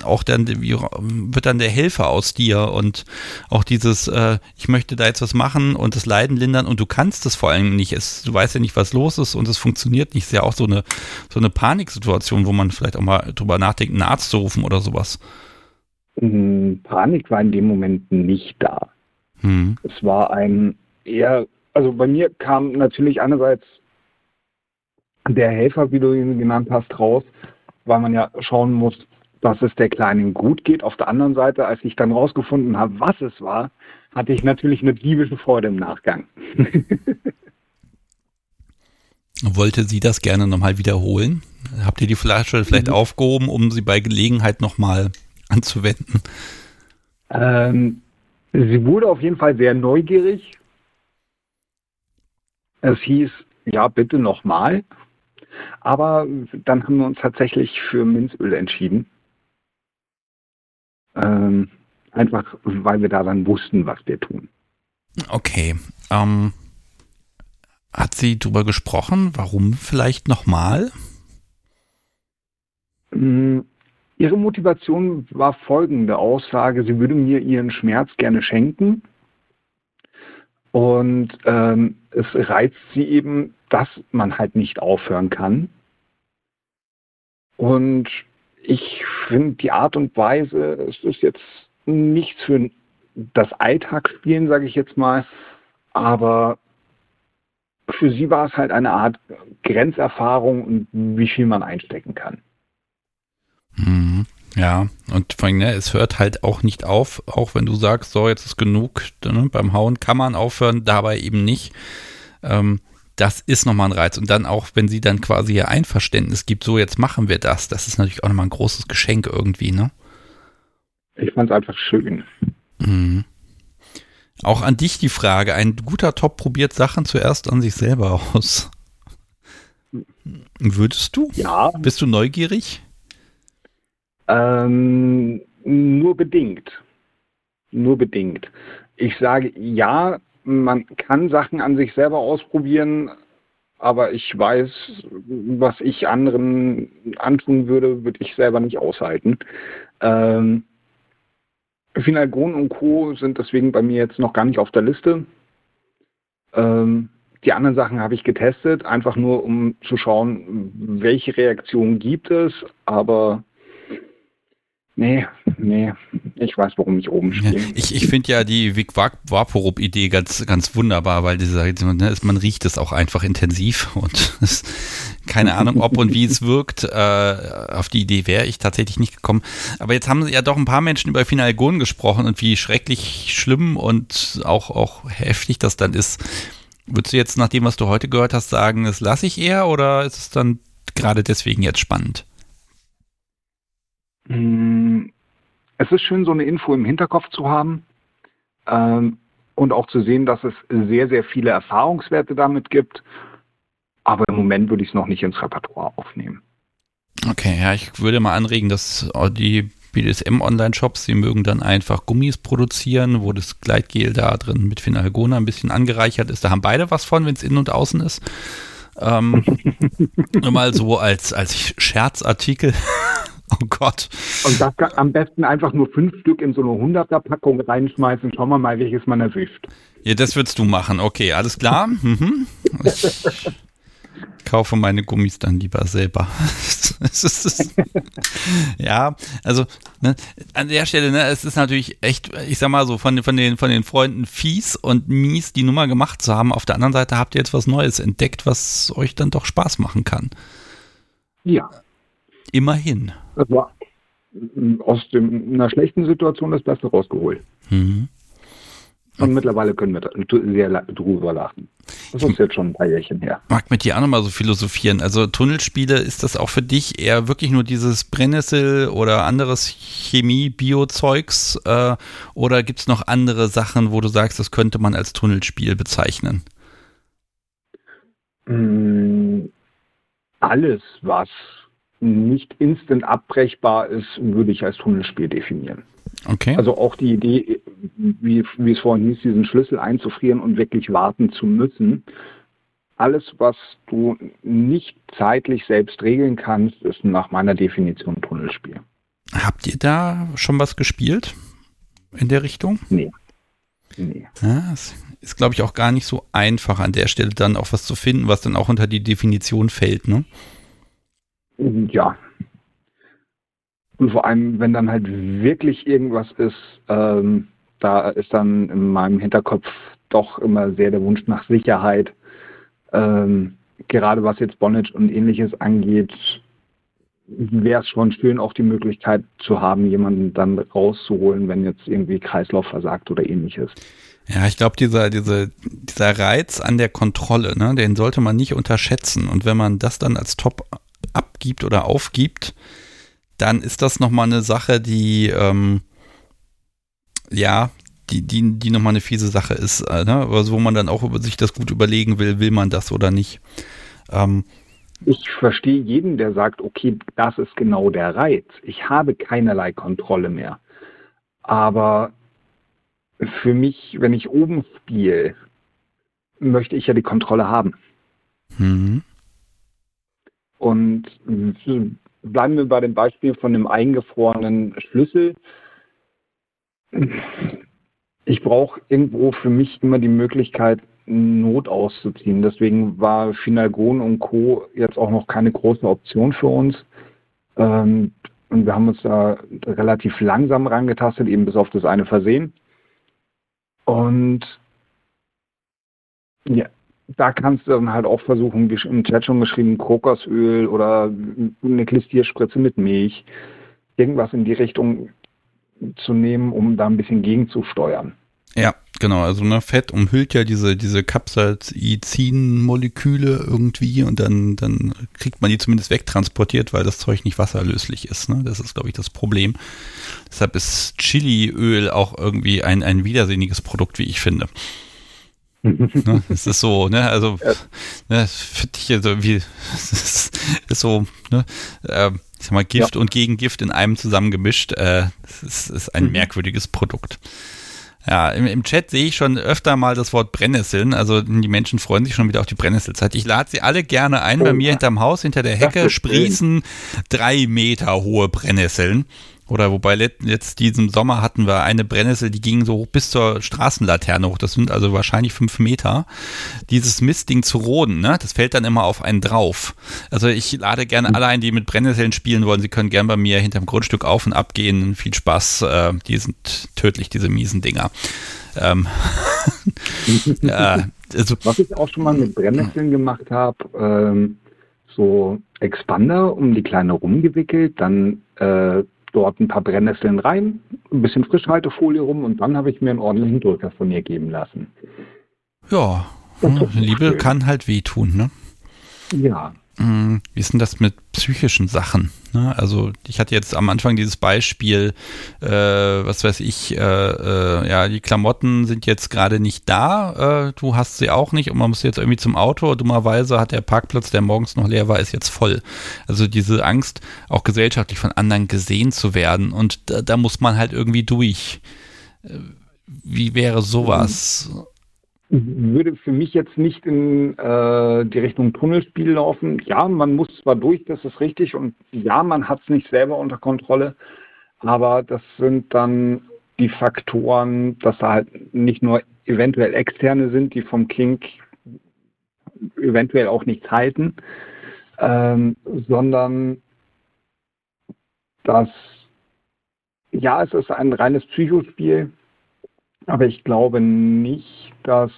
auch dann, wie wird dann der Helfer aus dir und auch dieses, äh, ich möchte da jetzt was machen und das Leiden lindern und du kannst es vor allem nicht, es, du weißt ja nicht, was los ist und es funktioniert nicht. Ist ja auch so eine, so eine Paniksituation, wo man vielleicht auch mal drüber nachdenkt, einen Arzt zu rufen oder sowas. Panik war in dem Moment nicht da. Mhm. Es war ein eher, also bei mir kam natürlich einerseits der Helfer, wie du ihn genannt hast, raus, weil man ja schauen muss, dass es der Kleinen gut geht. Auf der anderen Seite, als ich dann rausgefunden habe, was es war, hatte ich natürlich eine diebische Freude im Nachgang. Wollte sie das gerne nochmal wiederholen? Habt ihr die Flasche vielleicht mhm. aufgehoben, um sie bei Gelegenheit nochmal anzuwenden? Ähm, sie wurde auf jeden Fall sehr neugierig. Es hieß, ja, bitte nochmal. Aber dann haben wir uns tatsächlich für Minzöl entschieden. Ähm, einfach, weil wir da dann wussten, was wir tun. Okay. Ähm, hat sie darüber gesprochen? Warum vielleicht nochmal? Mm, ihre Motivation war folgende Aussage, sie würde mir ihren Schmerz gerne schenken. Und ähm, es reizt sie eben, dass man halt nicht aufhören kann. Und ich finde die Art und Weise, es ist jetzt nichts für das Alltagsspielen, sage ich jetzt mal, aber für sie war es halt eine Art Grenzerfahrung und wie viel man einstecken kann. Mhm. Ja, und vor allem, ne, es hört halt auch nicht auf, auch wenn du sagst, so, jetzt ist genug, ne, beim Hauen kann man aufhören, dabei eben nicht. Ähm, das ist nochmal ein Reiz. Und dann auch, wenn sie dann quasi ihr Einverständnis gibt, so jetzt machen wir das, das ist natürlich auch nochmal ein großes Geschenk irgendwie, ne? Ich fand es einfach schön. Mhm. Auch an dich die Frage, ein guter Top probiert Sachen zuerst an sich selber aus. Würdest du? Ja. Bist du neugierig? Ähm, nur bedingt. Nur bedingt. Ich sage ja, man kann Sachen an sich selber ausprobieren, aber ich weiß, was ich anderen antun würde, würde ich selber nicht aushalten. Ähm, Finalgon und Co. sind deswegen bei mir jetzt noch gar nicht auf der Liste. Ähm, die anderen Sachen habe ich getestet, einfach nur um zu schauen, welche Reaktionen gibt es, aber Nee, nee, ich weiß, warum ich oben stehe. Ja, ich ich finde ja die Vic Vaporub-Idee ganz, ganz wunderbar, weil dieser, ne, man riecht es auch einfach intensiv und keine Ahnung, ob und wie es wirkt. Äh, auf die Idee wäre ich tatsächlich nicht gekommen. Aber jetzt haben ja doch ein paar Menschen über Finalgon gesprochen und wie schrecklich schlimm und auch, auch heftig das dann ist. Würdest du jetzt nach dem, was du heute gehört hast, sagen, das lasse ich eher oder ist es dann gerade deswegen jetzt spannend? Mm, es ist schön, so eine Info im Hinterkopf zu haben ähm, und auch zu sehen, dass es sehr, sehr viele Erfahrungswerte damit gibt. Aber im Moment würde ich es noch nicht ins Repertoire aufnehmen. Okay, ja, ich würde mal anregen, dass die BDSM-Online-Shops, sie mögen dann einfach Gummis produzieren, wo das Gleitgel da drin mit Phenalgona ein bisschen angereichert ist. Da haben beide was von, wenn es innen und außen ist. Ähm, nur mal so als, als Scherzartikel. Oh Gott. Und das kann am besten einfach nur fünf Stück in so eine 100er-Packung reinschmeißen. Schauen wir mal, welches man erwischt. Ja, das würdest du machen. Okay, alles klar. Mhm. Ich kaufe meine Gummis dann lieber selber. ja, also ne, an der Stelle, ne, es ist natürlich echt, ich sag mal so, von, von, den, von den Freunden fies und mies die Nummer gemacht zu haben. Auf der anderen Seite habt ihr jetzt was Neues entdeckt, was euch dann doch Spaß machen kann. Ja. Immerhin. Das war aus dem, einer schlechten Situation das Beste rausgeholt. Mhm. Und mittlerweile können wir da sehr drüber lachen. Das ist jetzt schon ein paar Jährchen her. Mag mit dir auch nochmal so philosophieren. Also Tunnelspiele, ist das auch für dich eher wirklich nur dieses Brennnessel oder anderes Chemie-Bio-Zeugs? Äh, oder gibt es noch andere Sachen, wo du sagst, das könnte man als Tunnelspiel bezeichnen? Mm, alles, was nicht instant abbrechbar ist, würde ich als Tunnelspiel definieren. Okay. Also auch die Idee, wie, wie es vorhin hieß, diesen Schlüssel einzufrieren und wirklich warten zu müssen. Alles, was du nicht zeitlich selbst regeln kannst, ist nach meiner Definition Tunnelspiel. Habt ihr da schon was gespielt in der Richtung? Nee. Nee. Ja, es ist, glaube ich, auch gar nicht so einfach an der Stelle dann auch was zu finden, was dann auch unter die Definition fällt, ne? Ja. Und vor allem, wenn dann halt wirklich irgendwas ist, ähm, da ist dann in meinem Hinterkopf doch immer sehr der Wunsch nach Sicherheit. Ähm, gerade was jetzt Bonnage und ähnliches angeht, wäre es schon schön, auch die Möglichkeit zu haben, jemanden dann rauszuholen, wenn jetzt irgendwie Kreislauf versagt oder ähnliches. Ja, ich glaube, dieser, diese, dieser Reiz an der Kontrolle, ne, den sollte man nicht unterschätzen. Und wenn man das dann als Top abgibt oder aufgibt, dann ist das nochmal eine Sache, die, ähm, ja, die, die, die nochmal eine fiese Sache ist, äh, ne? also wo man dann auch über sich das gut überlegen will, will man das oder nicht. Ähm, ich verstehe jeden, der sagt, okay, das ist genau der Reiz. Ich habe keinerlei Kontrolle mehr. Aber für mich, wenn ich oben spiele, möchte ich ja die Kontrolle haben. Mhm. Und bleiben wir bei dem Beispiel von dem eingefrorenen Schlüssel. Ich brauche irgendwo für mich immer die Möglichkeit, Not auszuziehen. Deswegen war Finalgon und Co. jetzt auch noch keine große Option für uns. Ähm, und wir haben uns da relativ langsam rangetastet, eben bis auf das eine Versehen. Und ja, da kannst du dann halt auch versuchen, wie im Chat schon geschrieben, Kokosöl oder eine Klistierspritze mit Milch, irgendwas in die Richtung zu nehmen, um da ein bisschen gegenzusteuern. Ja, genau. Also ne, Fett umhüllt ja diese, diese Capsaicin-Moleküle irgendwie und dann, dann kriegt man die zumindest wegtransportiert, weil das Zeug nicht wasserlöslich ist. Ne? Das ist, glaube ich, das Problem. Deshalb ist Chiliöl auch irgendwie ein, ein widersinniges Produkt, wie ich finde. Ne, es ist so, ne, also, ja. ne, finde ich also wie, es ist, so, ne, äh, ich sag mal, Gift ja. und Gegengift in einem zusammengemischt, äh, es ist, ist ein mhm. merkwürdiges Produkt. Ja, im, im Chat sehe ich schon öfter mal das Wort Brennnesseln. Also die Menschen freuen sich schon wieder auf die Brennnesselzeit. Ich lade sie alle gerne ein. Oh, Bei mir hinterm Haus, hinter der Hecke, sprießen drei Meter hohe Brennnesseln. Oder wobei jetzt diesen Sommer hatten wir eine Brennnessel, die ging so hoch bis zur Straßenlaterne hoch. Das sind also wahrscheinlich fünf Meter. Dieses Mistding zu roden, ne, das fällt dann immer auf einen drauf. Also ich lade gerne alle ein, die mit Brennnesseln spielen wollen. Sie können gerne bei mir hinterm Grundstück auf und ab gehen. Viel Spaß. Äh, die sind tödlich, diese miesen Dinger. Ähm, äh, also, Was ich auch schon mal mit Brennnesseln gemacht habe, ähm, so Expander um die Kleine rumgewickelt, dann äh, dort ein paar Brennnesseln rein, ein bisschen Frischhaltefolie rum und dann habe ich mir einen ordentlichen Drücker von ihr geben lassen. Ja, Liebe schön. kann halt wehtun, ne? Ja. Mm, wie ist denn das mit psychischen Sachen? Ne? Also ich hatte jetzt am Anfang dieses Beispiel, äh, was weiß ich, äh, äh, ja, die Klamotten sind jetzt gerade nicht da, äh, du hast sie auch nicht und man muss jetzt irgendwie zum Auto. Dummerweise hat der Parkplatz, der morgens noch leer war, ist jetzt voll. Also diese Angst, auch gesellschaftlich von anderen gesehen zu werden und da, da muss man halt irgendwie durch. Äh, wie wäre sowas? Mhm würde für mich jetzt nicht in äh, die Richtung Tunnelspiel laufen. Ja, man muss zwar durch, das ist richtig, und ja, man hat es nicht selber unter Kontrolle, aber das sind dann die Faktoren, dass da halt nicht nur eventuell externe sind, die vom Kink eventuell auch nichts halten, ähm, sondern dass ja, es ist ein reines Psychospiel, aber ich glaube nicht, dass,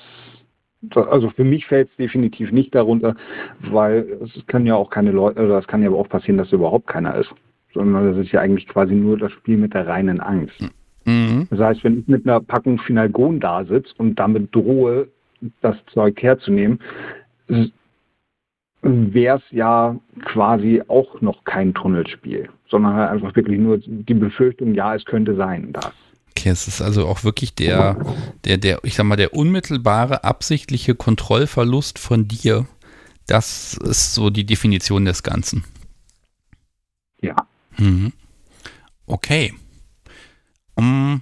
also für mich fällt es definitiv nicht darunter, weil es kann ja auch keine Leute, oder es kann ja aber auch passieren, dass überhaupt keiner ist. Sondern das ist ja eigentlich quasi nur das Spiel mit der reinen Angst. Mhm. Das heißt, wenn ich mit einer Packung Finalgon da sitze und damit drohe, das Zeug herzunehmen, wäre es ja quasi auch noch kein Tunnelspiel, sondern halt einfach wirklich nur die Befürchtung, ja, es könnte sein, das. Okay, es ist also auch wirklich der, der, der, ich sag mal, der unmittelbare, absichtliche Kontrollverlust von dir. Das ist so die Definition des Ganzen. Ja. Mhm. Okay. Um,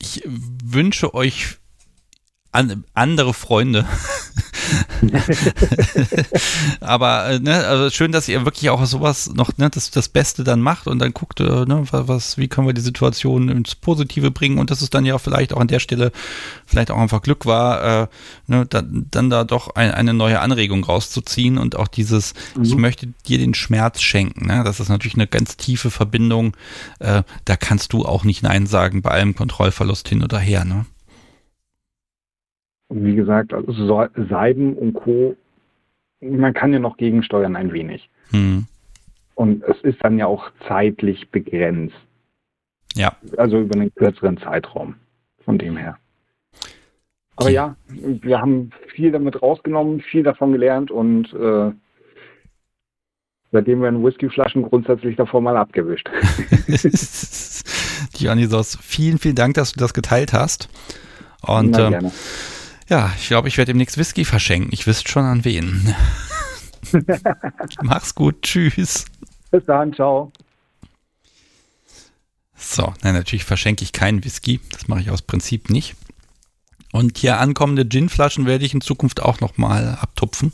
ich wünsche euch an, andere Freunde. Aber äh, ne, also schön, dass ihr wirklich auch sowas noch ne, das, das Beste dann macht und dann guckt, äh, ne, was, wie können wir die Situation ins Positive bringen und dass es dann ja vielleicht auch an der Stelle vielleicht auch einfach Glück war, äh, ne, dann, dann da doch ein, eine neue Anregung rauszuziehen und auch dieses, mhm. ich möchte dir den Schmerz schenken. Ne? Das ist natürlich eine ganz tiefe Verbindung. Äh, da kannst du auch nicht Nein sagen bei allem Kontrollverlust hin oder her. Ne? Und wie gesagt, also Seiden und Co., man kann ja noch gegensteuern ein wenig. Hm. Und es ist dann ja auch zeitlich begrenzt. Ja. Also über einen kürzeren Zeitraum. Von dem her. Aber ja, wir haben viel damit rausgenommen, viel davon gelernt und äh, seitdem werden Whiskyflaschen grundsätzlich davor mal abgewischt. Dionysos, vielen, vielen Dank, dass du das geteilt hast. Und Na, gerne. Ja, ich glaube, ich werde demnächst Whisky verschenken. Ich wüsste schon an wen. Mach's gut, tschüss. Bis dann, ciao. So, nein, natürlich verschenke ich keinen Whisky. Das mache ich aus Prinzip nicht. Und hier ankommende Ginflaschen werde ich in Zukunft auch nochmal abtupfen.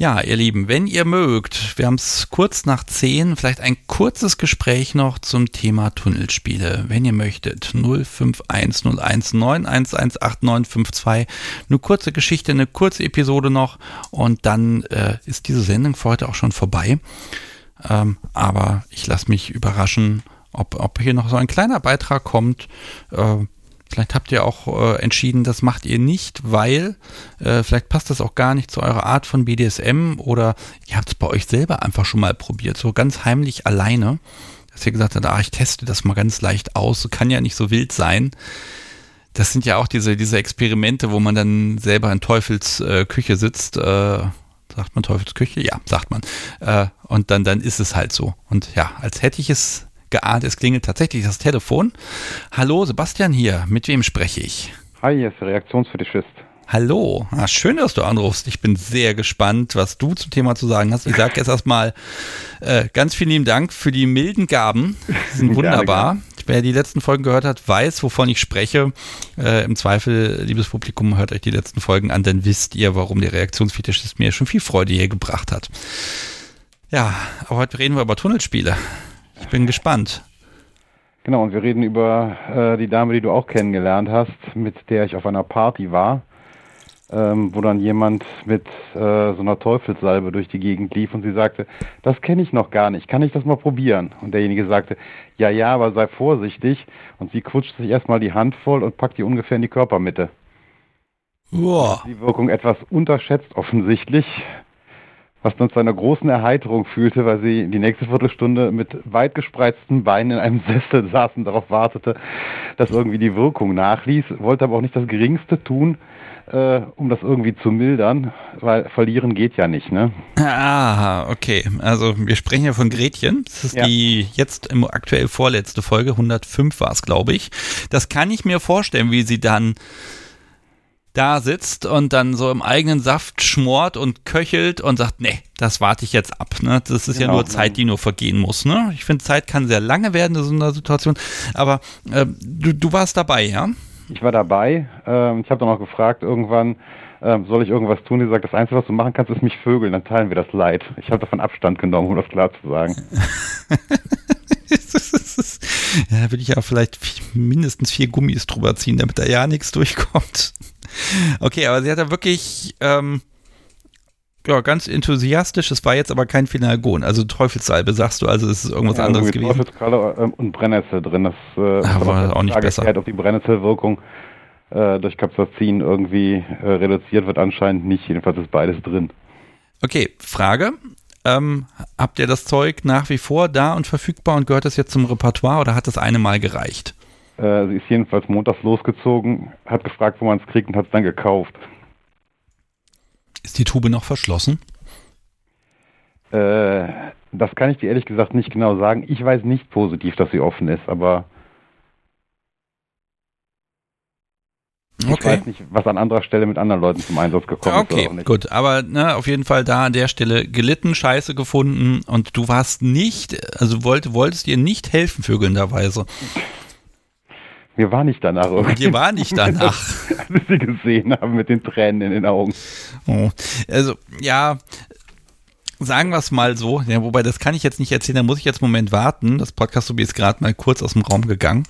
Ja, ihr Lieben, wenn ihr mögt, wir haben es kurz nach 10, vielleicht ein kurzes Gespräch noch zum Thema Tunnelspiele. Wenn ihr möchtet, 051019118952. Eine kurze Geschichte, eine kurze Episode noch und dann äh, ist diese Sendung für heute auch schon vorbei. Ähm, aber ich lasse mich überraschen, ob, ob hier noch so ein kleiner Beitrag kommt. Äh, vielleicht habt ihr auch äh, entschieden, das macht ihr nicht, weil äh, vielleicht passt das auch gar nicht zu eurer Art von BDSM oder ihr habt es bei euch selber einfach schon mal probiert, so ganz heimlich alleine, dass ihr gesagt habt, ah, ich teste das mal ganz leicht aus, kann ja nicht so wild sein. Das sind ja auch diese, diese Experimente, wo man dann selber in Teufels äh, Küche sitzt, äh, sagt man Teufelsküche? Ja, sagt man. Äh, und dann, dann ist es halt so. Und ja, als hätte ich es geahnt, es klingelt tatsächlich das Telefon. Hallo, Sebastian hier. Mit wem spreche ich? Hi, hier ist der Reaktionsfetischist. Hallo, ah, schön, dass du anrufst. Ich bin sehr gespannt, was du zum Thema zu sagen hast. Ich sage jetzt erstmal äh, ganz vielen lieben Dank für die milden Gaben. Die sind wunderbar. Wer die letzten Folgen gehört hat, weiß, wovon ich spreche. Äh, Im Zweifel, liebes Publikum, hört euch die letzten Folgen an, dann wisst ihr, warum der Reaktionsfetischist mir schon viel Freude hier gebracht hat. Ja, aber heute reden wir über Tunnelspiele. Ich bin gespannt. Genau, und wir reden über äh, die Dame, die du auch kennengelernt hast, mit der ich auf einer Party war, ähm, wo dann jemand mit äh, so einer Teufelssalbe durch die Gegend lief und sie sagte, das kenne ich noch gar nicht, kann ich das mal probieren? Und derjenige sagte, ja, ja, aber sei vorsichtig. Und sie quetscht sich erstmal die Hand voll und packt die ungefähr in die Körpermitte. Wow. Die Wirkung etwas unterschätzt offensichtlich, was dann zu einer großen Erheiterung führte, weil sie die nächste Viertelstunde mit weit gespreizten Beinen in einem Sessel saß und darauf wartete, dass irgendwie die Wirkung nachließ, wollte aber auch nicht das Geringste tun, äh, um das irgendwie zu mildern, weil verlieren geht ja nicht, ne? Ah, okay. Also wir sprechen ja von Gretchen. Das ist Ja. die jetzt im aktuell vorletzte Folge, 105 war es, glaube ich. Das kann ich mir vorstellen, wie sie dann da sitzt und dann so im eigenen Saft schmort und köchelt und sagt, nee, das warte ich jetzt ab. Ne? Das ist ja Genau. nur Zeit, die nur vergehen muss. Ne? Ich finde, Zeit kann sehr lange werden in so einer Situation. Aber äh, du, du warst dabei, ja? Ich war dabei. Ähm, ich habe dann auch gefragt irgendwann, ähm, soll ich irgendwas tun? Die sagt, das Einzige, was du machen kannst, ist mich vögeln, dann teilen wir das Leid. Ich habe davon Abstand genommen, um das klar zu sagen. ja, da will ich ja vielleicht vi- mindestens vier Gummis drüber ziehen, damit da ja nichts durchkommt. Okay, aber sie hat da wirklich ähm, ja, ganz enthusiastisch, es war jetzt aber kein Finalgon, also Teufelssalbe, sagst du, also es ist irgendwas Ja, anderes irgendwie gewesen. Teufelskralle ähm, und Brennnessel drin. Das äh, ist war auch nicht besser. ob die Brennnesselwirkung äh, durch Capsaicin irgendwie äh, reduziert wird. Anscheinend nicht. Jedenfalls ist beides drin. Okay, Frage. Ähm, habt ihr das Zeug nach wie vor da und verfügbar und gehört das jetzt zum Repertoire oder hat das eine Mal gereicht? Äh, sie ist jedenfalls montags losgezogen, hat gefragt, wo man es kriegt und hat es dann gekauft. Ist die Tube noch verschlossen? Äh, das kann ich dir ehrlich gesagt nicht genau sagen. Ich weiß nicht positiv, dass sie offen ist, aber ich Okay. weiß nicht, was an anderer Stelle mit anderen Leuten zum Einsatz gekommen ist. Okay, auch nicht. gut. Aber ne, auf jeden Fall da an der Stelle gelitten, Scheiße gefunden und du warst nicht, also wollt, wolltest ihr nicht helfen, vögelnderweise. Mir war nicht danach irgendwie. Dir war nicht danach. als wir sie gesehen haben mit den Tränen in den Augen. Oh. Also, ja, sagen wir es mal so, ja, wobei das kann ich jetzt nicht erzählen, da muss ich jetzt einen Moment warten. Das Podcast-Subi ist gerade mal kurz aus dem Raum gegangen.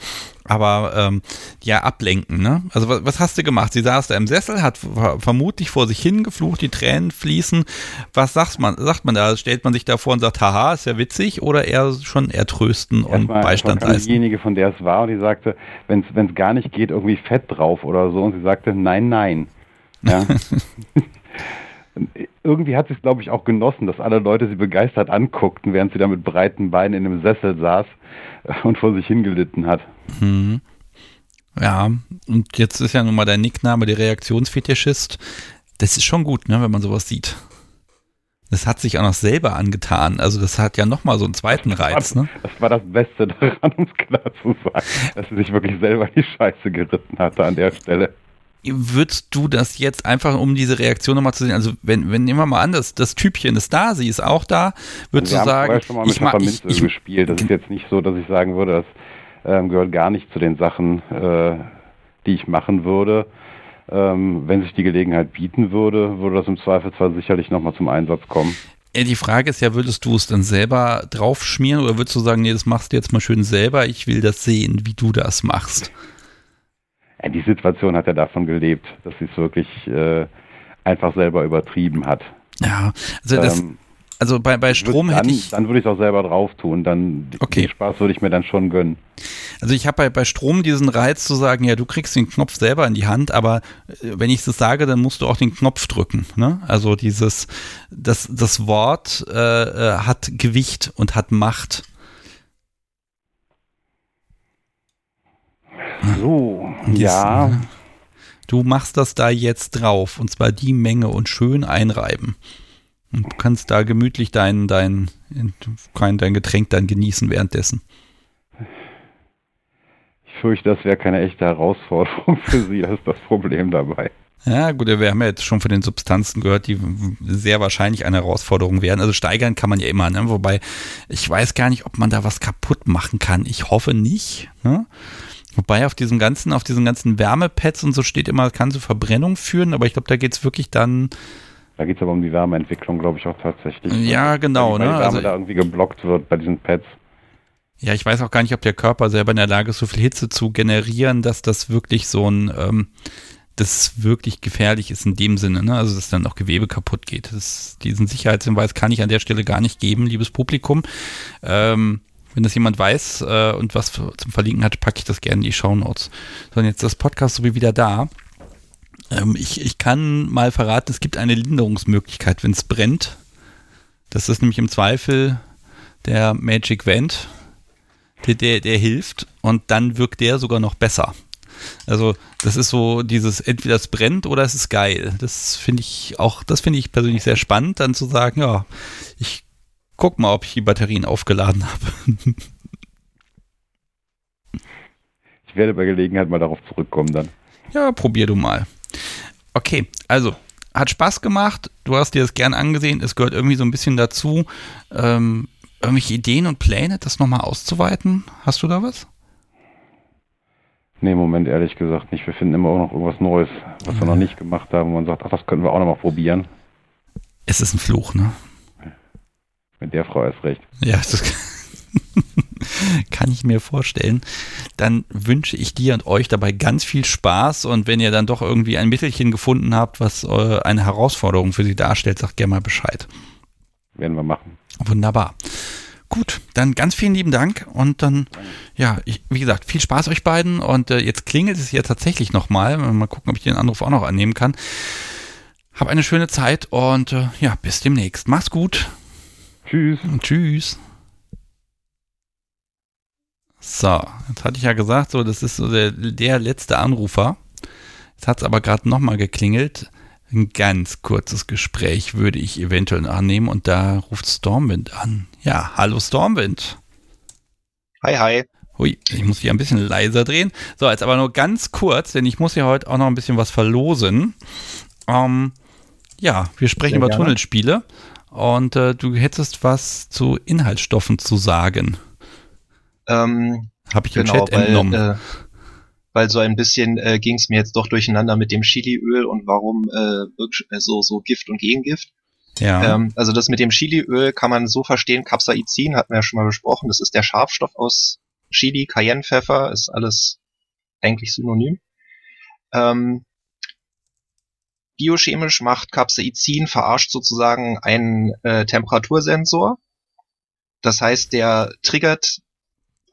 Aber ähm, ja, ablenken, ne? Also was, was hast du gemacht? Sie saß da im Sessel, hat ver vermutlich vor sich hingeflucht, die Tränen fließen. Was sagt man, sagt man da? Stellt man sich da vor und sagt, haha, ist ja witzig, oder eher schon eher trösten und Beistand leisten? diejenige, von der es war, und die sagte, wenn es gar nicht geht, irgendwie Fett drauf oder so. Und sie sagte, nein, nein. Ja. irgendwie hat sie es, glaube ich, auch genossen, dass alle Leute sie begeistert anguckten, während sie da mit breiten Beinen in einem Sessel saß und vor sich hingelitten hat. Mhm. Ja, und jetzt ist ja nun mal dein Nickname der Reaktionsfetischist. Das ist schon gut, ne, wenn man sowas sieht. Das hat sich auch noch selber angetan. Also das hat ja nochmal so einen zweiten Reiz. Ne? Das war das Beste daran, um es klar zu sagen, dass sie sich wirklich selber die Scheiße geritten hatte an der Stelle. Würdest du das jetzt einfach, um diese Reaktion nochmal zu sehen, also wenn, wenn nehmen wir mal an, das, das Typchen ist da, sie ist auch da, würdest wir du sagen, haben schon mal mit ich, Pfefferminze ich, ich, gespielt. Das ist jetzt nicht so, dass ich sagen würde, das ähm, gehört gar nicht zu den Sachen, äh, die ich machen würde. Ähm, wenn sich die Gelegenheit bieten würde, würde das im Zweifelsfall sicherlich nochmal zum Einsatz kommen. Die Frage ist ja, würdest du es dann selber draufschmieren oder würdest du sagen, nee, das machst du jetzt mal schön selber, ich will das sehen, wie du das machst? Ja, die Situation hat ja davon gelebt, dass sie es wirklich äh, einfach selber übertrieben hat. Ja, also das, ähm, also bei, bei Strom dann, hätte ich. Dann würde ich es auch selber drauf tun. Dann okay. den Spaß würde ich mir dann schon gönnen. Also ich habe bei, bei Strom diesen Reiz zu sagen, ja, du kriegst den Knopf selber in die Hand, aber äh, wenn ich es sage, dann musst du auch den Knopf drücken. Ne? Also dieses, das, das Wort äh, äh hat Gewicht und hat Macht. So, Dies, ja. Du machst das da jetzt drauf und zwar die Menge und schön einreiben. Und du kannst da gemütlich dein, dein, dein Getränk dann genießen währenddessen. Ich fürchte, das wäre keine echte Herausforderung für Sie, das ist das Problem dabei. Ja, gut, wir haben ja jetzt schon von den Substanzen gehört, die sehr wahrscheinlich eine Herausforderung werden. Also steigern kann man ja immer, ne? wobei ich weiß gar nicht, ob man da was kaputt machen kann. Ich hoffe nicht. Ne? Wobei auf diesem ganzen, auf diesen ganzen Wärmepads und so steht immer, kann zu Verbrennung führen, aber ich glaube, da geht es wirklich dann da geht es aber um die Wärmeentwicklung, glaube ich, auch tatsächlich. Ja, genau. Weil ne? Wärme also, da irgendwie geblockt wird bei diesen Pads. Ja, ich weiß auch gar nicht, ob der Körper selber in der Lage ist, so viel Hitze zu generieren, dass das wirklich so ein, ähm, das wirklich gefährlich ist in dem Sinne, ne? Also dass dann auch Gewebe kaputt geht. Das, diesen Sicherheitshinweis kann ich an der Stelle gar nicht geben, liebes Publikum. Ähm, wenn das jemand weiß äh, und was zum Verlinken hat, packe ich das gerne in die Show Notes. So, und jetzt das Podcast so wie wieder da. Ähm, ich, ich kann mal verraten, es gibt eine Linderungsmöglichkeit, wenn es brennt. Das ist nämlich im Zweifel der Magic Vent, der, der, der hilft und dann wirkt der sogar noch besser. Also das ist so dieses, entweder es brennt oder es ist geil. Das finde ich auch, das finde ich persönlich sehr spannend, dann zu sagen, ja, ich guck mal, ob ich die Batterien aufgeladen habe. ich werde bei Gelegenheit mal darauf zurückkommen dann. Ja, probier du mal. Okay, also hat Spaß gemacht. Du hast dir das gern angesehen. Es gehört irgendwie so ein bisschen dazu. Ähm, irgendwelche Ideen und Pläne, das nochmal auszuweiten? Hast du da was? Nee, im Moment ehrlich gesagt nicht. Wir finden immer auch noch irgendwas Neues, was ja. wir noch nicht gemacht haben. Und man sagt, ach, das können wir auch nochmal probieren. Es ist ein Fluch, ne? Mit der Frau ist recht. Ja, das kann ich mir vorstellen. Dann wünsche ich dir und euch dabei ganz viel Spaß und wenn ihr dann doch irgendwie ein Mittelchen gefunden habt, was äh, eine Herausforderung für sie darstellt, sagt gerne mal Bescheid. Werden wir machen. Wunderbar. Gut, dann ganz vielen lieben Dank und dann, ja, ich, wie gesagt, viel Spaß euch beiden und äh, jetzt klingelt es ja tatsächlich nochmal. Mal gucken, ob ich den Anruf auch noch annehmen kann. Hab eine schöne Zeit und äh, ja, bis demnächst. Mach's gut. Tschüss. Tschüss. So, jetzt hatte ich ja gesagt, so, das ist so der, der letzte Anrufer. Jetzt hat es aber gerade nochmal geklingelt. Ein ganz kurzes Gespräch würde ich eventuell annehmen und da ruft Stormwind an. Ja, hallo Stormwind. Hi, hi. Hui, ich muss hier ein bisschen leiser drehen. So, jetzt aber nur ganz kurz, denn ich muss ja heute auch noch ein bisschen was verlosen. Ähm, ja, wir sprechen Sehr über gerne. Tunnelspiele und äh, du hättest was zu Inhaltsstoffen zu sagen. Ähm, Habe ich genau, Chat weil, entnommen. Äh, weil so ein bisschen äh, ging es mir jetzt doch durcheinander mit dem Chiliöl und warum äh, äh, so, so Gift und Gegengift. Ja. Ähm, also das mit dem Chiliöl kann man so verstehen, Capsaicin hatten wir ja schon mal besprochen, das ist der Scharfstoff aus Chili, Cayennepfeffer, ist alles eigentlich synonym. Ähm, biochemisch macht Capsaicin, verarscht sozusagen einen äh, Temperatursensor. Das heißt, der triggert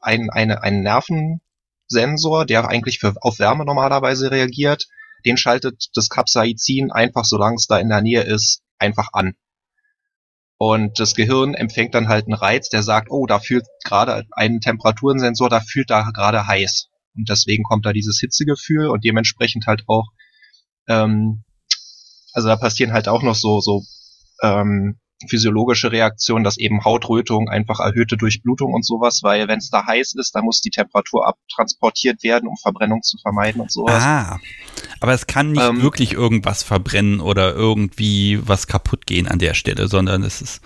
ein, eine, einen Nervensensor, der eigentlich für, auf Wärme normalerweise reagiert. Den schaltet das Capsaicin einfach, solange es da in der Nähe ist, einfach an. Und das Gehirn empfängt dann halt einen Reiz, der sagt, oh, da fühlt gerade ein Temperatursensor, da fühlt da gerade heiß. Und deswegen kommt da dieses Hitzegefühl und dementsprechend halt auch, ähm, also da passieren halt auch noch so, so ähm, physiologische Reaktionen, dass eben Hautrötung, einfach erhöhte Durchblutung und sowas, weil wenn es da heiß ist, dann muss die Temperatur abtransportiert werden, um Verbrennung zu vermeiden und sowas. Ah, aber es kann nicht Ähm, wirklich irgendwas verbrennen oder irgendwie was kaputt gehen an der Stelle, sondern es ist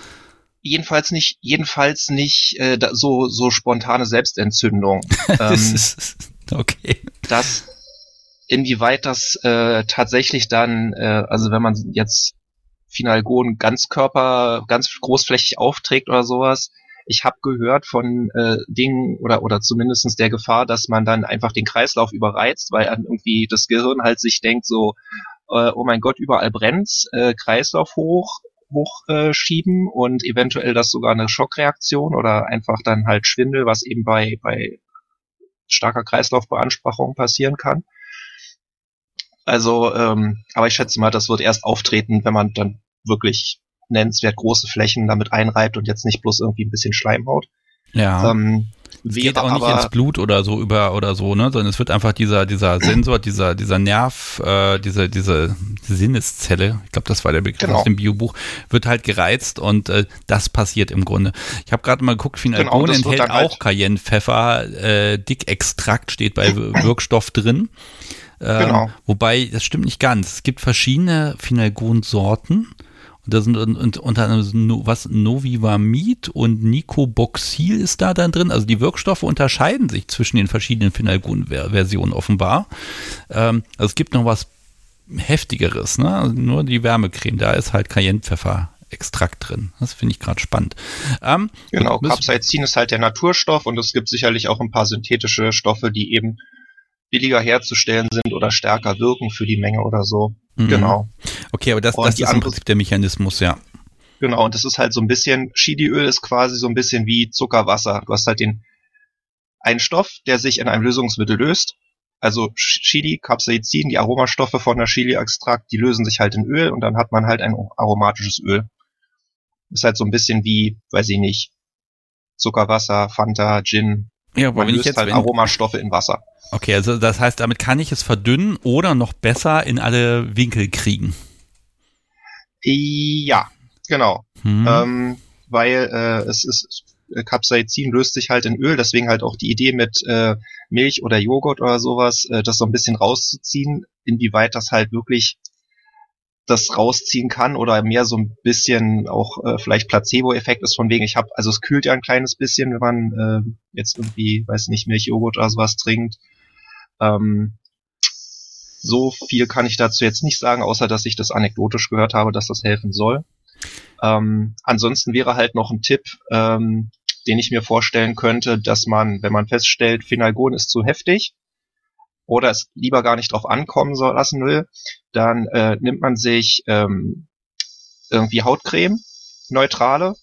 Jedenfalls nicht, jedenfalls nicht äh, so so spontane Selbstentzündung. das ähm, ist okay. dass inwieweit das äh, tatsächlich dann, äh, also wenn man jetzt Finalgon Ganzkörper, ganz großflächig aufträgt oder sowas, ich habe gehört von äh, Dingen oder oder zumindestens der Gefahr, dass man dann einfach den Kreislauf überreizt, weil dann irgendwie das Gehirn halt sich denkt so, äh, oh mein Gott, überall brennt's, äh, Kreislauf hoch, hochschieben äh, schieben und eventuell das sogar eine Schockreaktion oder einfach dann halt Schwindel, was eben bei bei starker Kreislaufbeanspruchung passieren kann. Also, ähm, aber ich schätze mal, das wird erst auftreten, wenn man dann wirklich nennenswert große Flächen damit einreibt und jetzt nicht bloß irgendwie ein bisschen Schleimhaut. Ja. Ähm, geht auch nicht ins Blut oder so über oder so, ne? Sondern es wird einfach dieser, dieser Sensor, dieser, dieser Nerv, äh, diese, diese Sinneszelle, ich glaube, das war der Begriff Genau. aus dem Biobuch, wird halt gereizt und äh, das passiert im Grunde. Ich habe gerade mal geguckt, Finalgon Genau, enthält halt- auch Cayennepfeffer, äh, Dickextrakt steht bei Wirkstoff drin. Ähm, Genau. Wobei, das stimmt nicht ganz. Es gibt verschiedene Finalgon-Sorten. Und da sind und, und, unter anderem no, was Novivamid und Nicoboxil ist da dann drin. Also die Wirkstoffe unterscheiden sich zwischen den verschiedenen Finalgon-Versionen offenbar. Ähm, also es gibt noch was heftigeres, ne? Also nur die Wärmecreme, da ist halt Cayennepfeffer-Extrakt drin. Das finde ich gerade spannend. Ähm, Genau, Capsaicin ist halt der Naturstoff und es gibt sicherlich auch ein paar synthetische Stoffe, die eben billiger herzustellen sind oder stärker wirken für die Menge oder so. Mhm. Genau. Okay, aber das, Und das ist im Prinzip der Mechanismus, ja. Genau, und das ist halt so ein bisschen, Chiliöl ist quasi so ein bisschen wie Zuckerwasser. Du hast halt den einen Stoff, der sich in einem Lösungsmittel löst. Also Chili, Capsaicin, die Aromastoffe von der Chili-Extrakt, die lösen sich halt in Öl und dann hat man halt ein aromatisches Öl. Ist halt so ein bisschen wie, weiß ich nicht, Zuckerwasser, Fanta, Gin. Ja, aber Man wenn ich jetzt, halt wenn, Aromastoffe in Wasser. okay, also das heißt, damit kann ich es verdünnen oder noch besser in alle Winkel kriegen. Ja, genau. Hm. ähm, weil äh, es ist Capsaicin löst sich halt in Öl, deswegen halt auch die Idee mit äh, Milch oder Joghurt oder sowas, äh, das so ein bisschen rauszuziehen, inwieweit das halt wirklich das rausziehen kann oder mehr so ein bisschen auch äh, vielleicht Placebo-Effekt ist von wegen, ich habe, also es kühlt ja ein kleines bisschen, wenn man äh, jetzt irgendwie, weiß nicht, Milchjoghurt oder sowas trinkt. Ähm, so viel kann ich dazu jetzt nicht sagen, außer dass ich das anekdotisch gehört habe, dass das helfen soll. Ähm, ansonsten wäre halt noch ein Tipp, ähm, den ich mir vorstellen könnte, dass man, wenn man feststellt, Finalgon ist zu heftig oder es lieber gar nicht drauf ankommen soll, lassen will, dann äh, nimmt man sich ähm, irgendwie Hautcreme, neutrale,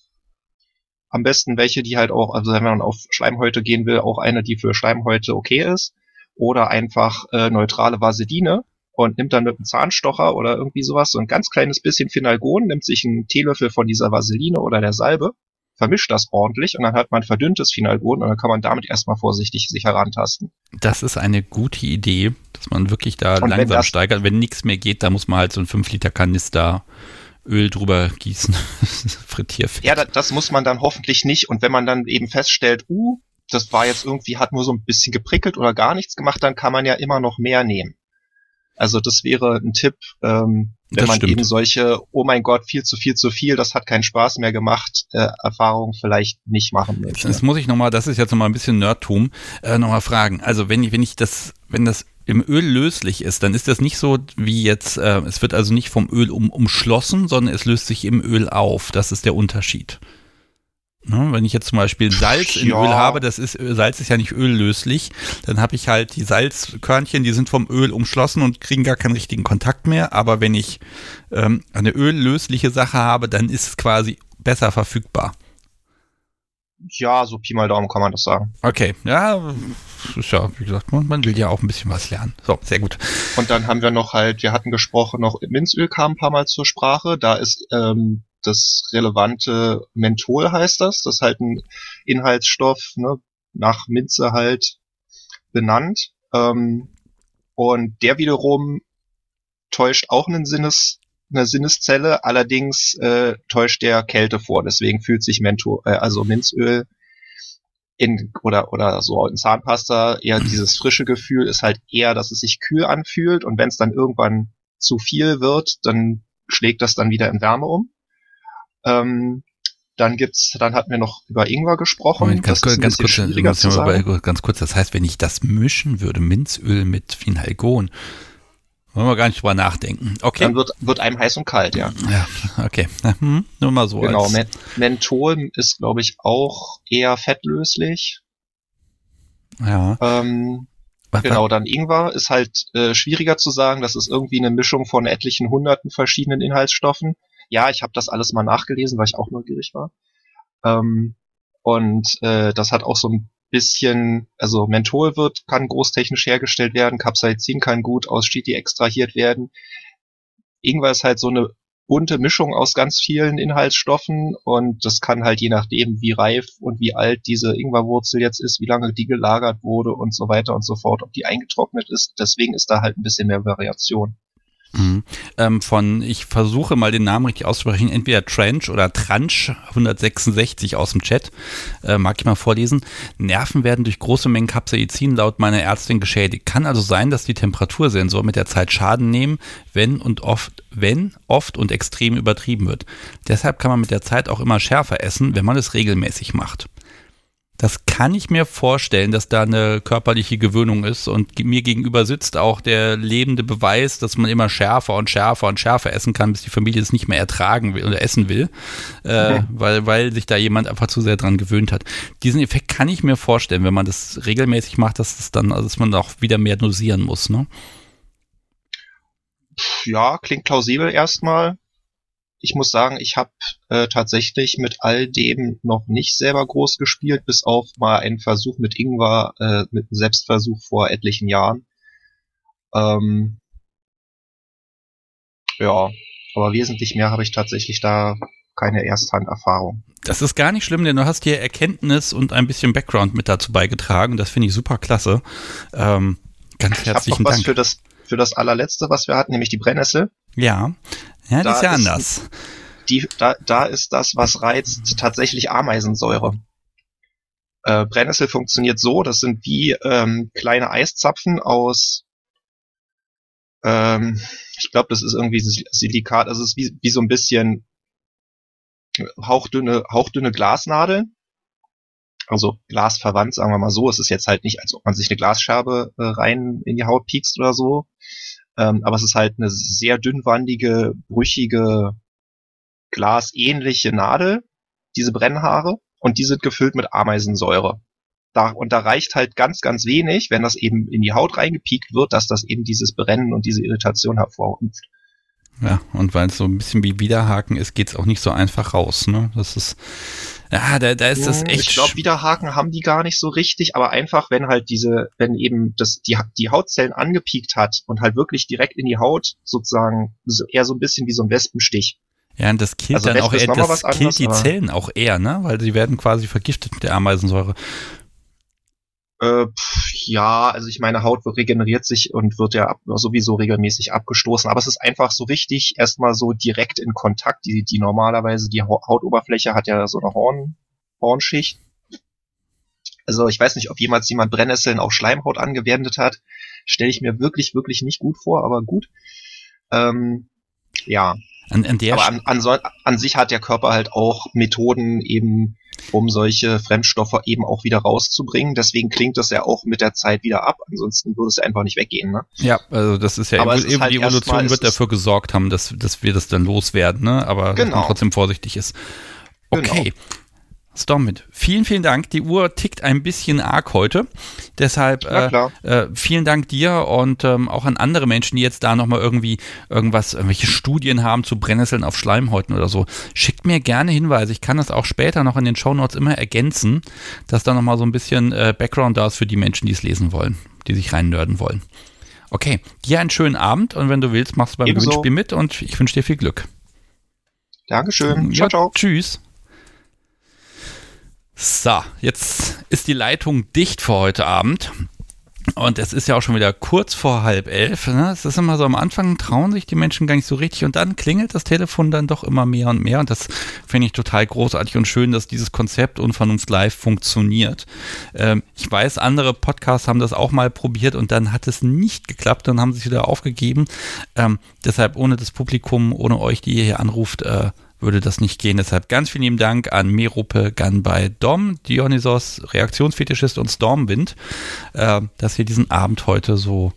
am besten welche, die halt auch, also wenn man auf Schleimhäute gehen will, auch eine, die für Schleimhäute okay ist, oder einfach äh, neutrale Vaseline und nimmt dann mit einem Zahnstocher oder irgendwie sowas so ein ganz kleines bisschen Finalgon, nimmt sich einen Teelöffel von dieser Vaseline oder der Salbe, vermischt das ordentlich und dann hat man verdünntes Finalgon und dann kann man damit erstmal vorsichtig sich herantasten. Das ist eine gute Idee, dass man wirklich da Und wenn langsam das- steigert. Wenn nichts mehr geht, da muss man halt so ein 5 Liter Kanister Öl drüber gießen. Frittierfett. Ja, da, das muss man dann hoffentlich nicht und wenn man dann eben feststellt, uh, das war jetzt irgendwie, hat nur so ein bisschen geprickelt oder gar nichts gemacht, dann kann man ja immer noch mehr nehmen. Also das wäre ein Tipp, ähm, wenn Das man stimmt. eben solche, oh mein Gott, viel zu viel zu viel, das hat keinen Spaß mehr gemacht, äh, Erfahrungen vielleicht nicht machen möchte. Das muss ich nochmal, das ist jetzt nochmal ein bisschen Nerdtum, äh, nochmal fragen. Also wenn ich, wenn ich das, wenn das im Öl löslich ist, dann ist das nicht so wie jetzt, äh, es wird also nicht vom Öl um, umschlossen, sondern es löst sich im Öl auf. Das ist der Unterschied. Ne, wenn ich jetzt zum Beispiel Salz in Ja. Öl habe, das ist, Salz ist ja nicht öllöslich, dann habe ich halt die Salzkörnchen, die sind vom Öl umschlossen und kriegen gar keinen richtigen Kontakt mehr. Aber wenn ich ähm, eine öllösliche Sache habe, dann ist es quasi besser verfügbar. Ja, so Pi mal Daumen kann man das sagen. Okay, ja, ist ja, wie gesagt, man, man will ja auch ein bisschen was lernen. So, sehr gut. Und dann haben wir noch halt, wir hatten gesprochen, noch Minzöl kam ein paar Mal zur Sprache. Da ist ähm, das relevante Menthol heißt das. Das ist halt ein Inhaltsstoff, ne, nach Minze halt benannt. Ähm, und der wiederum täuscht auch einen Sinnes, eine Sinneszelle, allerdings äh, täuscht der Kälte vor. Deswegen fühlt sich Menthol, äh, also Minzöl in oder oder so in Zahnpasta eher dieses frische Gefühl ist halt eher, dass es sich kühl anfühlt und wenn es dann irgendwann zu viel wird, dann schlägt das dann wieder in Wärme um. Ähm, dann gibt's, dann hatten wir noch über Ingwer gesprochen. Moment, ganz, das ist ein ganz, kurz, sagen. bei- ganz kurz, das heißt, wenn ich das mischen würde, Minzöl mit Phenalgon, wollen wir gar nicht drüber nachdenken. Okay. Dann wird, wird einem heiß und kalt, ja. ja, okay. Hm, nur mal so. Genau, als, Men Menthol ist, glaube ich, auch eher fettlöslich. ja. Ähm, Was- genau, dann Ingwer ist halt äh, schwieriger zu sagen. Das ist irgendwie eine Mischung von etlichen hunderten verschiedenen Inhaltsstoffen. Ja, ich habe das alles mal nachgelesen, weil ich auch neugierig war. Ähm, und äh, das hat auch so ein bisschen, also Menthol wird, kann großtechnisch hergestellt werden, Capsaicin kann gut aus Chiti extrahiert werden. Ingwer ist halt so eine bunte Mischung aus ganz vielen Inhaltsstoffen und das kann halt je nachdem, wie reif und wie alt diese Ingwerwurzel jetzt ist, wie lange die gelagert wurde und so weiter und so fort, ob die eingetrocknet ist. Deswegen ist da halt ein bisschen mehr Variation. Mhm. Ähm, von, ich versuche mal den Namen richtig auszusprechen, entweder Trench oder Tranch 166 aus dem Chat, äh, mag ich mal vorlesen. Nerven werden durch große Mengen Capsaicin laut meiner Ärztin geschädigt. Kann also sein, dass die Temperatursensoren mit der Zeit Schaden nehmen, wenn und oft, wenn oft und extrem übertrieben wird. Deshalb kann man mit der Zeit auch immer schärfer essen, wenn man es regelmäßig macht. Das kann ich mir vorstellen, dass da eine körperliche Gewöhnung ist und mir gegenüber sitzt auch der lebende Beweis, dass man immer schärfer und schärfer und schärfer essen kann, bis die Familie es nicht mehr ertragen will oder essen will, äh, weil, weil sich da jemand einfach zu sehr dran gewöhnt hat. Diesen Effekt kann ich mir vorstellen, wenn man das regelmäßig macht, dass das dann, also dass man auch wieder mehr dosieren muss, ne? Ja, klingt plausibel erstmal. Ich muss sagen, ich habe äh, tatsächlich mit all dem noch nicht selber groß gespielt, bis auf mal einen Versuch mit Ingwer, äh, mit einem Selbstversuch vor etlichen Jahren. Ähm, ja, aber wesentlich mehr habe ich tatsächlich da keine Ersthanderfahrung. Das ist gar nicht schlimm, denn du hast hier Erkenntnis und ein bisschen Background mit dazu beigetragen. Das finde ich super klasse. Ähm, ganz Ich habe noch herzlichen was Dank. für das für das allerletzte, was wir hatten, nämlich die Brennnessel. Ja, ja, die Da ist ja ist- anders. die, da, da ist das, was reizt, tatsächlich Ameisensäure. Äh, Brennnessel funktioniert so, das sind wie ähm, kleine Eiszapfen aus, ähm, ich glaube, das ist irgendwie Sil- Silikat, also es ist wie, wie so ein bisschen hauchdünne, hauchdünne Glasnadel. Also glasverwandt, sagen wir mal so. Es ist jetzt halt nicht, als ob man sich eine Glasscherbe äh, rein in die Haut piekst oder so. Ähm, aber es ist halt eine sehr dünnwandige, brüchige, glasähnliche Nadel, diese Brennhaare, und die sind gefüllt mit Ameisensäure. Da, und da reicht halt ganz, ganz wenig, wenn das eben in die Haut reingepiekt wird, dass das eben dieses Brennen und diese Irritation hervorruft. Ja, und weil es so ein bisschen wie Widerhaken ist, geht's auch nicht so einfach raus, ne? Das ist, ja, da, da ist das echt. Ich glaube, Widerhaken haben die gar nicht so richtig, aber einfach, wenn halt diese, wenn eben das, die, die Hautzellen angepiekt hat und halt wirklich direkt in die Haut sozusagen so, eher so ein bisschen wie so ein Wespenstich. ja, und das killt also dann auch eher, das was killt anderes, die aber- Zellen auch eher, ne? Weil sie werden quasi vergiftet mit der Ameisensäure. Äh, pff, ja, also ich meine, Haut regeneriert sich und wird ja ab, sowieso regelmäßig abgestoßen. Aber es ist einfach so wichtig, erstmal so direkt in Kontakt. Die, die normalerweise, die Hau- Hautoberfläche hat ja so eine Horn, Hornschicht. Also ich weiß nicht, ob jemals jemand Brennnesseln auf Schleimhaut angewendet hat. Stelle ich mir wirklich, wirklich nicht gut vor, aber gut. Ähm, ja, An, an der aber an, an, an sich hat der Körper halt auch Methoden eben, um solche Fremdstoffe eben auch wieder rauszubringen. Deswegen klingt das ja auch mit der Zeit wieder ab. Ansonsten würde es ja einfach nicht weggehen. Ne? Ja, also das ist ja, Aber es ist halt die Evolution wird dafür gesorgt haben, dass, dass wir das dann loswerden, ne? Aber Genau. trotzdem vorsichtig ist. Okay. Stormwind, vielen, vielen Dank. Die Uhr tickt ein bisschen arg heute. Deshalb äh, äh, vielen Dank dir und ähm, auch an andere Menschen, die jetzt da nochmal irgendwie irgendwas, irgendwelche Studien haben zu Brennnesseln auf Schleimhäuten oder so. Schickt mir gerne Hinweise. Ich kann das auch später noch in den Shownotes immer ergänzen, dass da nochmal so ein bisschen äh, Background da ist für die Menschen, die es lesen wollen, die sich rein nörden wollen. Okay, dir einen schönen Abend und wenn du willst, machst du beim Ebenso. Gewinnspiel mit und ich wünsche dir viel Glück. Dankeschön. Ja, ciao, ciao. Tschüss. So, jetzt ist die Leitung dicht für heute Abend. Und es ist ja auch schon wieder kurz vor halb elf. Ne? Es ist immer so, am Anfang trauen sich die Menschen gar nicht so richtig und dann klingelt das Telefon dann doch immer mehr und mehr. Und das finde ich total großartig und schön, dass dieses Konzept Unvernunft Live funktioniert. Ähm, ich weiß, andere Podcasts haben das auch mal probiert und dann hat es nicht geklappt. Dann haben es wieder aufgegeben. Ähm, deshalb ohne das Publikum, ohne euch, die ihr hier anruft, äh, würde das nicht gehen. Deshalb ganz vielen lieben Dank an Merope Ganbei Dom, Dionysos, Reaktionsfetischist und Stormwind, äh, dass ihr diesen Abend heute so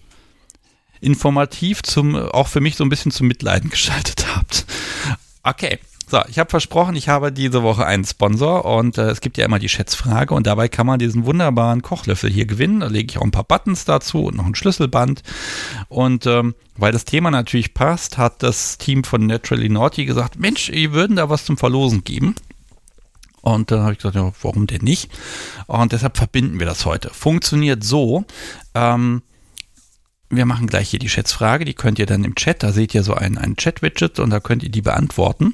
informativ zum, auch für mich so ein bisschen zum Mitleiden geschaltet habt. Okay. So, ich habe versprochen, ich habe diese Woche einen Sponsor und äh, es gibt ja immer die Schätzfrage und dabei kann man diesen wunderbaren Kochlöffel hier gewinnen. Da lege ich auch ein paar Buttons dazu und noch ein Schlüsselband. Und ähm, weil das Thema natürlich passt, hat das Team von Naturally Naughty gesagt, Mensch, ihr würden da was zum Verlosen geben. Und dann habe ich gesagt, ja, warum denn nicht? Und deshalb verbinden wir das heute. Funktioniert so, ähm, wir machen gleich hier die Schätzfrage, die könnt ihr dann im Chat, da seht ihr so ein, ein Chat-Widget und da könnt ihr die beantworten.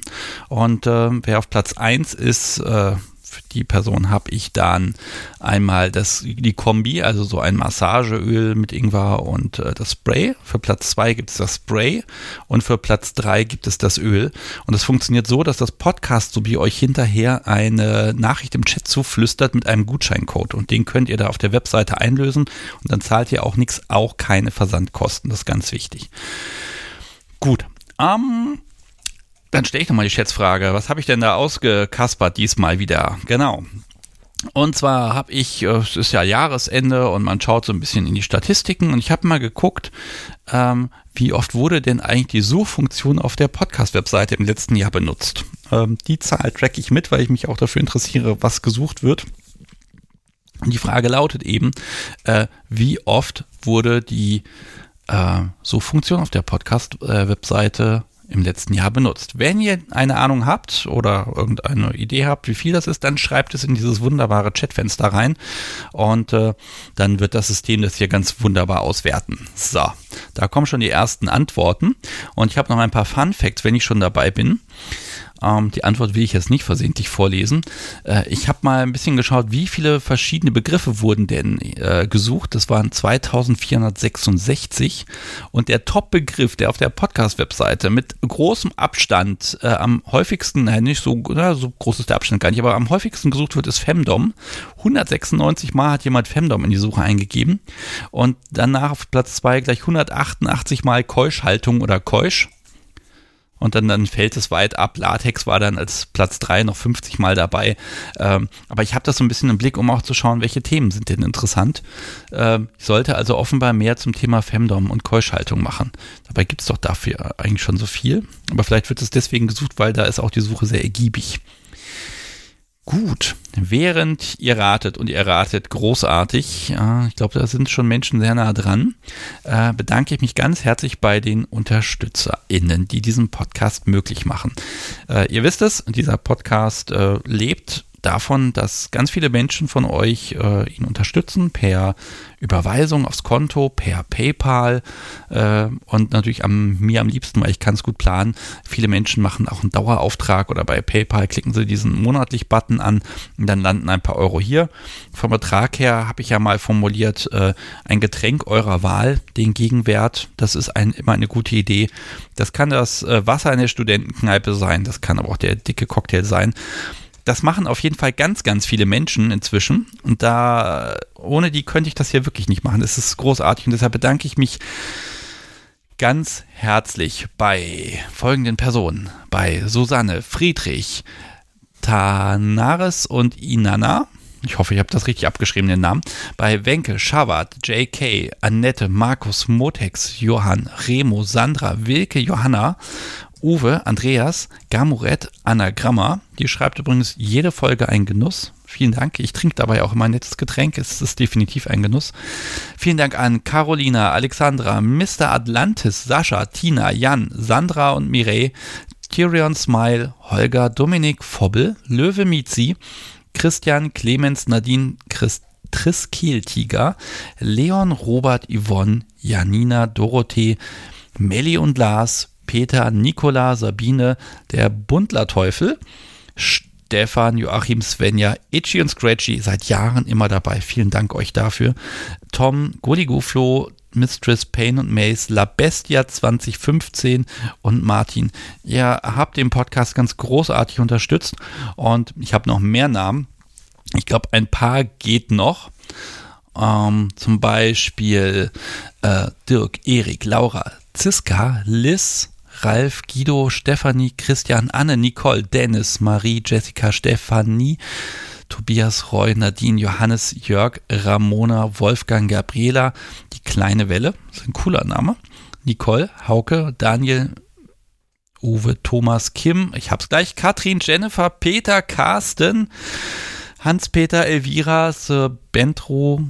Und äh, wer auf Platz 1 ist, äh, für die Person habe ich dann einmal das, die Kombi, also so ein Massageöl mit Ingwer und äh, das Spray. Für Platz 2 gibt es das Spray und für Platz 3 gibt es das Öl. Und es funktioniert so, dass das Podcast so wie euch hinterher eine Nachricht im Chat zuflüstert mit einem Gutscheincode. Und den könnt ihr da auf der Webseite einlösen und dann zahlt ihr auch nichts, auch keine Versandkosten. Das ist ganz wichtig. Gut. Ähm, dann stelle ich nochmal die Schätzfrage. Was habe ich denn da ausgekaspert diesmal wieder? Genau. Und zwar habe ich, äh, es ist ja Jahresende und man schaut so ein bisschen in die Statistiken und ich habe mal geguckt, ähm, wie oft wurde denn eigentlich die Suchfunktion auf der Podcast-Webseite im letzten Jahr benutzt. Ähm, die Zahl track ich mit, weil ich mich auch dafür interessiere, was gesucht wird. Und die Frage lautet eben, äh, wie oft wurde die äh, Suchfunktion auf der Podcast-Webseite äh, im letzten Jahr benutzt. Wenn ihr eine Ahnung habt oder irgendeine Idee habt, wie viel das ist, dann schreibt es in dieses wunderbare Chatfenster rein und äh, dann wird das System das hier ganz wunderbar auswerten. So, da kommen schon die ersten Antworten und ich habe noch ein paar Fun Facts, wenn ich schon dabei bin. Ähm, die Antwort will ich jetzt nicht versehentlich vorlesen. Äh, ich habe mal ein bisschen geschaut, wie viele verschiedene Begriffe wurden denn äh, gesucht. Das waren 2466. Und der Top-Begriff, der auf der Podcast-Webseite mit großem Abstand äh, am häufigsten, nein, nicht so, na, so groß ist der Abstand gar nicht, aber am häufigsten gesucht wird, ist Femdom. 196 Mal hat jemand Femdom in die Suche eingegeben. Und danach auf Platz 2 gleich 188 Mal Keuschhaltung oder Keusch und dann, dann fällt es weit ab. Latex war dann als Platz 3 noch 50 Mal dabei. Ähm, aber ich habe das so ein bisschen im Blick, um auch zu schauen, welche Themen sind denn interessant. Ähm, ich sollte also offenbar mehr zum Thema Femdom und Keuschhaltung machen. Dabei gibt es doch dafür eigentlich schon so viel. Aber vielleicht wird es deswegen gesucht, weil da ist auch die Suche sehr ergiebig. Gut, während ihr ratet und ihr ratet großartig, äh, ich glaube, da sind schon Menschen sehr nah dran, äh, bedanke ich mich ganz herzlich bei den UnterstützerInnen, die diesen Podcast möglich machen. Äh, ihr wisst es, dieser Podcast äh, lebt davon, dass ganz viele Menschen von euch äh, ihn unterstützen per Überweisung aufs Konto, per PayPal äh, und natürlich am, mir am liebsten, weil ich kann es gut planen. Viele Menschen machen auch einen Dauerauftrag oder bei PayPal klicken sie diesen monatlich Button an und dann landen ein paar Euro hier. Vom Betrag her habe ich ja mal formuliert, äh, ein Getränk eurer Wahl, den Gegenwert, das ist ein, immer eine gute Idee. Das kann das äh, Wasser in der Studentenkneipe sein, das kann aber auch der dicke Cocktail sein das machen auf jeden Fall ganz, ganz viele Menschen inzwischen. Und da, ohne die könnte ich das hier wirklich nicht machen. Das ist großartig und deshalb bedanke ich mich ganz herzlich bei folgenden Personen. Bei Susanne, Friedrich, Tanaris und Inanna. Ich hoffe, ich habe das richtig abgeschrieben, den Namen. Bei Wenke, Schawat, JK, Annette, Markus, Motex, Johann, Remo, Sandra, Wilke, Johanna Uwe, Andreas, Gamuret, Anagramma. Die schreibt übrigens jede Folge ein Genuss. Vielen Dank. Ich trinke dabei auch immer ein nettes Getränk. Es ist definitiv ein Genuss. Vielen Dank an Carolina, Alexandra, Mr. Atlantis, Sascha, Tina, Jan, Sandra und Mireille, Tyrion Smile, Holger, Dominik Fobbel, Löwe Mizi, Christian, Clemens, Nadine, Christ Triskiel-Tiger, Leon, Robert, Yvonne, Janina, Dorothee, Melli und Lars, Peter, Nicola, Sabine, der Bundlerteufel, Stefan, Joachim, Svenja, Itchy und Scratchy, seit Jahren immer dabei. Vielen Dank euch dafür. Tom, Godiguflo, Mistress Payne und Mace, La Bestia 2015 und Martin. Ihr habt den Podcast ganz großartig unterstützt und ich habe noch mehr Namen. Ich glaube, ein paar geht noch. Ähm, zum Beispiel äh, Dirk, Erik, Laura, Ziska, Liz, Ralf, Guido, Stefanie, Christian, Anne, Nicole, Dennis, Marie, Jessica, Stefanie, Tobias, Roy, Nadine, Johannes, Jörg, Ramona, Wolfgang, Gabriela, die kleine Welle, das ist ein cooler Name, Nicole, Hauke, Daniel, Uwe, Thomas, Kim, ich hab's gleich, Katrin, Jennifer, Peter, Carsten, Hans-Peter, Elvira, Bentro,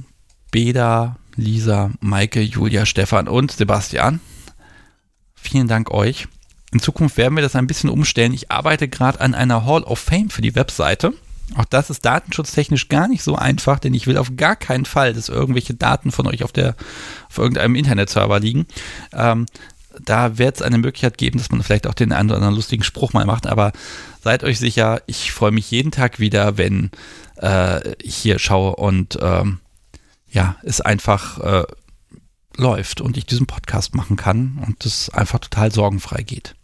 Beda, Lisa, Maike, Julia, Stefan und Sebastian. Vielen Dank euch. In Zukunft werden wir das ein bisschen umstellen. Ich arbeite gerade an einer Hall of Fame für die Webseite. Auch das ist datenschutztechnisch gar nicht so einfach, denn ich will auf gar keinen Fall, dass irgendwelche Daten von euch auf, der, auf irgendeinem Internetserver liegen. Ähm, da wird es eine Möglichkeit geben, dass man vielleicht auch den einen oder anderen lustigen Spruch mal macht, aber seid euch sicher, ich freue mich jeden Tag wieder, wenn äh, ich hier schaue und ähm, ja, es einfach äh, läuft und ich diesen Podcast machen kann und es einfach total sorgenfrei geht.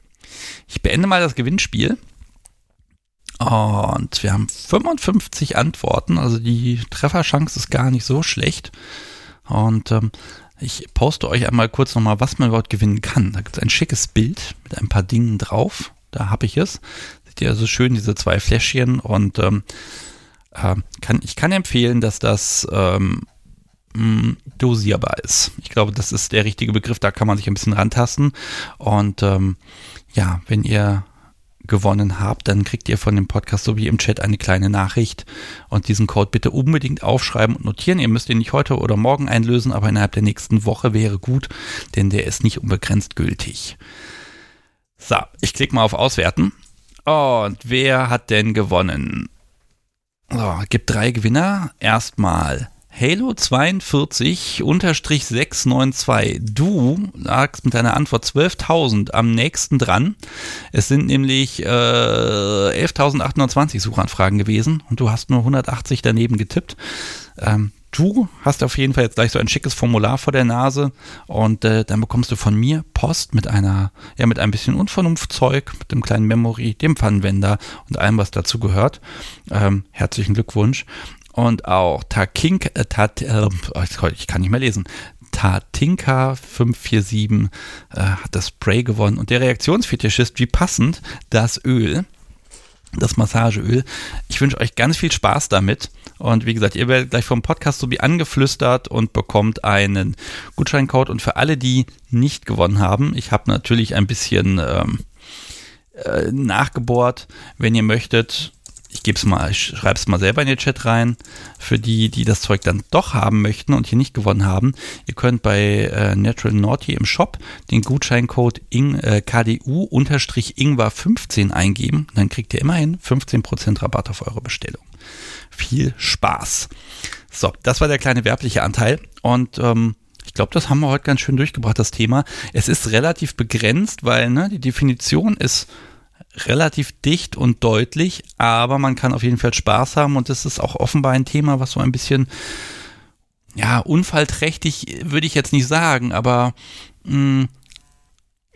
Ich beende mal das Gewinnspiel. Und wir haben 55 Antworten, also die Trefferchance ist gar nicht so schlecht. Und ähm, ich poste euch einmal kurz nochmal, was man überhaupt gewinnen kann. Da gibt es ein schickes Bild mit ein paar Dingen drauf. Da habe ich es. Seht ihr also schön diese zwei Fläschchen und ähm, äh, kann, ich kann empfehlen, dass das ähm, mh, dosierbar ist. Ich glaube, das ist der richtige Begriff, da kann man sich ein bisschen rantasten. Und ähm, ja, wenn ihr gewonnen habt, dann kriegt ihr von dem Podcast so wie im Chat eine kleine Nachricht und diesen Code bitte unbedingt aufschreiben und notieren. Ihr müsst ihn nicht heute oder morgen einlösen, aber innerhalb der nächsten Woche wäre gut, denn der ist nicht unbegrenzt gültig. So, ich klicke mal auf Auswerten. Und wer hat denn gewonnen? So, gibt drei Gewinner. Erstmal Halo 42 unterstrich 692. Du lagst mit deiner Antwort 12.000 am nächsten dran. Es sind nämlich äh, 11.820 Suchanfragen gewesen und du hast nur 180 daneben getippt. Ähm, du hast auf jeden Fall jetzt gleich so ein schickes Formular vor der Nase und äh, dann bekommst du von mir Post mit einer, ja, mit ein bisschen Unvernunftzeug, mit dem kleinen Memory, dem Pfannenwender und allem, was dazu gehört. Ähm, herzlichen Glückwunsch und auch Takink, äh, Tat, äh, ich kann nicht mehr lesen. Tatinka 547 äh, hat das Spray gewonnen und der Reaktionsfetischist, wie passend, das Öl, das Massageöl. Ich wünsche euch ganz viel Spaß damit. Und wie gesagt, ihr werdet gleich vom Podcast so wie angeflüstert und bekommt einen Gutscheincode. Und für alle, die nicht gewonnen haben, ich habe natürlich ein bisschen ähm, äh, nachgebohrt. Wenn ihr möchtet, ich gebe es mal, schreibe es mal selber in den Chat rein, für die, die das Zeug dann doch haben möchten und hier nicht gewonnen haben. Ihr könnt bei äh, Natural Naughty im Shop den Gutscheincode äh, KDU-Ingwer15 eingeben. Dann kriegt ihr immerhin 15% Rabatt auf eure Bestellung. Viel Spaß. So, das war der kleine werbliche Anteil und ähm, ich glaube, das haben wir heute ganz schön durchgebracht, das Thema. Es ist relativ begrenzt, weil ne, die Definition ist relativ dicht und deutlich, aber man kann auf jeden Fall Spaß haben und das ist auch offenbar ein Thema, was so ein bisschen, ja, unfallträchtig würde ich jetzt nicht sagen, aber mh, hm,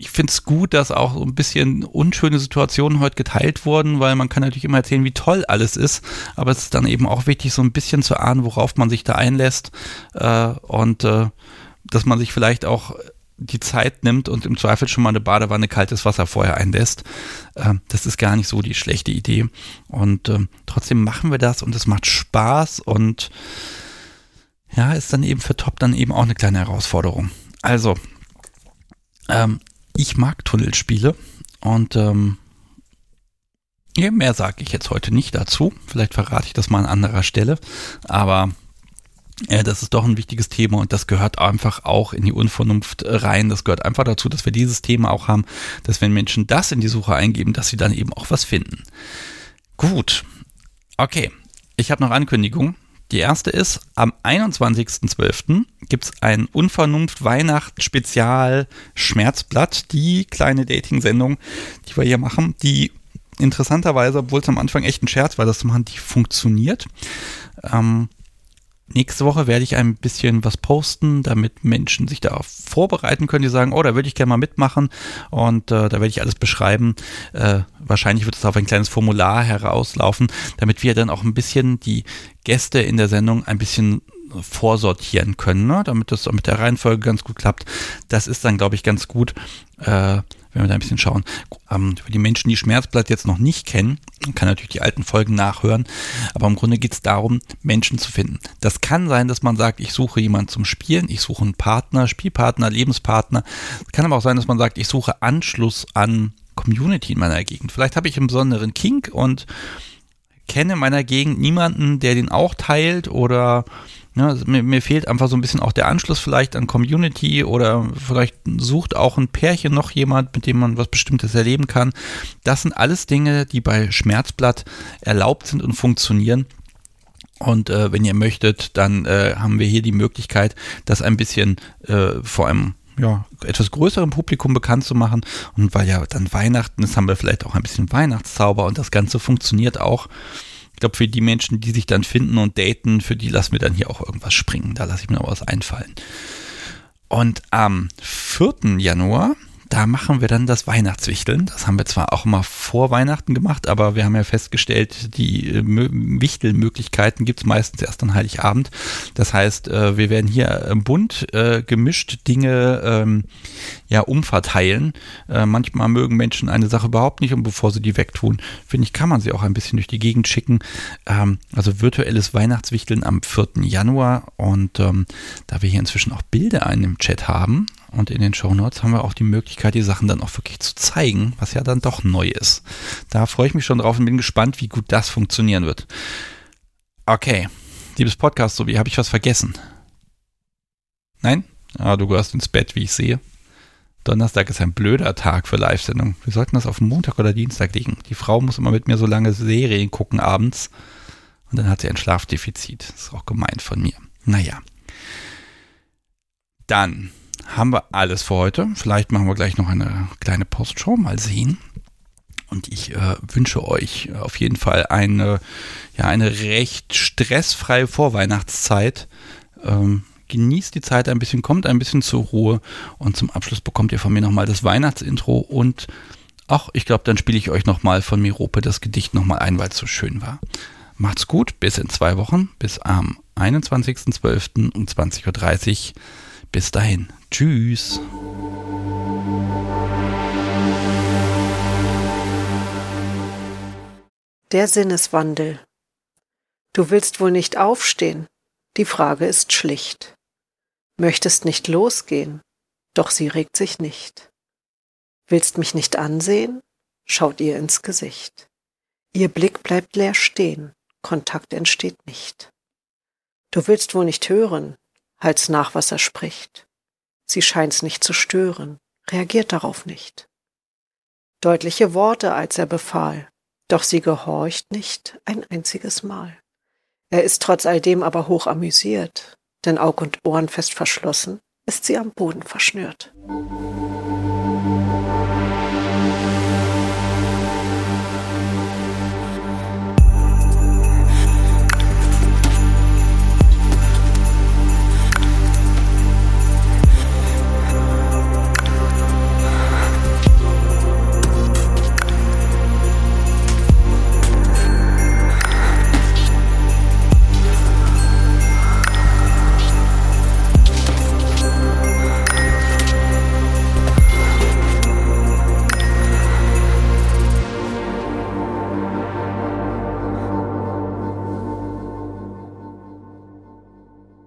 ich finde es gut, dass auch so ein bisschen unschöne Situationen heute geteilt wurden, weil man kann natürlich immer erzählen, wie toll alles ist, aber es ist dann eben auch wichtig, so ein bisschen zu ahnen, worauf man sich da einlässt äh, und äh, dass man sich vielleicht auch die Zeit nimmt und im Zweifel schon mal eine Badewanne kaltes Wasser vorher einlässt. Äh, das ist gar nicht so die schlechte Idee. Und äh, trotzdem machen wir das und es macht Spaß und ja, ist dann eben für Top dann eben auch eine kleine Herausforderung. Also, ähm, ich mag Tunnelspiele Und ähm, mehr sage ich jetzt heute nicht dazu. Vielleicht verrate ich das mal an anderer Stelle. Aber das ist doch ein wichtiges Thema und das gehört einfach auch in die Unvernunft rein. Das gehört einfach dazu, dass wir dieses Thema auch haben, dass wenn Menschen das in die Suche eingeben, dass sie dann eben auch was finden. Gut. Okay. Ich habe noch Ankündigungen. Die erste ist, am 21.12. gibt es ein Unvernunft Weihnacht Spezial Schmerzblatt, die kleine Dating-Sendung, die wir hier machen, die interessanterweise, obwohl es am Anfang echt ein Scherz war, das zu machen, die funktioniert. Ähm, Nächste Woche werde ich ein bisschen was posten, damit Menschen sich darauf vorbereiten können, die sagen, oh, da würde ich gerne mal mitmachen und äh, da werde ich alles beschreiben. Äh, wahrscheinlich wird es auf ein kleines Formular herauslaufen, damit wir dann auch ein bisschen die Gäste in der Sendung ein bisschen vorsortieren können, ne? damit das mit der Reihenfolge ganz gut klappt. Das ist dann, glaube ich, ganz gut. Äh, wenn wir da ein bisschen schauen. Ähm, für die Menschen, die Schmerzblatt jetzt noch nicht kennen, man kann natürlich die alten Folgen nachhören, aber im Grunde geht es darum, Menschen zu finden. Das kann sein, dass man sagt, ich suche jemanden zum Spielen, ich suche einen Partner, Spielpartner, Lebenspartner. Es kann aber auch sein, dass man sagt, ich suche Anschluss an Community in meiner Gegend. Vielleicht habe ich einen besonderen Kink und kenne in meiner Gegend niemanden, der den auch teilt oder ja, also mir, mir, fehlt einfach so ein bisschen auch der Anschluss vielleicht an Community oder vielleicht sucht auch ein Pärchen noch jemand, mit dem man was Bestimmtes erleben kann. Das sind alles Dinge, die bei Schmerzblatt erlaubt sind und funktionieren. Und äh, wenn ihr möchtet, dann äh, haben wir hier die Möglichkeit, das ein bisschen äh, vor einem ja, etwas größerem Publikum bekannt zu machen. Und weil ja dann Weihnachten ist, haben wir vielleicht auch ein bisschen Weihnachtszauber und das Ganze funktioniert auch. Ich glaube, für die Menschen, die sich dann finden und daten, für die lassen wir dann hier auch irgendwas springen. Da lasse ich mir noch was einfallen. Und am 4. Januar da machen wir dann das Weihnachtswichteln. Das haben wir zwar auch immer vor Weihnachten gemacht, aber wir haben ja festgestellt, die äh, Wichtelmöglichkeiten gibt es meistens erst an Heiligabend. Das heißt, äh, wir werden hier bunt äh, gemischt Dinge ähm, ja umverteilen. Manchmal mögen Menschen eine Sache überhaupt nicht und bevor sie die wegtun, finde ich, kann man sie auch ein bisschen durch die Gegend schicken. Ähm, also virtuelles Weihnachtswichteln am 4. Januar und ähm, da wir hier inzwischen auch Bilder in dem Chat haben, und in den Show Notes haben wir auch die Möglichkeit, die Sachen dann auch wirklich zu zeigen, was ja dann doch neu ist. Da freue ich mich schon drauf und bin gespannt, wie gut das funktionieren wird. Okay, liebes Podcast, so wie habe ich was vergessen? Nein? Ah, du gehörst ins Bett, wie ich sehe. Donnerstag ist ein blöder Tag für Live-Sendung. Wir sollten das auf Montag oder Dienstag legen. Die Frau muss immer mit mir so lange Serien gucken abends. Und dann hat sie ein Schlafdefizit. Das ist auch gemeint von mir. Naja. Dann haben wir alles für heute. Vielleicht machen wir gleich noch eine kleine Postshow, mal sehen. Und ich äh, wünsche euch auf jeden Fall eine, ja, eine recht stressfreie Vorweihnachtszeit. Ähm, genießt die Zeit ein bisschen, kommt ein bisschen zur Ruhe und zum Abschluss bekommt ihr von mir nochmal das Weihnachtsintro und ach, ich glaube, dann spiele ich euch nochmal von Mirope das Gedicht nochmal ein, weil es so schön war. Macht's gut, bis in zwei Wochen, bis am 21.12. um 20.30 Uhr. Bis dahin. Tschüss. Der Sinneswandel. Du willst wohl nicht aufstehen. Die Frage ist schlicht. Möchtest nicht losgehen, doch sie regt sich nicht. Willst mich nicht ansehen? Schaut ihr ins Gesicht. Ihr Blick bleibt leer stehen, Kontakt entsteht nicht. Du willst wohl nicht hören, halt's nach, was er spricht. Sie scheint's nicht zu stören, reagiert darauf nicht. Deutliche Worte, als er befahl, doch sie gehorcht nicht ein einziges Mal. Er ist trotz all dem aber hoch amüsiert, denn Aug und Ohren fest verschlossen, ist sie am Boden verschnürt.